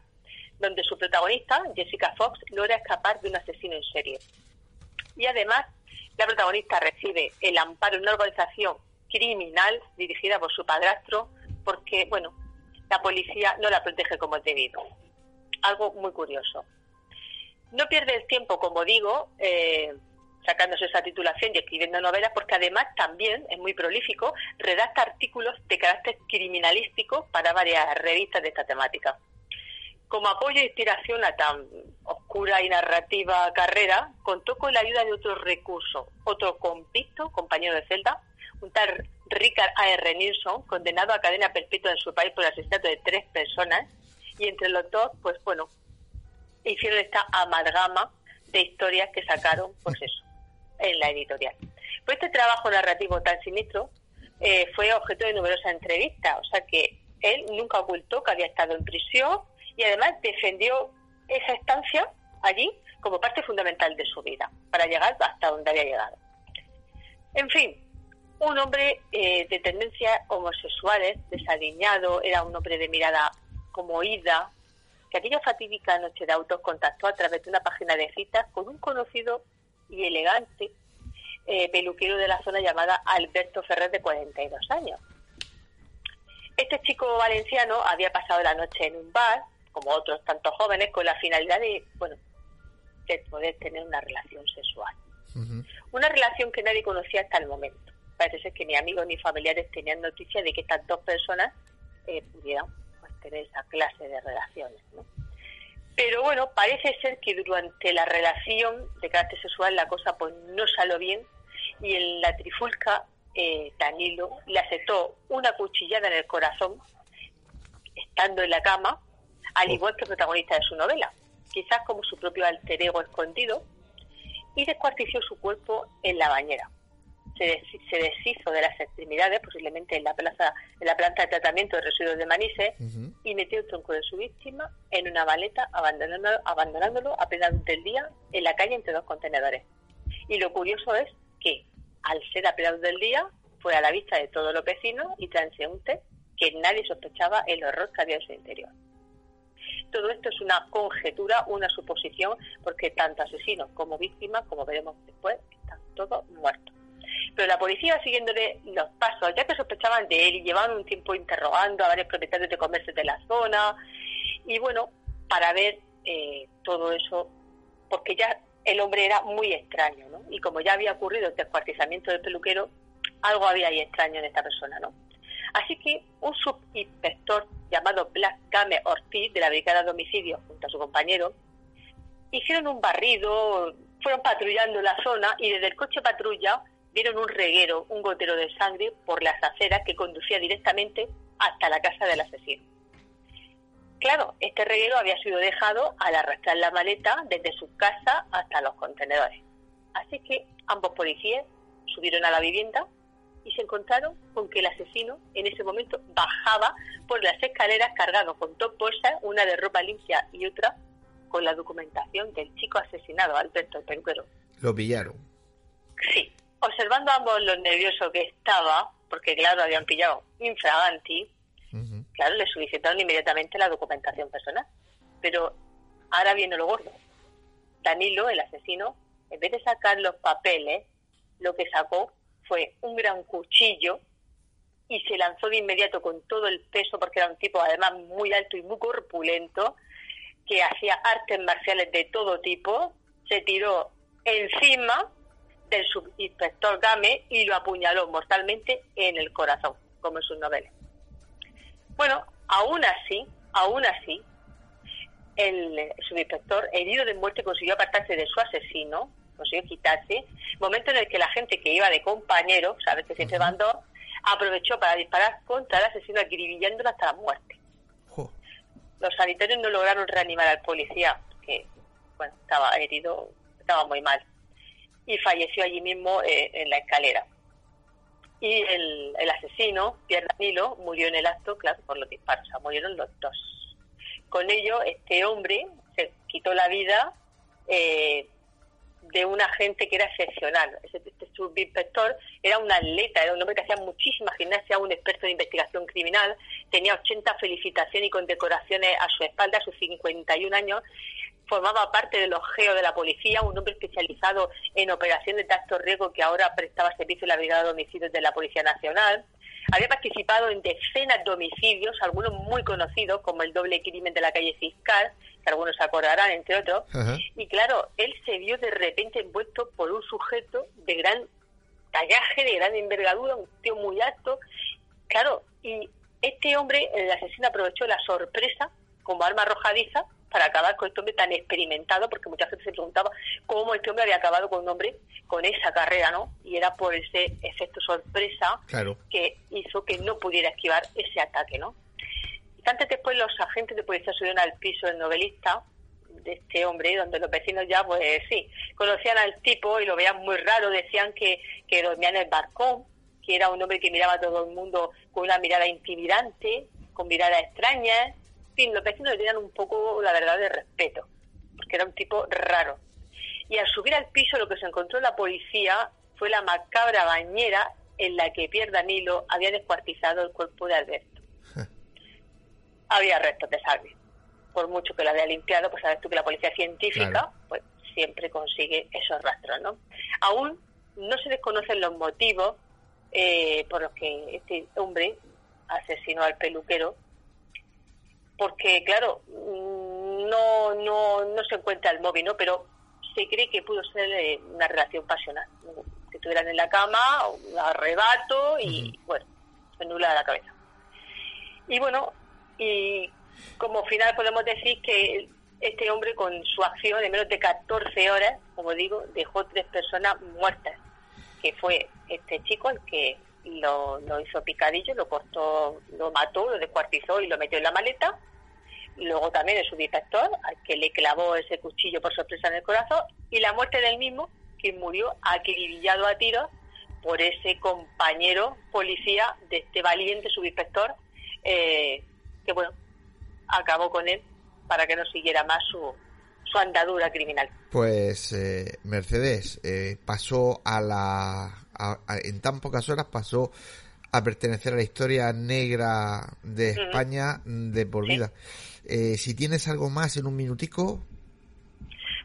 donde su protagonista, Jessica Fox, logra escapar de un asesino en serie. Y además, la protagonista recibe el amparo de una organización criminal dirigida por su padrastro, porque, bueno, la policía no la protege como es debido algo muy curioso. No pierde el tiempo, como digo, eh, sacándose esa titulación y escribiendo novelas, porque además también es muy prolífico, redacta artículos de carácter criminalístico para varias revistas de esta temática. Como apoyo e inspiración a tan oscura y narrativa carrera, contó con la ayuda de otro recurso, otro convicto, compañero de celda, un tal Richard A.R. Nilsson, condenado a cadena perpetua en su país por el asesinato de tres personas, y entre los dos, pues bueno, hicieron esta amalgama de historias que sacaron, pues eso, en la editorial. Pues este trabajo narrativo tan sinistro eh, fue objeto de numerosas entrevistas, o sea que él nunca ocultó que había estado en prisión y además defendió esa estancia allí como parte fundamental de su vida, para llegar hasta donde había llegado. En fin, un hombre eh, de tendencias homosexuales, desaliñado, era un hombre de mirada como Ida, que aquella fatídica noche de autos contactó a través de una página de citas con un conocido y elegante eh, peluquero de la zona llamada Alberto Ferrer, de 42 años. Este chico valenciano había pasado la noche en un bar, como otros tantos jóvenes, con la finalidad de, bueno, de poder tener una relación sexual. Una relación que nadie conocía hasta el momento. Parece ser que ni amigos ni familiares tenían noticia de que estas dos personas eh, pudieran tener esa clase de relaciones. ¿no? Pero bueno, parece ser que durante la relación de carácter sexual la cosa pues no salió bien y en la trifulca eh, Danilo le aceptó una cuchillada en el corazón estando en la cama, al igual que el protagonista de su novela, quizás como su propio alter ego escondido, y descuartició su cuerpo en la bañera se, deshizo de las extremidades, posiblemente en la plaza, en la planta de tratamiento de residuos de Manises, y metió el tronco de su víctima en una maleta, abandonándolo, abandonándolo a plena del día en la calle entre dos contenedores. Y lo curioso es que, al ser a plena del día, fue a la vista de todos los vecinos y transeúntes que nadie sospechaba el horror que había en su interior. Todo esto es una conjetura, una suposición, porque tanto asesinos como víctimas, como veremos después, están todos muertos. Pero la policía siguiéndole los pasos, ya que sospechaban de él y llevaban un tiempo interrogando a varios propietarios de comercios de la zona. Y bueno, para ver eh, todo eso, porque ya el hombre era muy extraño, ¿no? Y como ya había ocurrido el descuartizamiento del peluquero, algo había ahí extraño en esta persona, ¿no? Así que un subinspector llamado Black Game Ortiz de la Brigada de Homicidio junto a su compañero hicieron un barrido, fueron patrullando la zona y desde el coche patrulla vieron un reguero, un gotero de sangre por las aceras que conducía directamente hasta la casa del asesino. Claro, este reguero había sido dejado al arrastrar la maleta desde su casa hasta los contenedores. Así que ambos policías subieron a la vivienda y se encontraron con que el asesino en ese momento bajaba por las escaleras cargado con dos bolsas, una de ropa limpia y otra con la documentación del chico asesinado, Alberto el peluquero. Lo pillaron. Sí, observando ambos lo nervioso que estaba, porque claro, habían pillado infraganti, claro, le solicitaron inmediatamente la documentación personal. Pero ahora viene lo gordo. Danilo, el asesino, en vez de sacar los papeles, lo que sacó fue un gran cuchillo y se lanzó de inmediato con todo el peso, porque era un tipo además muy alto y muy corpulento, que hacía artes marciales de todo tipo, se tiró encima del subinspector Game y lo apuñaló mortalmente en el corazón, como en sus novelas. Bueno, aún así, aún así, el subinspector, herido de muerte, consiguió apartarse de su asesino, consiguió quitarse, momento en el que la gente que iba de compañero, sabes que siempre van dos, aprovechó para disparar contra el asesino acribillándolo hasta la muerte. Los sanitarios no lograron reanimar al policía, que bueno, estaba herido, estaba muy mal, y falleció allí mismo eh, en la escalera. Y el, el asesino, Pierre Danilo, murió en el acto, claro, por los disparos, o sea, murieron los dos. Con ello, este hombre se quitó la vida eh, de un agente que era excepcional. Este, subinspector era un atleta, era un hombre que hacía muchísima gimnasia, un experto de investigación criminal, tenía 80 felicitaciones y condecoraciones a su espalda, a sus 51 años, formaba parte de los GEO de la policía, un hombre especializado en operaciones de alto riesgo que ahora prestaba servicio en la Brigada de Homicidios de la Policía Nacional. Había participado en decenas de homicidios, algunos muy conocidos, como el doble crimen de la calle Fiscal, que algunos se acordarán, entre otros. Y claro, él se vio de repente envuelto por un sujeto de gran tallaje, de gran envergadura, un tío muy alto. Claro, y este hombre, el asesino, aprovechó la sorpresa como arma arrojadiza para acabar con este hombre tan experimentado, porque mucha gente se preguntaba cómo este hombre había acabado con un hombre con esa carrera, ¿no? Y era por ese efecto sorpresa que hizo que no pudiera esquivar ese ataque, ¿no? Instantes después los agentes de policía subieron al piso del novelista de este hombre, donde los vecinos ya, pues sí, conocían al tipo y lo veían muy raro, decían que, que dormía en el balcón, que era un hombre que miraba a todo el mundo con una mirada intimidante, con mirada extraña, fin, los vecinos le tenían un poco, la verdad, de respeto, porque era un tipo raro. Y al subir al piso lo que se encontró la policía fue la macabra bañera en la que Pierre Danilo había descuartizado el cuerpo de Alberto. había restos de sangre. Por mucho que lo había limpiado, pues sabes tú que la policía científica pues siempre consigue esos rastros, ¿no? Aún no se desconocen los motivos eh, por los que este hombre asesinó al peluquero porque claro, no, no, no se encuentra el móvil, ¿no? Pero se cree que pudo ser eh, una relación pasional, que estuvieran en la cama, un arrebato y, bueno, se nula la cabeza. Y bueno, y como final podemos decir que este hombre con su acción de menos de 14 horas, como digo, dejó tres personas muertas, que fue este chico el que lo, lo hizo picadillo, lo cortó, lo mató, lo descuartizó y lo metió en la maleta, luego también el subinspector, al que le clavó ese cuchillo por sorpresa en el corazón, y la muerte del mismo, que murió acribillado a tiros por ese compañero policía de este valiente subinspector, eh, que bueno, acabó con él para que no siguiera más su, su andadura criminal. Pues eh, Mercedes eh, pasó a la... en tan pocas horas pasó a pertenecer a la historia negra de España de por vida. Eh, si tienes algo más en un minutico.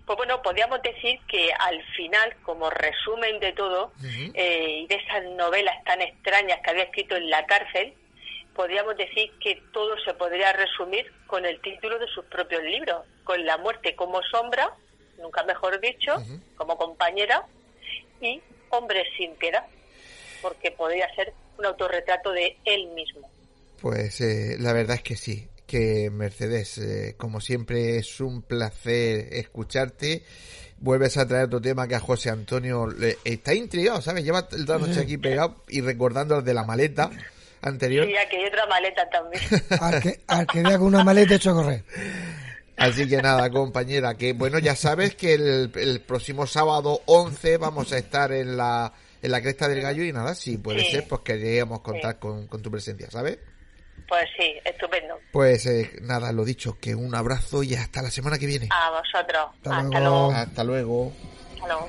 Pues bueno, podríamos decir que al final, como resumen de todo, eh, y de esas novelas tan extrañas que había escrito en la cárcel, podríamos decir que todo se podría resumir con el título de sus propios libros, con la muerte como sombra, nunca mejor dicho, como compañera, y Hombre sin piedad, porque podría ser un autorretrato de él mismo. Pues eh, la verdad es que sí, que Mercedes, eh, como siempre es un placer escucharte. Vuelves a traer otro tema que a José Antonio le, está intrigado, ¿sabes? Lleva la noche aquí pegado y recordando el de la maleta anterior. Sí, aquí hay otra maleta también. al, que, al que vea con una maleta hecho a correr. Así que nada, compañera, que bueno, ya sabes que el, el próximo sábado 11 vamos a estar en la en la cresta del gallo y nada, si puede Sí. ser, pues queríamos contar con, con tu presencia, ¿sabes? Pues sí, estupendo. Pues eh, nada, lo dicho, que un abrazo y hasta la semana que viene. A vosotros. Hasta, Hasta luego. Hasta luego. Hasta luego.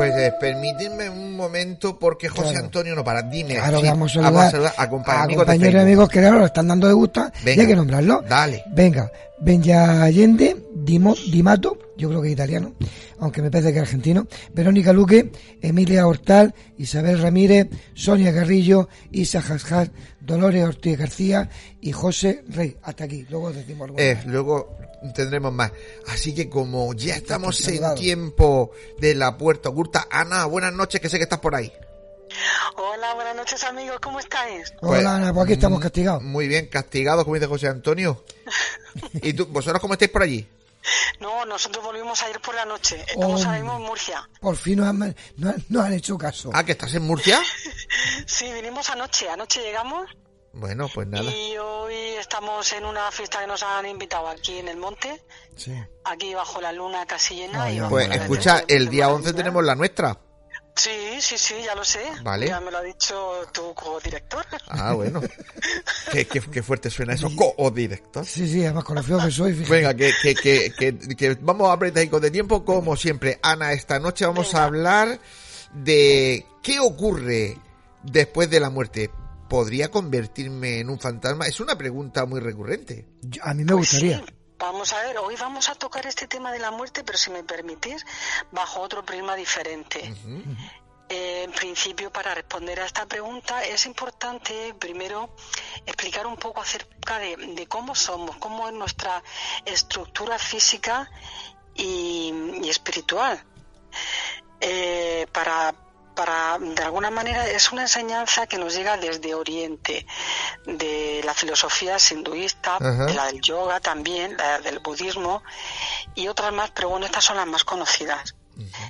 Pues eh, permíteme un momento porque José Claro. Antonio no para. Dime, Claro, sí, vamos a saludar a compañeros a de compañeros y amigos que claro, lo están dando de gusta y Venga, hay que nombrarlo. Dale. Venga, Benja Allende, Dimo, Dimato, yo creo que es italiano, aunque me parece que es argentino, Verónica Luque, Emilia Hortal, Isabel Ramírez, Sonia Garrillo, Isa Jasjas, Dolores Ortiz García y José Rey. Hasta aquí, luego decimos algo. Eh, luego tendremos más. Así que como ya estamos en tiempo de la puerta oculta, Ana, buenas noches, que sé que estás por ahí. Hola, buenas noches amigos, ¿cómo estáis? Hola Ana, pues aquí estamos mm, castigados. Muy bien, castigados, como dice José Antonio. ¿Y tú, vosotros cómo estáis por allí? No, nosotros volvimos ayer por la noche, estamos Oh. ahora mismo en Murcia. Por fin nos han, nos han- nos han hecho caso. Ah, que estás en Murcia. Sí, vinimos anoche, anoche llegamos Bueno, pues nada. y hoy estamos en una fiesta que nos han invitado aquí en el monte, Sí. aquí bajo la luna casi llena. Ay, y Pues escucha, el día maravilla. 11 tenemos la nuestra. Sí, sí, sí, ya lo sé. Vale. Ya me lo ha dicho tu co-director. Ah, bueno. qué, qué- qué fuerte suena eso, co-director. Sí, sí, además con lo feo que soy, fíjate. Venga, que, que, que, que, que vamos a apretar de tiempo, como siempre. Ana, esta noche vamos a hablar de qué ocurre después de la muerte. ¿Podría convertirme en un fantasma? Es una pregunta muy recurrente. Yo- a mí me Pues gustaría. sí, vamos a ver, hoy vamos a tocar este tema de la muerte, pero si me permitís, bajo otro prisma diferente. Eh, en principio, para responder a esta pregunta, es importante primero explicar un poco acerca de, de cómo somos, cómo es nuestra estructura física y, y espiritual. Eh, para, para, de alguna manera, es una enseñanza que nos llega desde Oriente, de la filosofía hinduista, Ajá. de la del yoga también, la del budismo y otras más, pero bueno, estas son las más conocidas.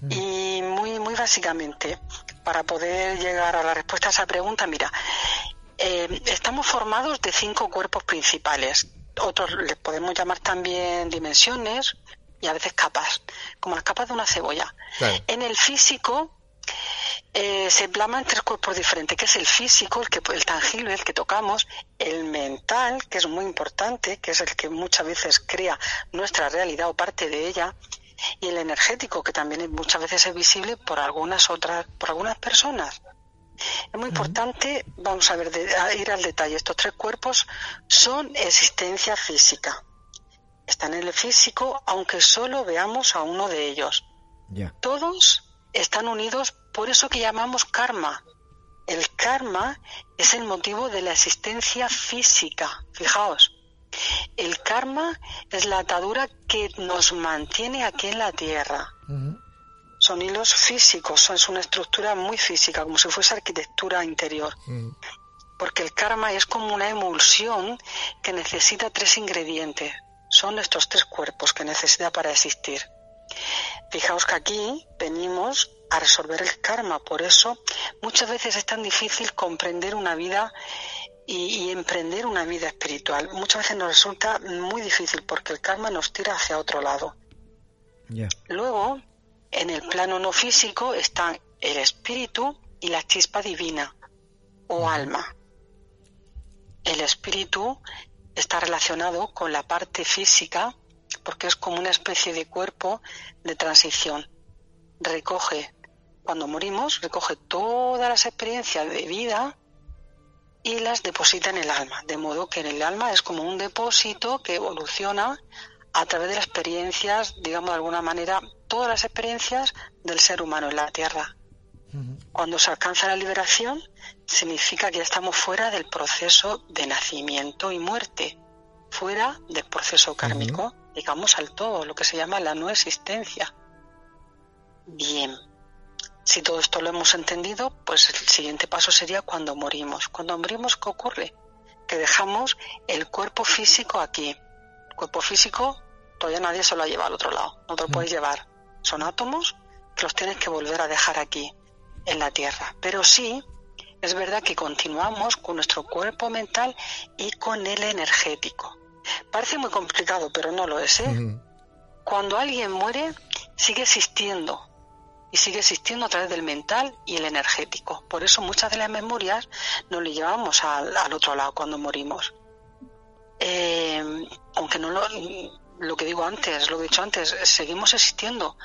Y muy, muy básicamente, para poder llegar a la respuesta a esa pregunta, mira, eh, estamos formados de cinco cuerpos principales. Otros les podemos llamar también dimensiones y a veces capas, como las capas de una cebolla. En el físico eh, se plasman tres cuerpos diferentes, que es el físico, el, que, el tangible, el que tocamos, el mental, que es muy importante, que es el que muchas veces crea nuestra realidad o parte de ella, y el energético, que también es- muchas veces es visible por algunas otras, por algunas personas. Es muy importante, vamos a ver, de- a ir al detalle. Estos tres cuerpos son existencia física. Están en el físico, aunque solo veamos a uno de ellos. Todos están unidos por eso que llamamos karma. El karma es el motivo de la existencia física. Fijaos, el karma es la atadura que nos mantiene aquí en la tierra. Son hilos físicos, son- es una estructura muy física, como si fuese arquitectura interior. Porque el karma es como una emulsión que necesita tres ingredientes. Son estos tres cuerpos que necesita para existir. Fijaos que aquí venimos a resolver el karma, por eso muchas veces es tan difícil comprender una vida y, y emprender una vida espiritual. Muchas veces nos resulta muy difícil porque el karma nos tira hacia otro lado. Luego, en el plano no físico están el espíritu y la chispa divina o alma. el espíritu está relacionado con la parte física porque es como una especie de cuerpo de transición. Recoge, cuando morimos, recoge todas las experiencias de vida y las deposita en el alma, de modo que en el alma es como un depósito que evoluciona a través de las experiencias, digamos de alguna manera, todas las experiencias del ser humano en la Tierra. Cuando se alcanza la liberación, significa que ya estamos fuera del proceso de nacimiento y muerte, fuera del proceso kármico, digamos al todo, lo que se llama la no existencia. Bien, si todo esto lo hemos entendido, pues el siguiente paso sería cuando morimos. Cuando morimos, ¿qué ocurre? Que dejamos el cuerpo físico aquí. El cuerpo físico todavía nadie se lo ha llevado al otro lado, no te lo puedes llevar. Son átomos que los tienes que volver a dejar aquí en la Tierra. Pero sí, es verdad que continuamos con nuestro cuerpo mental y con el energético. Parece muy complicado, pero no lo es. ¿eh? Cuando alguien muere, sigue existiendo. Y sigue existiendo a través del mental y el energético. Por eso muchas de las memorias nos le llevamos al, otro lado cuando morimos. Eh, aunque no lo, lo que digo antes, lo que he dicho antes, seguimos existiendo.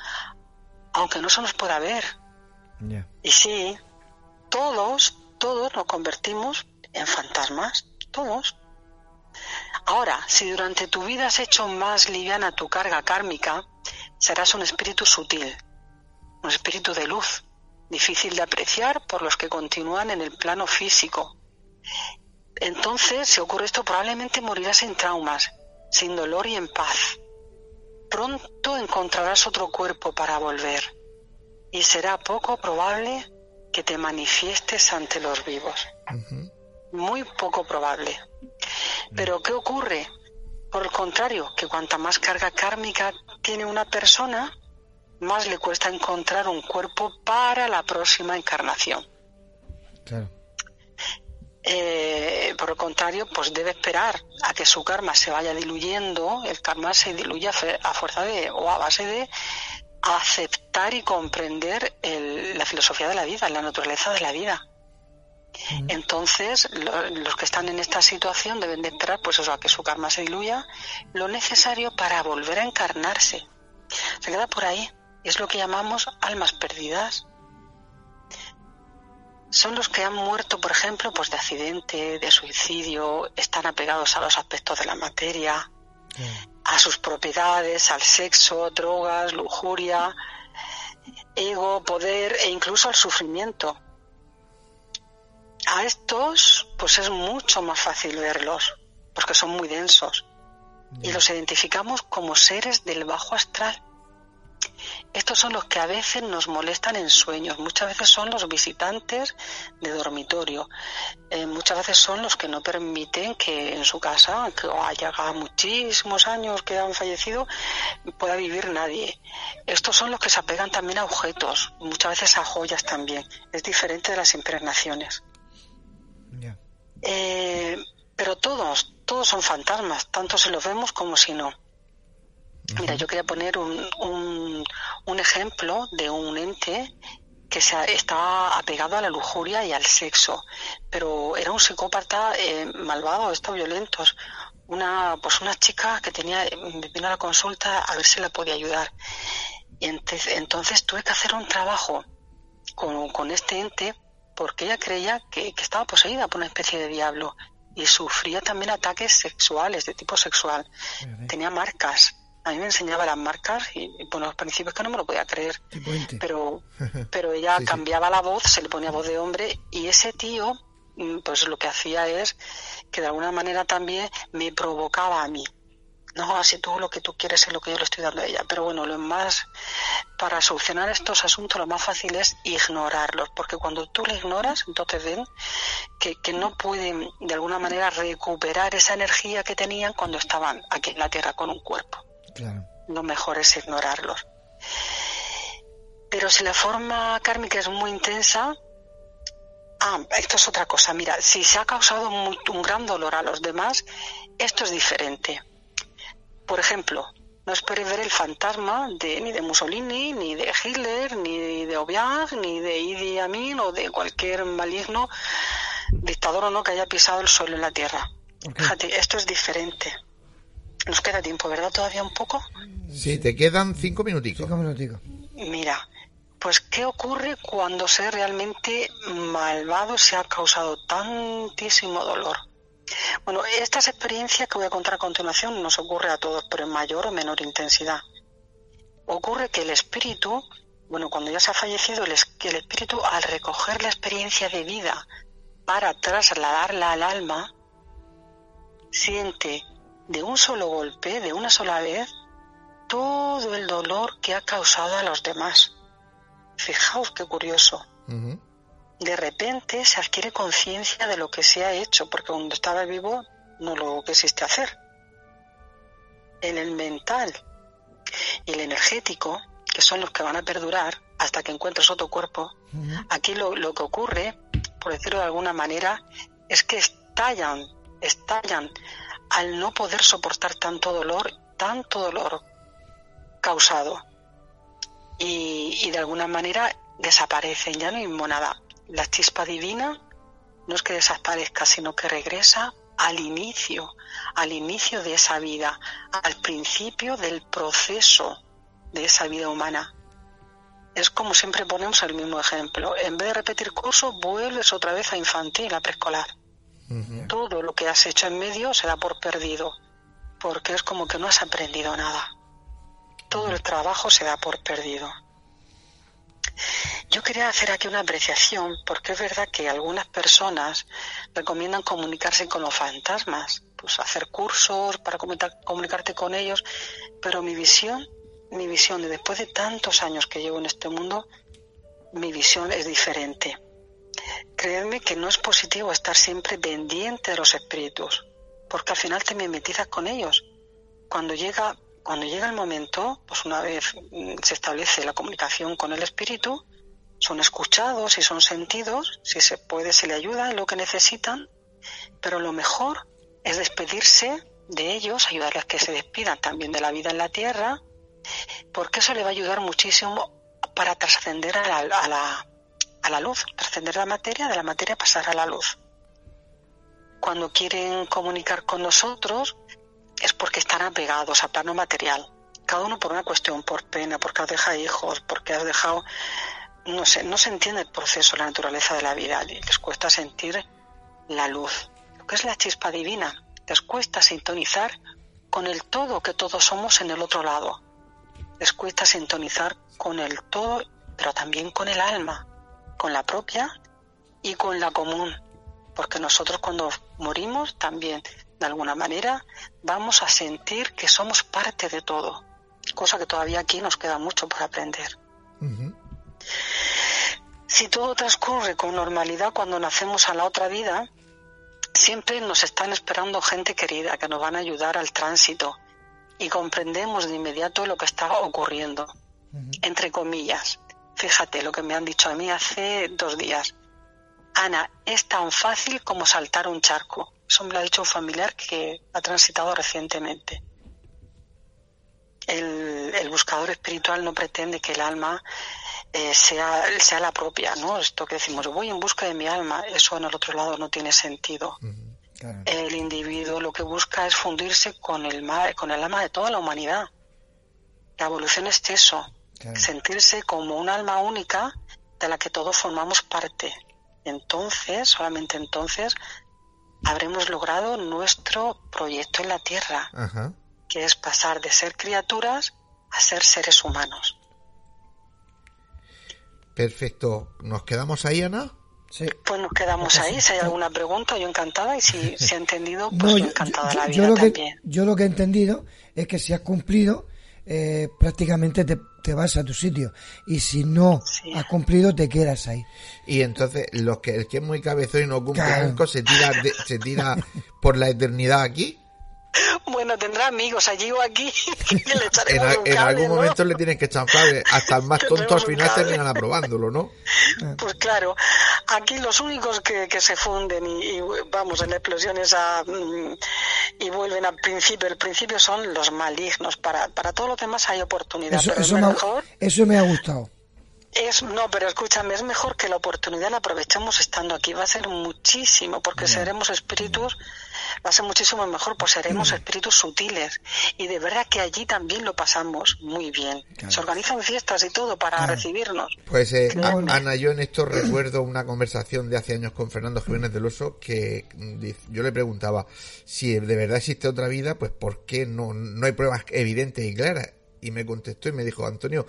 Aunque no se nos pueda ver. Y sí, todos, todos nos convertimos en fantasmas, todos. Ahora, si durante tu vida has hecho más liviana tu carga kármica, serás un espíritu sutil, un espíritu de luz, difícil de apreciar por los que continúan en el plano físico. Entonces, si ocurre esto, probablemente morirás sin traumas, sin dolor y en paz. Pronto encontrarás otro cuerpo para volver y será poco probable que te manifiestes ante los vivos. Muy poco probable. Pero ¿qué ocurre? Por el contrario, que cuanta más carga kármica tiene una persona, más le cuesta encontrar un cuerpo para la próxima encarnación. Eh, por el contrario, pues debe esperar a que su karma se vaya diluyendo, el karma se diluye a fuerza de, o a base de aceptar y comprender la filosofía de la vida, la naturaleza de la vida. Entonces, los que están en esta situación deben de esperar, pues eso, a que su karma se diluya, lo necesario para volver a encarnarse. Se queda por ahí. Es lo que llamamos almas perdidas. Son los que han muerto, por ejemplo, pues de accidente, de suicidio, están apegados a los aspectos de la materia, a sus propiedades, al sexo, drogas, lujuria, ego, poder e incluso al sufrimiento. A estos, pues es mucho más fácil verlos, porque son muy densos. Y los identificamos como seres del bajo astral. Estos son los que a veces nos molestan en sueños, muchas veces son los visitantes de dormitorio, eh, muchas veces son los que no permiten que en su casa, que haya muchísimos años que han fallecido, pueda vivir nadie. Estos son los que se apegan también a objetos, muchas veces a joyas también. Es diferente de las impregnaciones. Eh, pero todos, todos son fantasmas, tanto si los vemos como si no. Mira, yo quería poner un, un, ejemplo de un ente que se, estaba apegado a la lujuria y al sexo, pero era un psicópata eh, malvado, estos violentos. Una, pues una chica que tenía, me vino a la consulta a ver si la podía ayudar. Y entonces, tuve que hacer un trabajo con, con este ente porque ella creía que, que, estaba poseída por una especie de diablo y sufría también ataques sexuales, de tipo sexual. Tenía marcas a mí me enseñaba las marcas y, bueno, los principios que no me lo podía creer. Pero, pero ella cambiaba la voz, se le ponía voz de hombre y ese tío, mm, pues lo que hacía es que de alguna manera también me provocaba a mí. No, así tú lo que tú quieres es lo que yo le estoy dando a ella. Pero bueno, lo más, para solucionar estos asuntos, lo más fácil es ignorarlos. Porque cuando tú le ignoras, entonces ven que, que no pueden de alguna manera recuperar esa energía que tenían cuando estaban aquí en la Tierra con un cuerpo. Lo mejor es ignorarlos. Pero si la forma kármica es muy intensa, ah, esto es otra cosa. Mira, si se ha causado un gran dolor a los demás, esto es diferente. Por ejemplo, no esperes ver el fantasma de, ni de Mussolini, ni de Hitler, ni de Obiang, ni de Idi Amin o de cualquier maligno dictador o no que haya pisado el suelo en la tierra. Fíjate, esto es diferente. Nos queda tiempo, ¿verdad? Todavía un poco. Sí, te quedan cinco minuticos. Cinco minuticos. Mira, pues ¿qué ocurre cuando ser realmente malvado se ha causado tantísimo dolor? Bueno, estas experiencias que voy a contar a continuación nos ocurre a todos, pero en mayor o menor intensidad. Ocurre que el espíritu, bueno, cuando ya se ha fallecido, el, espíritu al recoger la experiencia de vida para trasladarla al alma, siente de un solo golpe, de una sola vez, todo el dolor que ha causado a los demás. Fijaos qué curioso. De repente se adquiere conciencia de lo que se ha hecho, porque cuando estaba vivo no lo quisiste hacer. En el mental y el energético, que son los que van a perdurar hasta que encuentres otro cuerpo, aquí lo, lo que ocurre, por decirlo de alguna manera, es que estallan, estallan al no poder soportar tanto dolor, tanto dolor causado. Y, y de alguna manera desaparecen, ya no hay nada. La chispa divina no es que desaparezca, sino que regresa al inicio, al inicio de esa vida, al principio del proceso de esa vida humana. Es como siempre ponemos el mismo ejemplo. En vez de repetir curso, vuelves otra vez a infantil, a preescolar. Todo lo que has hecho en medio se da por perdido, porque es como que no has aprendido nada. Todo el trabajo se da por perdido. Yo quería hacer aquí una apreciación, porque es verdad que algunas personas recomiendan comunicarse con los fantasmas, pues hacer cursos para comunicarte con ellos, pero mi visión, mi visión de después de tantos años que llevo en este mundo, mi visión es diferente. Creedme que no es positivo estar siempre pendiente de los espíritus, porque al final te mimetizas con ellos. Cuando llega, cuando llega el momento, pues una vez mm, se establece la comunicación con el espíritu, son escuchados y son sentidos, si se puede se le ayuda en lo que necesitan, pero lo mejor es despedirse de ellos, ayudarles a que se despidan también de la vida en la tierra, porque eso le va a ayudar muchísimo para trascender a la, a la luz, trascender la materia, de la materia pasar a la luz. Cuando quieren comunicar con nosotros es porque están apegados a plano material, cada uno por una cuestión, por pena, porque has dejado hijos, porque has dejado, no sé, no se entiende el proceso, la naturaleza de la vida, les cuesta sentir la luz, lo que es la chispa divina, les cuesta sintonizar con el todo que todos somos en el otro lado, les cuesta sintonizar con el todo, pero también con el alma, con la propia y con la común, porque nosotros cuando morimos también, de alguna manera, vamos a sentir que somos parte de todo, cosa que todavía aquí nos queda mucho por aprender. Si todo transcurre con normalidad cuando nacemos a la otra vida, siempre nos están esperando gente querida que nos van a ayudar al tránsito y comprendemos de inmediato lo que está ocurriendo, entre comillas. Fíjate lo que me han dicho a mí hace dos días. Ana, es tan fácil como saltar un charco. Eso me lo ha dicho un familiar que ha transitado recientemente. El, buscador espiritual no pretende que el alma eh, sea, sea la propia, ¿no? Esto que decimos, voy en busca de mi alma, eso en el otro lado no tiene sentido. El individuo lo que busca es fundirse con el, con el alma de toda la humanidad. La evolución es eso, sentirse como un alma única de la que todos formamos parte. Entonces, solamente entonces, habremos logrado nuestro proyecto en la Tierra, que es pasar de ser criaturas a ser seres humanos. Perfecto. ¿Nos quedamos ahí, Ana? Sí. Pues nos quedamos ahí. Si hay alguna pregunta, yo encantada. Y si se ha entendido, pues yo encantada la vida lo que, también. Yo lo que he entendido es que si has cumplido, eh, prácticamente te, te, vas a tu sitio. Y si no has cumplido, te quedas ahí. Y entonces, los que, el que es muy cabezón y no cumple claro. se tira, de, se tira por la eternidad aquí. Bueno, tendrá amigos allí o aquí. en, a, en algún ¿no? momento le tienes que echar cable. Hasta el más tonto al final terminan aprobándolo, ¿no? Pues claro, aquí los únicos que, que se funden y, y, vamos en la explosión esa y vuelven al principio, el principio son los malignos. Para, para todos los demás hay oportunidad. Eso, pero eso, es me, mejor eso me ha gustado. Es, no, pero escúchame, es mejor que la oportunidad la aprovechemos estando aquí. Va a ser muchísimo, porque seremos espíritus, va a ser muchísimo mejor, pues seremos espíritus sutiles. Y de verdad que allí también lo pasamos muy bien. Se organizan fiestas y todo para recibirnos. Pues eh, a- Ana, yo en esto recuerdo una conversación de hace años con Fernando Jiménez del Oso que mm, yo le preguntaba si de verdad existe otra vida, pues ¿por qué no, no hay pruebas evidentes y claras? Y me contestó y me dijo, Antonio,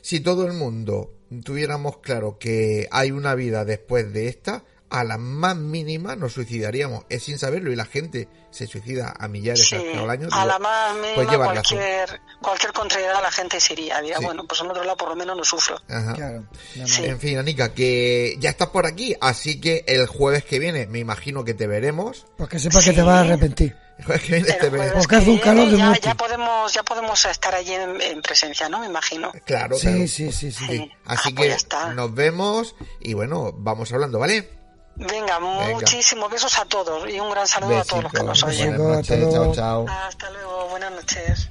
si todo el mundo tuviéramos claro que hay una vida después de esta, a la más mínima nos suicidaríamos. Es sin saberlo y la gente se suicida a millares Sí, al año. a digo, la más mínima pues lleva razón. cualquier, cualquier contrariedad la gente se iría. Diría, Sí. bueno, pues en otro lado por lo menos no sufro. Ajá. Sí. En fin, Anika, que ya estás por aquí, así que el jueves que viene me imagino que te veremos. Pues que sepas que te vas a arrepentir. El jueves que viene te veremos. Porque hace un calor de ya, podemos ya podemos estar allí en, en presencia, ¿no? Me imagino. Claro, Sí, claro. sí, sí, sí. Así Ah, pues ya que está. nos vemos y bueno, vamos hablando, ¿vale? Venga, muchísimos besos a todos y un gran saludo a todos los que nos oyen. buenas noches, chao, chao. Hasta luego, buenas noches.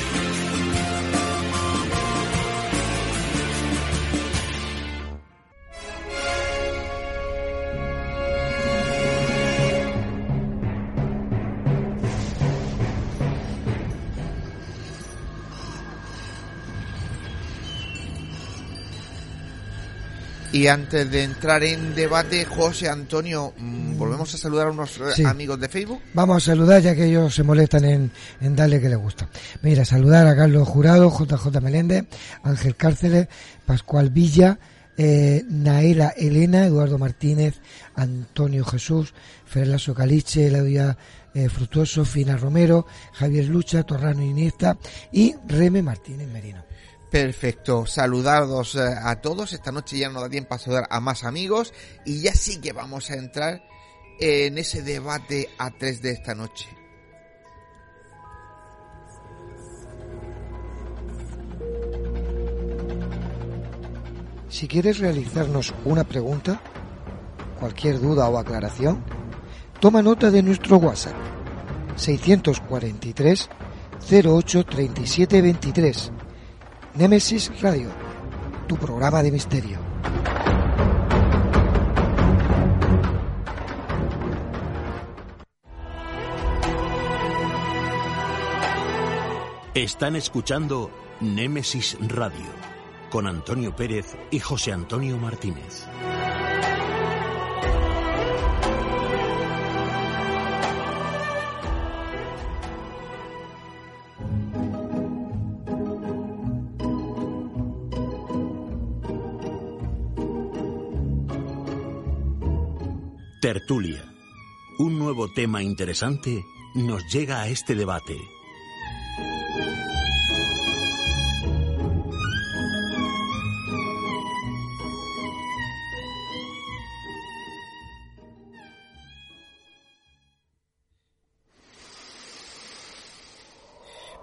Y antes de entrar en debate, José Antonio, mm, volvemos a saludar a unos Sí. amigos de Facebook. Vamos a saludar ya que ellos se molestan en, en darle que les gusta. Mira, saludar a Carlos Jurado, JJ Meléndez, Ángel Cárceles, Pascual Villa, eh, Naela Elena, Eduardo Martínez, Antonio Jesús, Ferlaso Caliche, Elaudia eh, Frutuoso, Fina Romero, Javier Lucha, Torrano Iniesta y Reme Martínez Merino. Perfecto, saludados eh, a todos. Esta noche ya nos da tiempo a saludar a más amigos y ya sí que vamos a entrar en ese debate a tres de esta noche. Si quieres realizarnos una pregunta, cualquier duda o aclaración, toma nota de nuestro WhatsApp 643 08 37 23. Nemesis Radio, tu programa de misterio. Están escuchando Némesis Radio con Antonio Pérez y José Antonio Martínez. Tema interesante nos llega a este debate.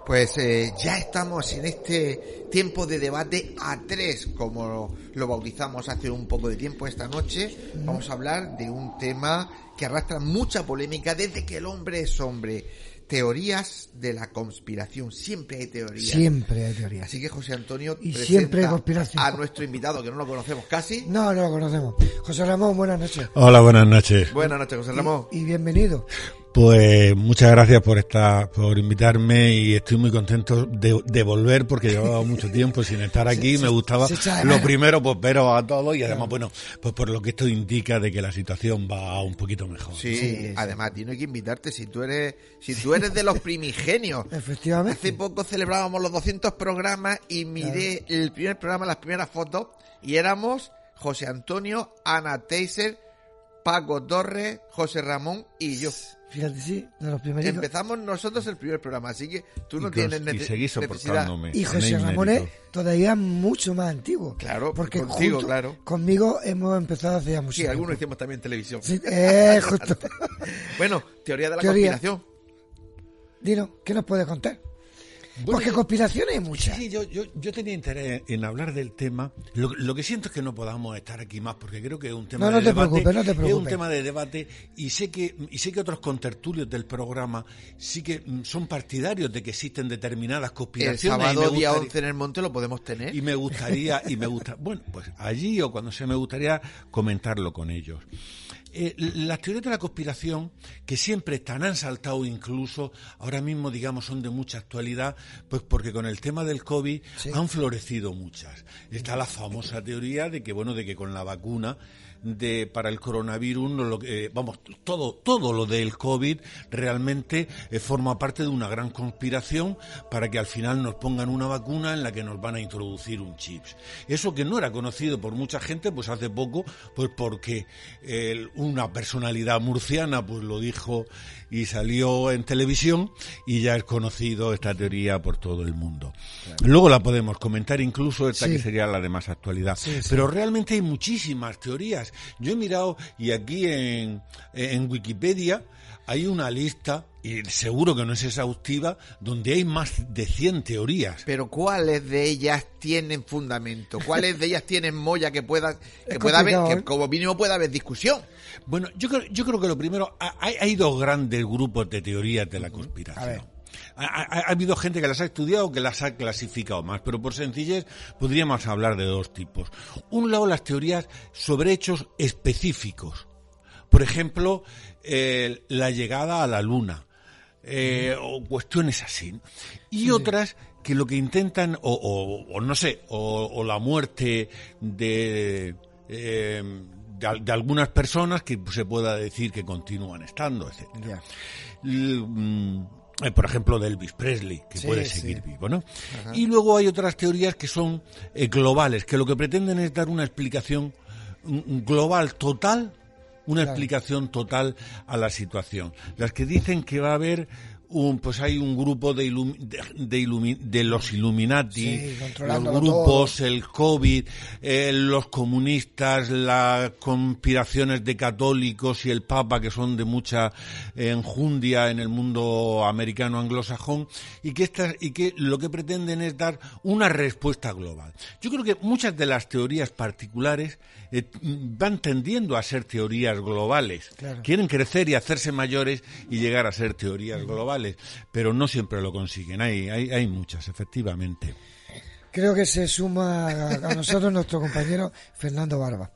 Pues eh, ya estamos en este tiempo de debate a tres, como lo bautizamos hace un poco de tiempo esta noche. Vamos a hablar de un tema que arrastra mucha polémica desde que el hombre es hombre. Teorías de la conspiración. Siempre hay teorías. Siempre hay teorías. Así que José Antonio Y presenta siempre hay conspiración. a nuestro invitado, que no lo conocemos casi. No, no lo conocemos. José Ramón, buenas noches. Hola, buenas noches. Buenas noches, José Ramón. Y bienvenido. Pues muchas gracias por estar, por invitarme y estoy muy contento de, de volver porque llevaba mucho tiempo sin estar aquí. Se- Me gustaba se lo primero, pues veros a todos y además, bueno, pues por lo que esto indica de que la situación va un poquito mejor. Sí, además, tiene que invitarte si tú eres, si tú eres de los primigenios. Efectivamente. Hace poco celebrábamos los 200 programas y miré el primer programa, las primeras fotos, y éramos José Antonio, Ana Teiser, Paco Torres, José Ramón y yo. Fíjate, sí, de los primeritos. Empezamos nosotros el primer programa, así que tú no Y tienes y nece- seguís necesidad. soportándome. Y José Ramón es todavía mucho más antiguo. Claro, porque contigo, junto- claro. Conmigo hemos empezado hace ya mucho Sí, tiempo. algunos hicimos también televisión. Sí, eh, justo. bueno, teoría de la Teoría. conspiración. Dino, ¿qué nos puedes contar? Bueno, Porque yo- conspiraciones hay muchas. Sí, yo, yo, yo tenía interés en hablar del tema. Lo, lo que siento es que no podamos estar aquí más, porque creo que es un tema No, de no te debate. preocupes, no te Es un preocupes. tema de debate y sé que y sé que otros contertulios del programa sí que mm, son partidarios de que existen determinadas El conspiraciones. y sábado me día gustaría- 11 en el monte lo podemos tener. y me gustaría, y me gusta, bueno, pues allí o cuando sea me gustaría comentarlo con ellos. Eh, las teorías de la conspiración, que siempre están, han saltado incluso, ahora mismo digamos son de mucha actualidad, pues porque con el tema del COVID han florecido muchas. Está la famosa teoría de que, bueno, de que con la vacuna de para el coronavirus, lo eh, vamos, todo, todo lo del COVID realmente eh, forma parte de una gran conspiración para que al final nos pongan una vacuna en la que nos van a introducir un chips. Eso que no era conocido por mucha gente, pues hace poco, pues porque eh, una personalidad murciana pues lo dijo y salió en televisión y ya es conocido esta teoría por todo el mundo. Luego la podemos comentar incluso esta Sí. que sería la de más actualidad. Sí, sí. Pero realmente hay muchísimas teorías. Yo he mirado y aquí en, en Wikipedia hay una lista, y seguro que no es exhaustiva, donde hay más de 100 teorías. Pero ¿cuáles de ellas tienen fundamento? ¿Cuáles de ellas tienen molla que pueda, que pueda haber, que ¿eh? como mínimo pueda haber discusión? Bueno, yo creo, yo creo que lo primero, ha- hay, hay dos grandes grupos de teorías de la conspiración. Ha- ha habido gente que las ha estudiado que las ha clasificado más, pero por sencillez podríamos hablar de dos tipos. Un lado las teorías sobre hechos específicos. Por ejemplo, eh, la llegada a la luna. eh, o cuestiones así. Y otras que lo que intentan, o, o- o no sé, o, o la muerte de, eh, de, al- de algunas personas que se pueda decir que continúan estando, etc. Mm, eh, por ejemplo, de Elvis Presley, que Sí, puede sí. seguir vivo, ¿no? Ajá. Y luego hay otras teorías que son eh, globales, que lo que pretenden es dar una explicación global, total, una Claro. explicación total a la situación. Las que dicen que va a haber un, pues hay un grupo de, de, de ilumi- de los Illuminati, Sí, los grupos, el COVID, eh, los comunistas, las conspiraciones de católicos y el Papa, que son de mucha enjundia en el mundo americano anglosajón, y que, estas, y que lo que pretenden es dar una respuesta global. Yo creo que muchas de las teorías particulares eh, van tendiendo a ser teorías globales. Claro. Quieren crecer y hacerse mayores y llegar a ser teorías globales, pero no siempre lo consiguen. Hay, hay, hay muchas, efectivamente. Creo que se suma a, a nosotros nuestro compañero Fernando Barba.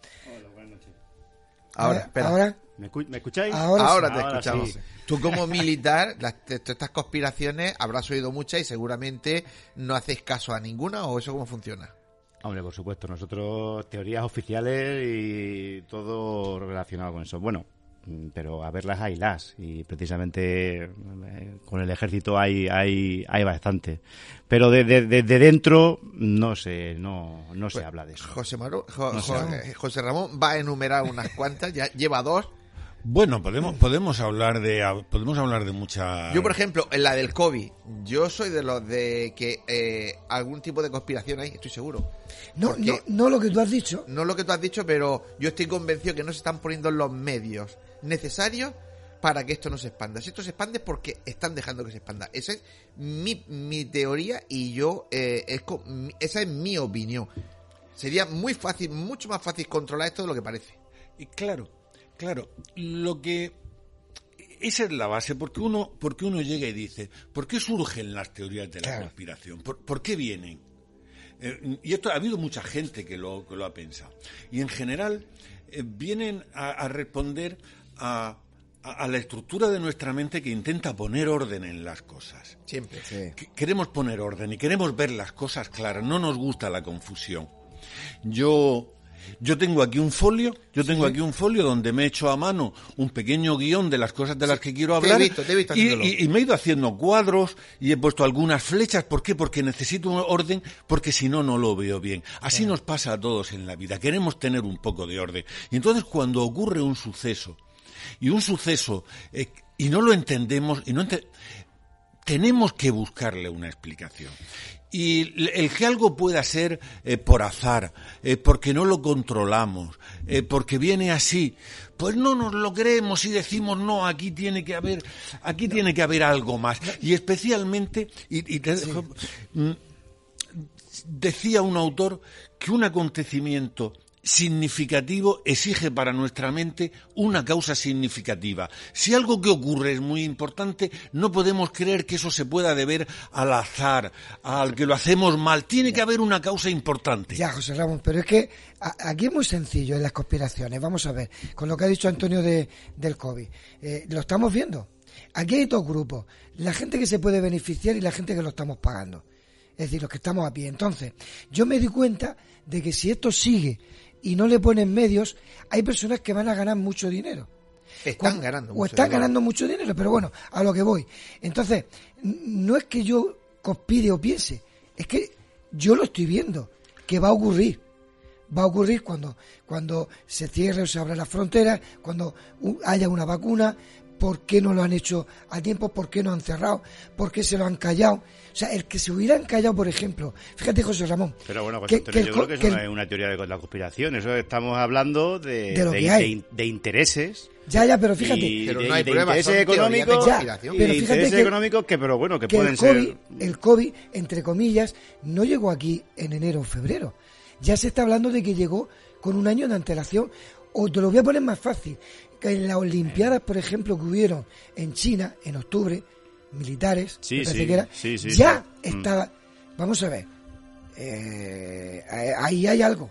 Ahora, Eh, espera. ahora- ¿Me, escu- me escucháis? Ahora Ahora, sí. te Ahora escuchamos. sí. Tú como militar, las, estas conspiraciones habrás oído muchas y seguramente no hacéis caso a ninguna o eso cómo funciona. Hombre, por supuesto, nosotros teorías oficiales y todo relacionado con eso. Bueno, pero a verlas hay las y precisamente eh, con el ejército hay hay hay bastante. Pero desde de, de dentro no se no no se habla de eso. José, Maru- Jo- No José Ramón va a enumerar unas cuantas, ya lleva dos. Bueno, podemos, podemos hablar de podemos hablar de muchas Yo, por ejemplo, en la del COVID, yo soy de los de que eh, algún tipo de conspiración hay, estoy seguro. No, Porque- no, no lo que tú has dicho. No lo que tú has dicho, pero yo estoy convencido que no se están poniendo los medios necesarios para que esto no se expanda. Si esto se expande es porque están dejando que se expanda. Esa es mi, mi teoría y yo, eh, es co- mi- esa es mi opinión. Sería muy fácil, mucho más fácil controlar esto de lo que parece. Y claro, claro, lo que esa es la base, porque uno, porque uno llega y dice, ¿por qué surgen las teorías de la Claro. conspiración? ¿Por, por qué vienen? Eh, y esto ha habido mucha gente que lo, que lo ha pensado. Y en general eh, vienen a, a responder a, a- a la estructura de nuestra mente que intenta poner orden en las cosas. Siempre. Que- Queremos poner orden y queremos ver las cosas claras, no nos gusta la confusión. Yo yo tengo aquí un folio, yo tengo aquí un folio donde me he hecho a mano un pequeño guion de las cosas de las que quiero te he hablar visto, te he visto y, y- y me he ido haciendo cuadros y he puesto algunas flechas. ¿Por qué? Porque necesito un orden, porque si no, no lo veo bien. Así nos pasa a todos en la vida. Queremos tener un poco de orden. Y entonces cuando ocurre un suceso, y un suceso, eh, y no lo entendemos, y no ente- tenemos que buscarle una explicación. Y el que algo pueda ser eh, por azar, eh, porque no lo controlamos, eh, porque viene así, pues no nos lo creemos y decimos no, aquí tiene que haber, aquí tiene que haber algo más. Y especialmente, y, y te dejo- mm, decía un autor que un acontecimiento significativo exige para nuestra mente una causa significativa. Si algo que ocurre es muy importante, no podemos creer que eso se pueda deber al azar, al que lo hacemos mal. Tiene que haber una causa importante. Ya, José Ramón, pero es que aquí es muy sencillo en las conspiraciones. Vamos a ver, con lo que ha dicho Antonio de, del COVID. Eh, lo estamos viendo. Aquí hay dos grupos. La gente que se puede beneficiar y la gente que lo estamos pagando. Es decir, los que estamos a pie. Entonces, yo me di cuenta de que si esto sigue y no le ponen medios, hay personas que van a ganar mucho dinero. Están ganando O mucho están dinero. ganando mucho dinero, pero bueno, a lo que voy. Entonces, no es que yo conspire o piense, es que yo lo estoy viendo, que va a ocurrir. Va a ocurrir cuando, cuando se cierre o se abra la frontera, cuando haya una vacuna, por qué no lo han hecho a tiempo, por qué no han cerrado, por qué se lo han callado. O sea, el que se hubieran callado, por ejemplo, fíjate José Ramón, Pero bueno, pues que- Antonio, que el yo creo que eso que no es una teoría de la conspiración, eso estamos hablando de, De lo de- que hay. de in- de intereses. Ya, ya, pero fíjate. Y Pero no hay pruebas, intereses económicos, conspiración. y Pero fíjate intereses que- económicos que, pero bueno, que, que pueden el COVID, ser... el COVID, entre comillas, no llegó aquí en enero o febrero. Ya se está hablando de que llegó con un año de antelación. O te lo voy a poner más fácil. Que en las Olimpiadas, por ejemplo, que hubieron en China, en octubre, militares, Sí, me parece sí, que era, sí, sí, ya. Mm. estaba... Vamos a ver. eh, ahí hay algo.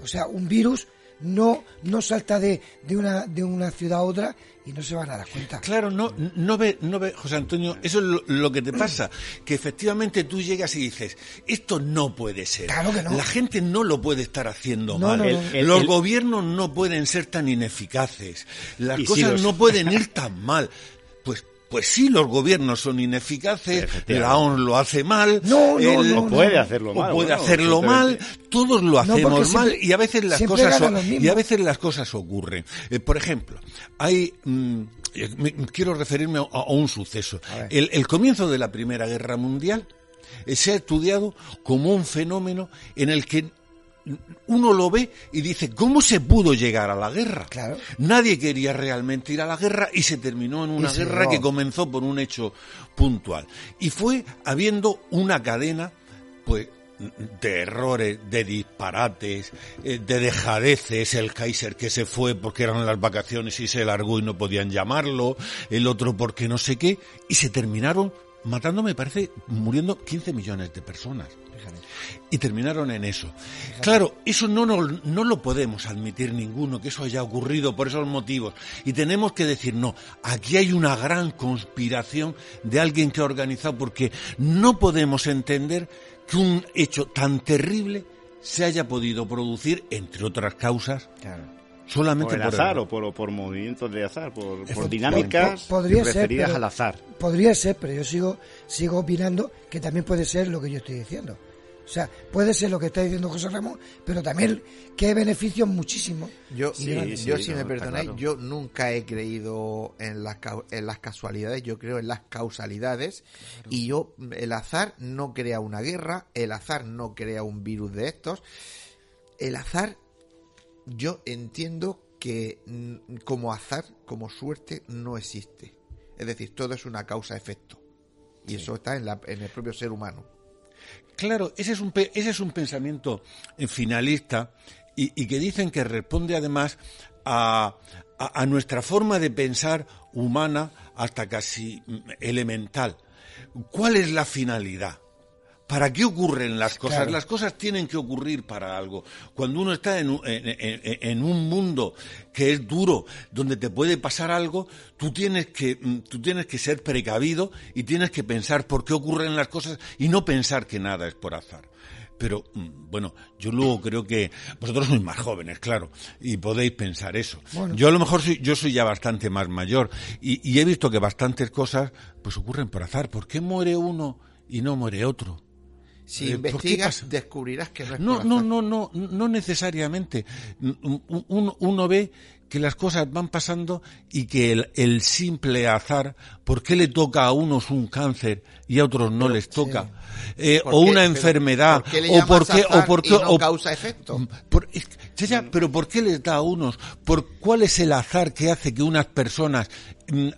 O sea, un virus no, no salta de, de, una, de una ciudad a otra y no se van a dar cuenta. Claro, no, no ve, no ve, José Antonio, eso es lo, lo que te pasa, que efectivamente tú llegas y dices, esto no puede ser. Claro que no. La gente no lo puede estar haciendo No, mal. no, no. El- el- los el- gobiernos no pueden ser tan ineficaces. Las Y cosas los- no pueden ir tan mal. Pues pues sí, los gobiernos son ineficaces, la ONU lo hace mal, No, no, el- no, O puede hacerlo o mal. puede bueno, hacerlo mal, todos lo hacemos mal siempre- y a veces las cosas o- y a veces las cosas ocurren. Eh, por ejemplo, hay mm, eh, me- quiero referirme a, a un suceso. El, el comienzo de la Primera Guerra Mundial eh, se ha estudiado como un fenómeno en el que uno lo ve y dice, ¿cómo se pudo llegar a la guerra? Nadie quería realmente ir a la guerra y se terminó en una guerra que comenzó por un hecho puntual. Y fue habiendo una cadena, pues, de errores, de disparates, eh, de dejadeces, el Kaiser que se fue porque eran las vacaciones y se largó y no podían llamarlo, el otro porque no sé qué, y se terminaron matando, me parece, muriendo 15 millones de personas. Y terminaron en eso. Claro, eso no, no, no lo podemos admitir ninguno, que eso haya ocurrido por esos motivos. Y tenemos que decir, no, aquí hay una gran conspiración de alguien que ha organizado, porque no podemos entender que un hecho tan terrible se haya podido producir, entre otras causas, solamente por el por azar el- o por, por movimientos de azar, por, por Po- dinámicas po- podría ser, referidas pero- al azar. Podría ser, pero yo sigo, sigo opinando que también puede ser lo que yo estoy diciendo. O sea, puede ser lo que está diciendo José Ramón, pero también que hay beneficios muchísimos. Yo, Y yo, grandes. si me perdonáis, yo nunca he creído en las, en las casualidades, yo creo en las causalidades. Y yo, el azar no crea una guerra, el azar no crea un virus de estos. El azar, yo entiendo que mm, como azar, como suerte, no existe. Es decir, todo es una causa-efecto. Y eso está en, la, en el propio ser humano. Claro, ese es un, ese es un pensamiento eh, finalista y, y que dicen que responde además a, a- a nuestra forma de pensar humana hasta casi mm, elemental. ¿Cuál es la finalidad? ¿Para qué ocurren las cosas? Claro. Las cosas tienen que ocurrir para algo. Cuando uno está en un, en- en- en un mundo que es duro, donde te puede pasar algo, tú tienes que, mm, tú tienes que ser precavido y tienes que pensar por qué ocurren las cosas y no pensar que nada es por azar. Pero, mm, bueno, yo luego creo que vosotros sois más jóvenes, claro, y podéis pensar eso. Bueno. Yo a lo mejor soy, yo soy ya bastante más mayor y, y he visto que bastantes cosas pues ocurren por azar. ¿Por qué muere uno y no muere otro? Si Eh, ¿por investigas, descubrirás que no es No, por no, no, no, no necesariamente. Un- un- Uno ve que las cosas van pasando y que el, el simple azar, ¿por qué le toca a unos un cáncer y a otros no les toca? Eh, ¿Por o qué? una enfermedad, ¿por qué le o por qué, azar o por y qué, no o- causa efecto? por- es- ya, ya, pero ¿por qué les da a unos? ¿Por cuál es el azar que hace que unas personas mm,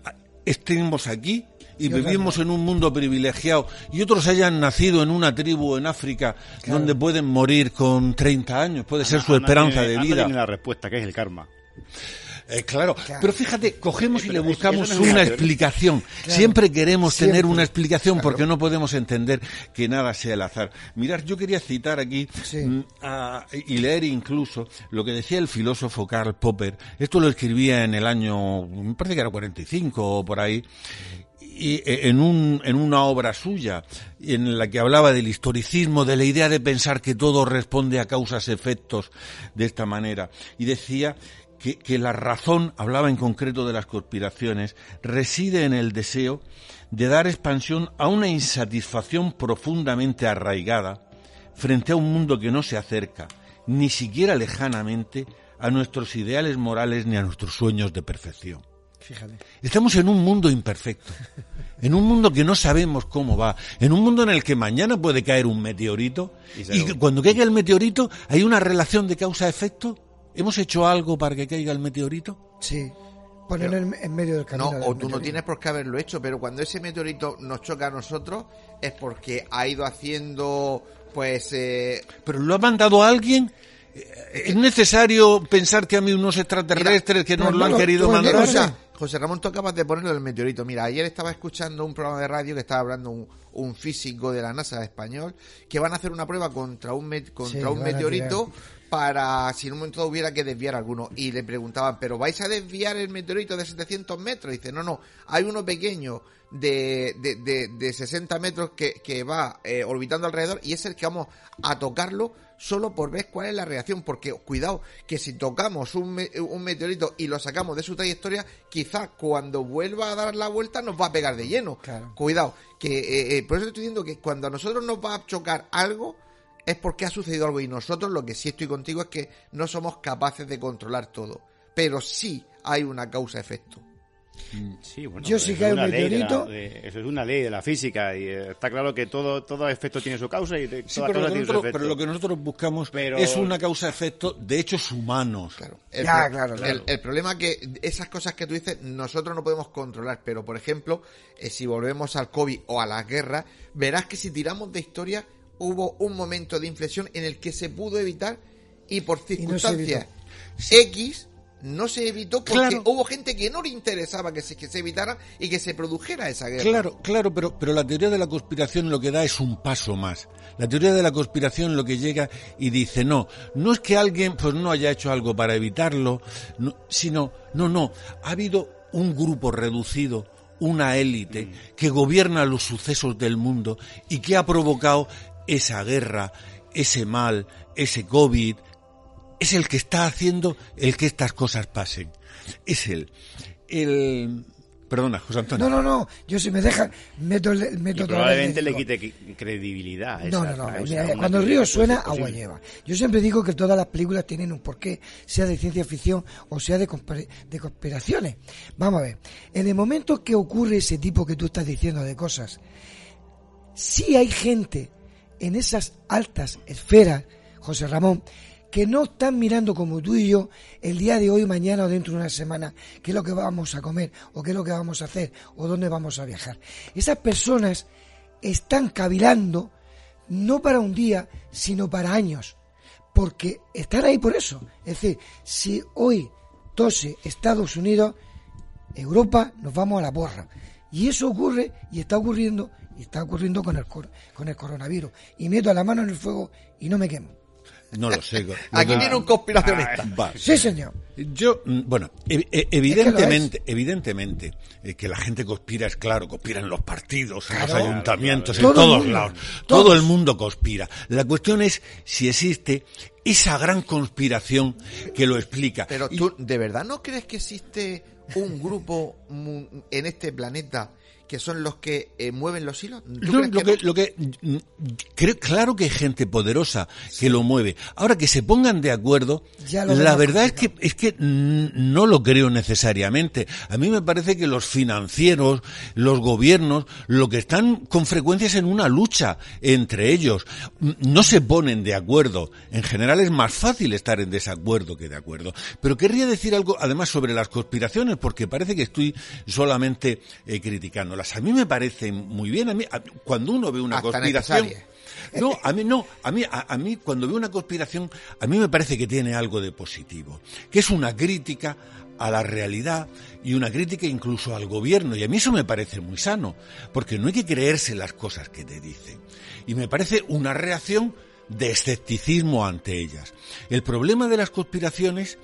estemos aquí y vivimos en un mundo privilegiado y otros hayan nacido en una tribu en África donde pueden morir con 30 años? Puede ser su Ana esperanza tiene- de Ana vida. tiene la respuesta, que es el karma. Eh, claro, pero fíjate, cogemos y le buscamos no una explicación. Claro. Siempre queremos tener una explicación Claro. porque no podemos entender que nada sea el azar. Mirad, yo quería citar aquí mm, a- y leer incluso lo que decía el filósofo Karl Popper. Esto lo escribía en el año, me parece que era 45 o por ahí eh, en, un, una obra suya en la que hablaba del historicismo, de la idea de pensar que todo responde a causas-efectos de esta manera. Y decía que la razón, hablaba en concreto de las conspiraciones, reside en el deseo de dar expansión a una insatisfacción profundamente arraigada frente a un mundo que no se acerca, ni siquiera lejanamente, a nuestros ideales morales ni a nuestros sueños de perfección. Fíjate. Estamos en un mundo imperfecto, en un mundo que no sabemos cómo va, en un mundo en el que mañana puede caer un meteorito Y cuando caiga el meteorito hay una relación de causa-efecto. ¿Hemos hecho algo para que caiga el meteorito? Sí. Poner en, en medio del camino. No, del o tú no tienes por qué haberlo hecho, pero cuando ese meteorito nos choca a nosotros es porque ha ido haciendo, pues... Eh... ¿Pero lo ha mandado alguien? ¿Es necesario pensar que a mí unos extraterrestres que nos lo han querido mandar? José, José Ramón, tú acabas de ponerlo del meteorito. Mira, ayer estaba escuchando un programa de radio que estaba hablando un, un físico de la NASA español que van a hacer una prueba contra un, met- contra Sí, un meteorito para si en un momento hubiera que desviar alguno. Y le preguntaban, ¿pero vais a desviar el meteorito de 700 metros? Y dice, no, no, hay uno pequeño de, de, de, de 60 metros que, que va eh, orbitando alrededor y es el que vamos a tocarlo solo por ver cuál es la reacción. Porque, cuidado, que si tocamos un, me- un meteorito y lo sacamos de su trayectoria, quizás cuando vuelva a dar la vuelta nos va a pegar de lleno. Cuidado, que eh, eh, por eso estoy diciendo que cuando a nosotros nos va a chocar algo, es porque ha sucedido algo y nosotros lo que sí estoy contigo es que no somos capaces de controlar todo, pero sí hay una causa-efecto. Sí, bueno, Yo sí eso que hay es un una ley de la- meteorito. de- eso es una ley de la física y eh, está claro que todo todo efecto tiene su causa y de- Sí, toda pero, lo que tiene su nosotros, efecto. pero lo que nosotros buscamos Pero- es una causa-efecto de hechos humanos. El, Ya, pro- claro, el- claro. el problema que esas cosas que tú dices nosotros no podemos controlar, pero por ejemplo, eh, si volvemos al COVID o a las guerras, verás que si tiramos de historia hubo un momento de inflexión en el que se pudo evitar y por circunstancias. X no se evitó porque Claro. hubo gente que no le interesaba que se, que se evitara y que se produjera esa guerra. Claro, claro, pero, pero la teoría de la conspiración lo que da es un paso más. La teoría de la conspiración lo que llega y dice, no, no es que alguien pues no haya hecho algo para evitarlo, no, sino, no, no, ha habido un grupo reducido, una élite que gobierna los sucesos del mundo y que ha provocado esa guerra, ese mal, ese COVID, es el que está haciendo el que estas cosas pasen. Es él. El... Perdona, José Antonio. No, no, no. Yo si me deja, meto, meto Y probablemente le quite qui- credibilidad. a No, esa- no, no. cuando el río suena, agua lleva. Yo siempre digo que todas las películas tienen un porqué, sea de ciencia ficción o sea de, de conspiraciones. Vamos a ver. En el momento que ocurre ese tipo que tú estás diciendo de cosas, sí hay gente en esas altas esferas, José Ramón, que no están mirando como tú y yo el día de hoy, mañana o dentro de una semana, qué es lo que vamos a comer o qué es lo que vamos a hacer o dónde vamos a viajar. Esas personas están cavilando no para un día, sino para años, porque están ahí por eso. Es decir, si hoy tose Estados Unidos, Europa, nos vamos a la porra. Y eso ocurre y está ocurriendo y está ocurriendo con el cor- con el coronavirus. Y meto la mano en el fuego y no me quemo. No lo sé. Lo Aquí que- viene un conspiracionista. Sí, señor. Yo, mm, bueno, e- e- evidentemente, evidentemente, eh, que la gente conspira es claro, conspira en los partidos, en los Claro. ayuntamientos, en todos mundo. lados. Todos. Todo el mundo conspira. La cuestión es si existe esa gran conspiración que lo explica. Pero Y- tú, ¿de verdad no crees que existe un grupo en este planeta que son los que eh, mueven los hilos? ¿Tú No, crees lo que lo que mm, creo, claro que hay gente poderosa que lo mueve. Ahora que se pongan de acuerdo, Ya lo la verdad es que es que no lo creo necesariamente. A mí me parece que los financieros, los gobiernos, lo que están con frecuencia es en una lucha entre ellos. No se ponen de acuerdo. En general es más fácil estar en desacuerdo que de acuerdo. Pero querría decir algo además sobre las conspiraciones porque parece que estoy solamente eh, A mí me parece muy bien. A mí, a- cuando uno ve una Hasta conspiración. No, a mí no, a mí, a, a mí cuando veo una conspiración, a mí me parece que tiene algo de positivo, que es una crítica a la realidad y una crítica incluso al gobierno, y a mí eso me parece muy sano, porque no hay que creerse las cosas que te dicen. Y me parece una reacción de escepticismo ante ellas. El problema de las conspiraciones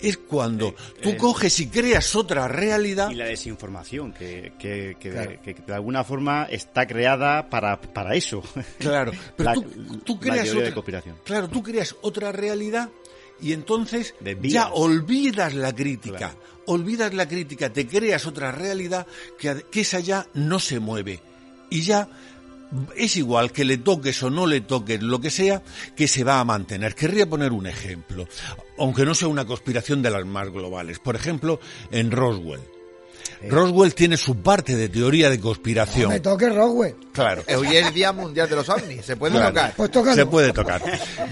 es cuando tú eh, coges y creas otra realidad Y la desinformación, que, que, que, Claro. que de alguna forma está creada para, para eso. Claro, pero La- tú, tú creas otra, claro, tú creas otra realidad y entonces Desvías. ya olvidas la crítica, olvidas la crítica, te creas otra realidad que, que esa ya no se mueve y ya es igual que le toques o no le toques lo que sea, que se va a mantener. Querría poner un ejemplo, aunque no sea una conspiración de las más globales. Por ejemplo, en Roswell. Roswell tiene su parte de teoría de conspiración. No me toques Roswell. Claro. Hoy es el Día Mundial de los OVNIs, se puede Claro. tocar. Pues tócalo. Se puede tocar.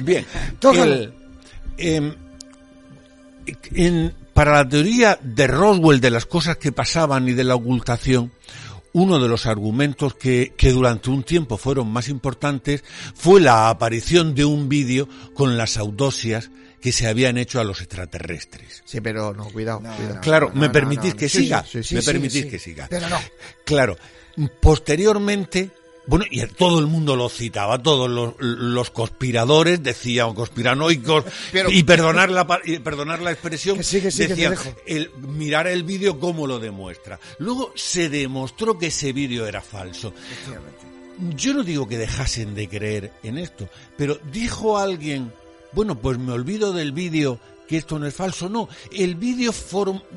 Bien. Tócalo. Em, en- para la teoría de Roswell de las cosas que pasaban y de la ocultación, uno de los argumentos que, que durante un tiempo fueron más importantes fue la aparición de un vídeo con las autopsias que se habían hecho a los extraterrestres. Sí, pero no, cuidado. cuidado. Claro, No, me no, permitís no, que sí, siga. sí, sí, me sí, permitís sí. que siga. Pero no. Claro, posteriormente, bueno, y todo el mundo lo citaba, todos los, los conspiradores decían, conspiranoicos, Pero- y perdonar la, perdonar la expresión, Que sí, que sí, que te decían, el, mirar el vídeo cómo lo demuestra. Luego se demostró que ese vídeo era falso. Yo no digo que dejasen de creer en esto, pero dijo alguien, bueno, pues me olvido del vídeo que esto no es falso. No, el vídeo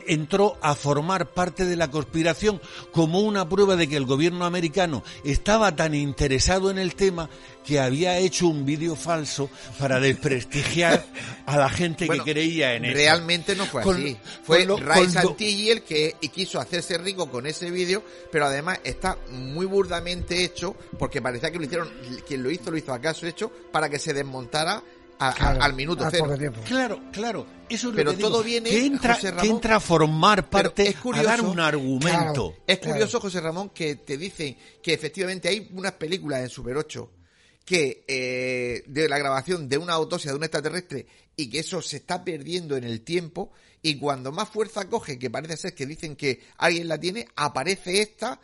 entró a formar parte de la conspiración como una prueba de que el gobierno americano estaba tan interesado en el tema que había hecho un vídeo falso para desprestigiar a la gente Bueno, que creía en él. Realmente no fue Con- así. Fue lo- Ray Santilli el que quiso hacerse rico con ese vídeo, pero además está muy burdamente hecho, porque parecía que lo hicieron, quien lo hizo, lo hizo acaso hecho, para que se desmontara a- a- Claro, al minuto cero. Claro, claro. Eso es lo pero que digo, todo viene, que entra, José que entra a formar parte, es a curioso, dar un argumento. Es curioso, José Ramón, que te dicen que efectivamente hay unas películas en Super 8 que eh, de la grabación de una autopsia de un extraterrestre y que eso se está perdiendo en el tiempo y cuando más fuerza coge, que parece ser que dicen que alguien la tiene, aparece esta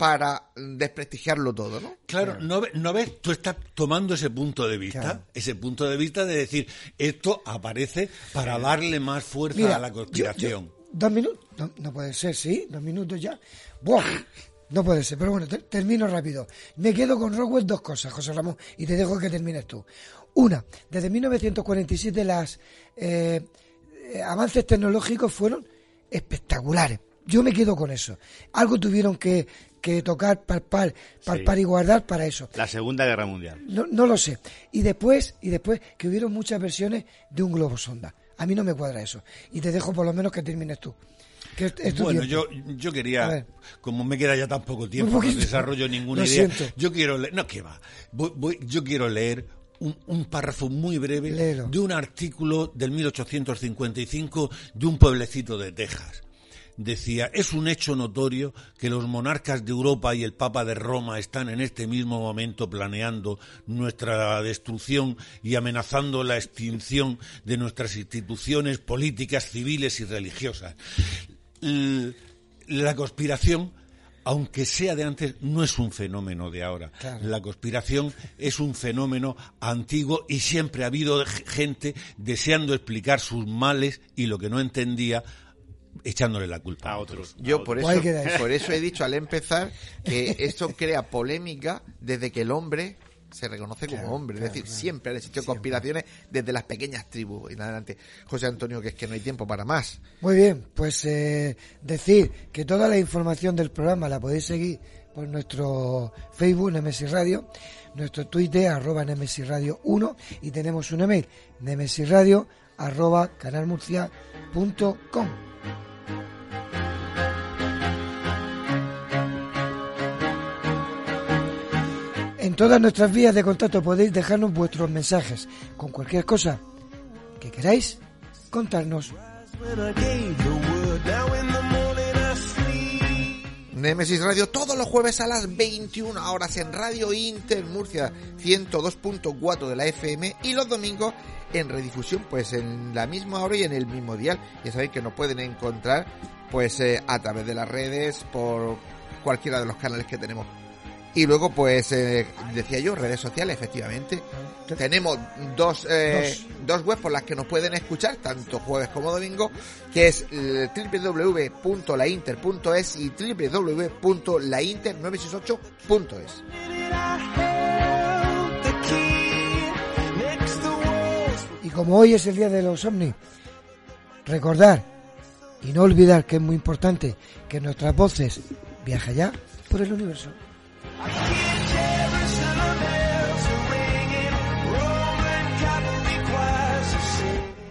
para desprestigiarlo todo, ¿no? Claro, ¿no, ve- no ves? Tú estás tomando ese punto de vista, Claro. ese punto de vista de decir, esto aparece para darle más fuerza Mira, a la conspiración. yo- yo- dos minutos, no, no puede ser, sí, dos minutos ya. Buah, no puede ser, pero bueno, te- termino rápido. Me quedo con Rockwell dos cosas, José Ramón, y te dejo que termines tú. Una, desde 1947 las eh, eh, avances tecnológicos fueron espectaculares. Yo me quedo con eso. Algo tuvieron que, que tocar, palpar, palpar y guardar para eso. La Segunda Guerra Mundial. No, no lo sé. Y después, y después que hubieron muchas versiones de un globo sonda. A mí no me cuadra eso. Y te dejo por lo menos que termines tú. Que es- es tu Bueno, tiempo. yo, yo quería, como me queda ya tan poco tiempo, no desarrollo ninguna idea. siento. Yo quiero leer, no, que va. Voy- voy- yo quiero leer un, un párrafo muy breve de un artículo del 1855 de un pueblecito de Texas. Decía, es un hecho notorio que los monarcas de Europa y el Papa de Roma están en este mismo momento planeando nuestra destrucción y amenazando la extinción de nuestras instituciones políticas, civiles y religiosas. La conspiración, aunque sea de antes, no es un fenómeno de ahora. Claro. La conspiración es un fenómeno antiguo y siempre ha habido gente deseando explicar sus males y lo que no entendía echándole la culpa a otros. Yo por eso, por eso he dicho al empezar que esto crea polémica desde que el hombre se reconoce como hombre. claro, es decir, claro. siempre han existido conspiraciones desde las pequeñas tribus. Y en adelante, José Antonio, que es que no hay tiempo para más. Muy bien, pues eh, decir que toda la información del programa la podéis seguir por nuestro Facebook, Nemesis Radio, nuestro Twitter, arroba Nemesis Radio 1, y tenemos un email, nemesisradio, arroba canalmurcia.com. En todas nuestras vías de contacto podéis dejarnos vuestros mensajes con cualquier cosa que queráis contarnos. Nemesis Radio todos los jueves a las 21 horas en Radio Inter Murcia 102.4 de la FM y los domingos en redifusión pues en la misma hora y en el mismo dial. Ya sabéis que nos pueden encontrar pues eh, a través de las redes por cualquiera de los canales que tenemos. Y luego pues eh, decía yo redes sociales efectivamente. Tenemos dos, eh, dos webs por las que nos pueden escuchar, tanto jueves como domingo, que es eh, www.lainter.es y www.lainter968.es. Y como hoy es el día de los ovnis, recordar y no olvidar que es muy importante que nuestras voces viajen ya por el universo.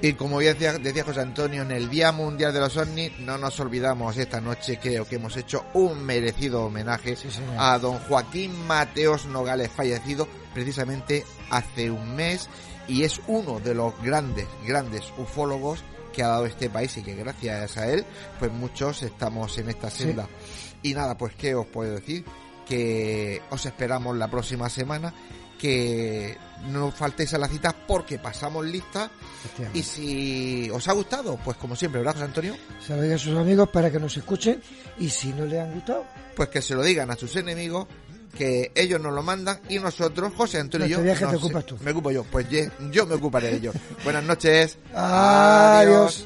Y como decía, decía José Antonio, en el Día Mundial de los OVNIs no nos olvidamos esta noche, creo que hemos hecho un merecido homenaje a don Joaquín Mateos Nogales, fallecido precisamente hace un mes y es uno de los grandes, grandes ufólogos que ha dado este país y que gracias a él, pues muchos estamos en esta Sí. senda. Y nada, pues qué os puedo decir, que os esperamos la próxima semana, que no faltéis a la cita porque pasamos lista y si os ha gustado, pues como siempre, ¿verdad, José Antonio? Se lo digan a sus amigos para que nos escuchen y si no les han gustado, Pues que se lo digan a sus enemigos, que ellos nos lo mandan y nosotros, José Antonio y yo, te ocupas tú. me ocupo yo, pues ye- yo me ocuparé de ellos. Buenas noches. Adiós.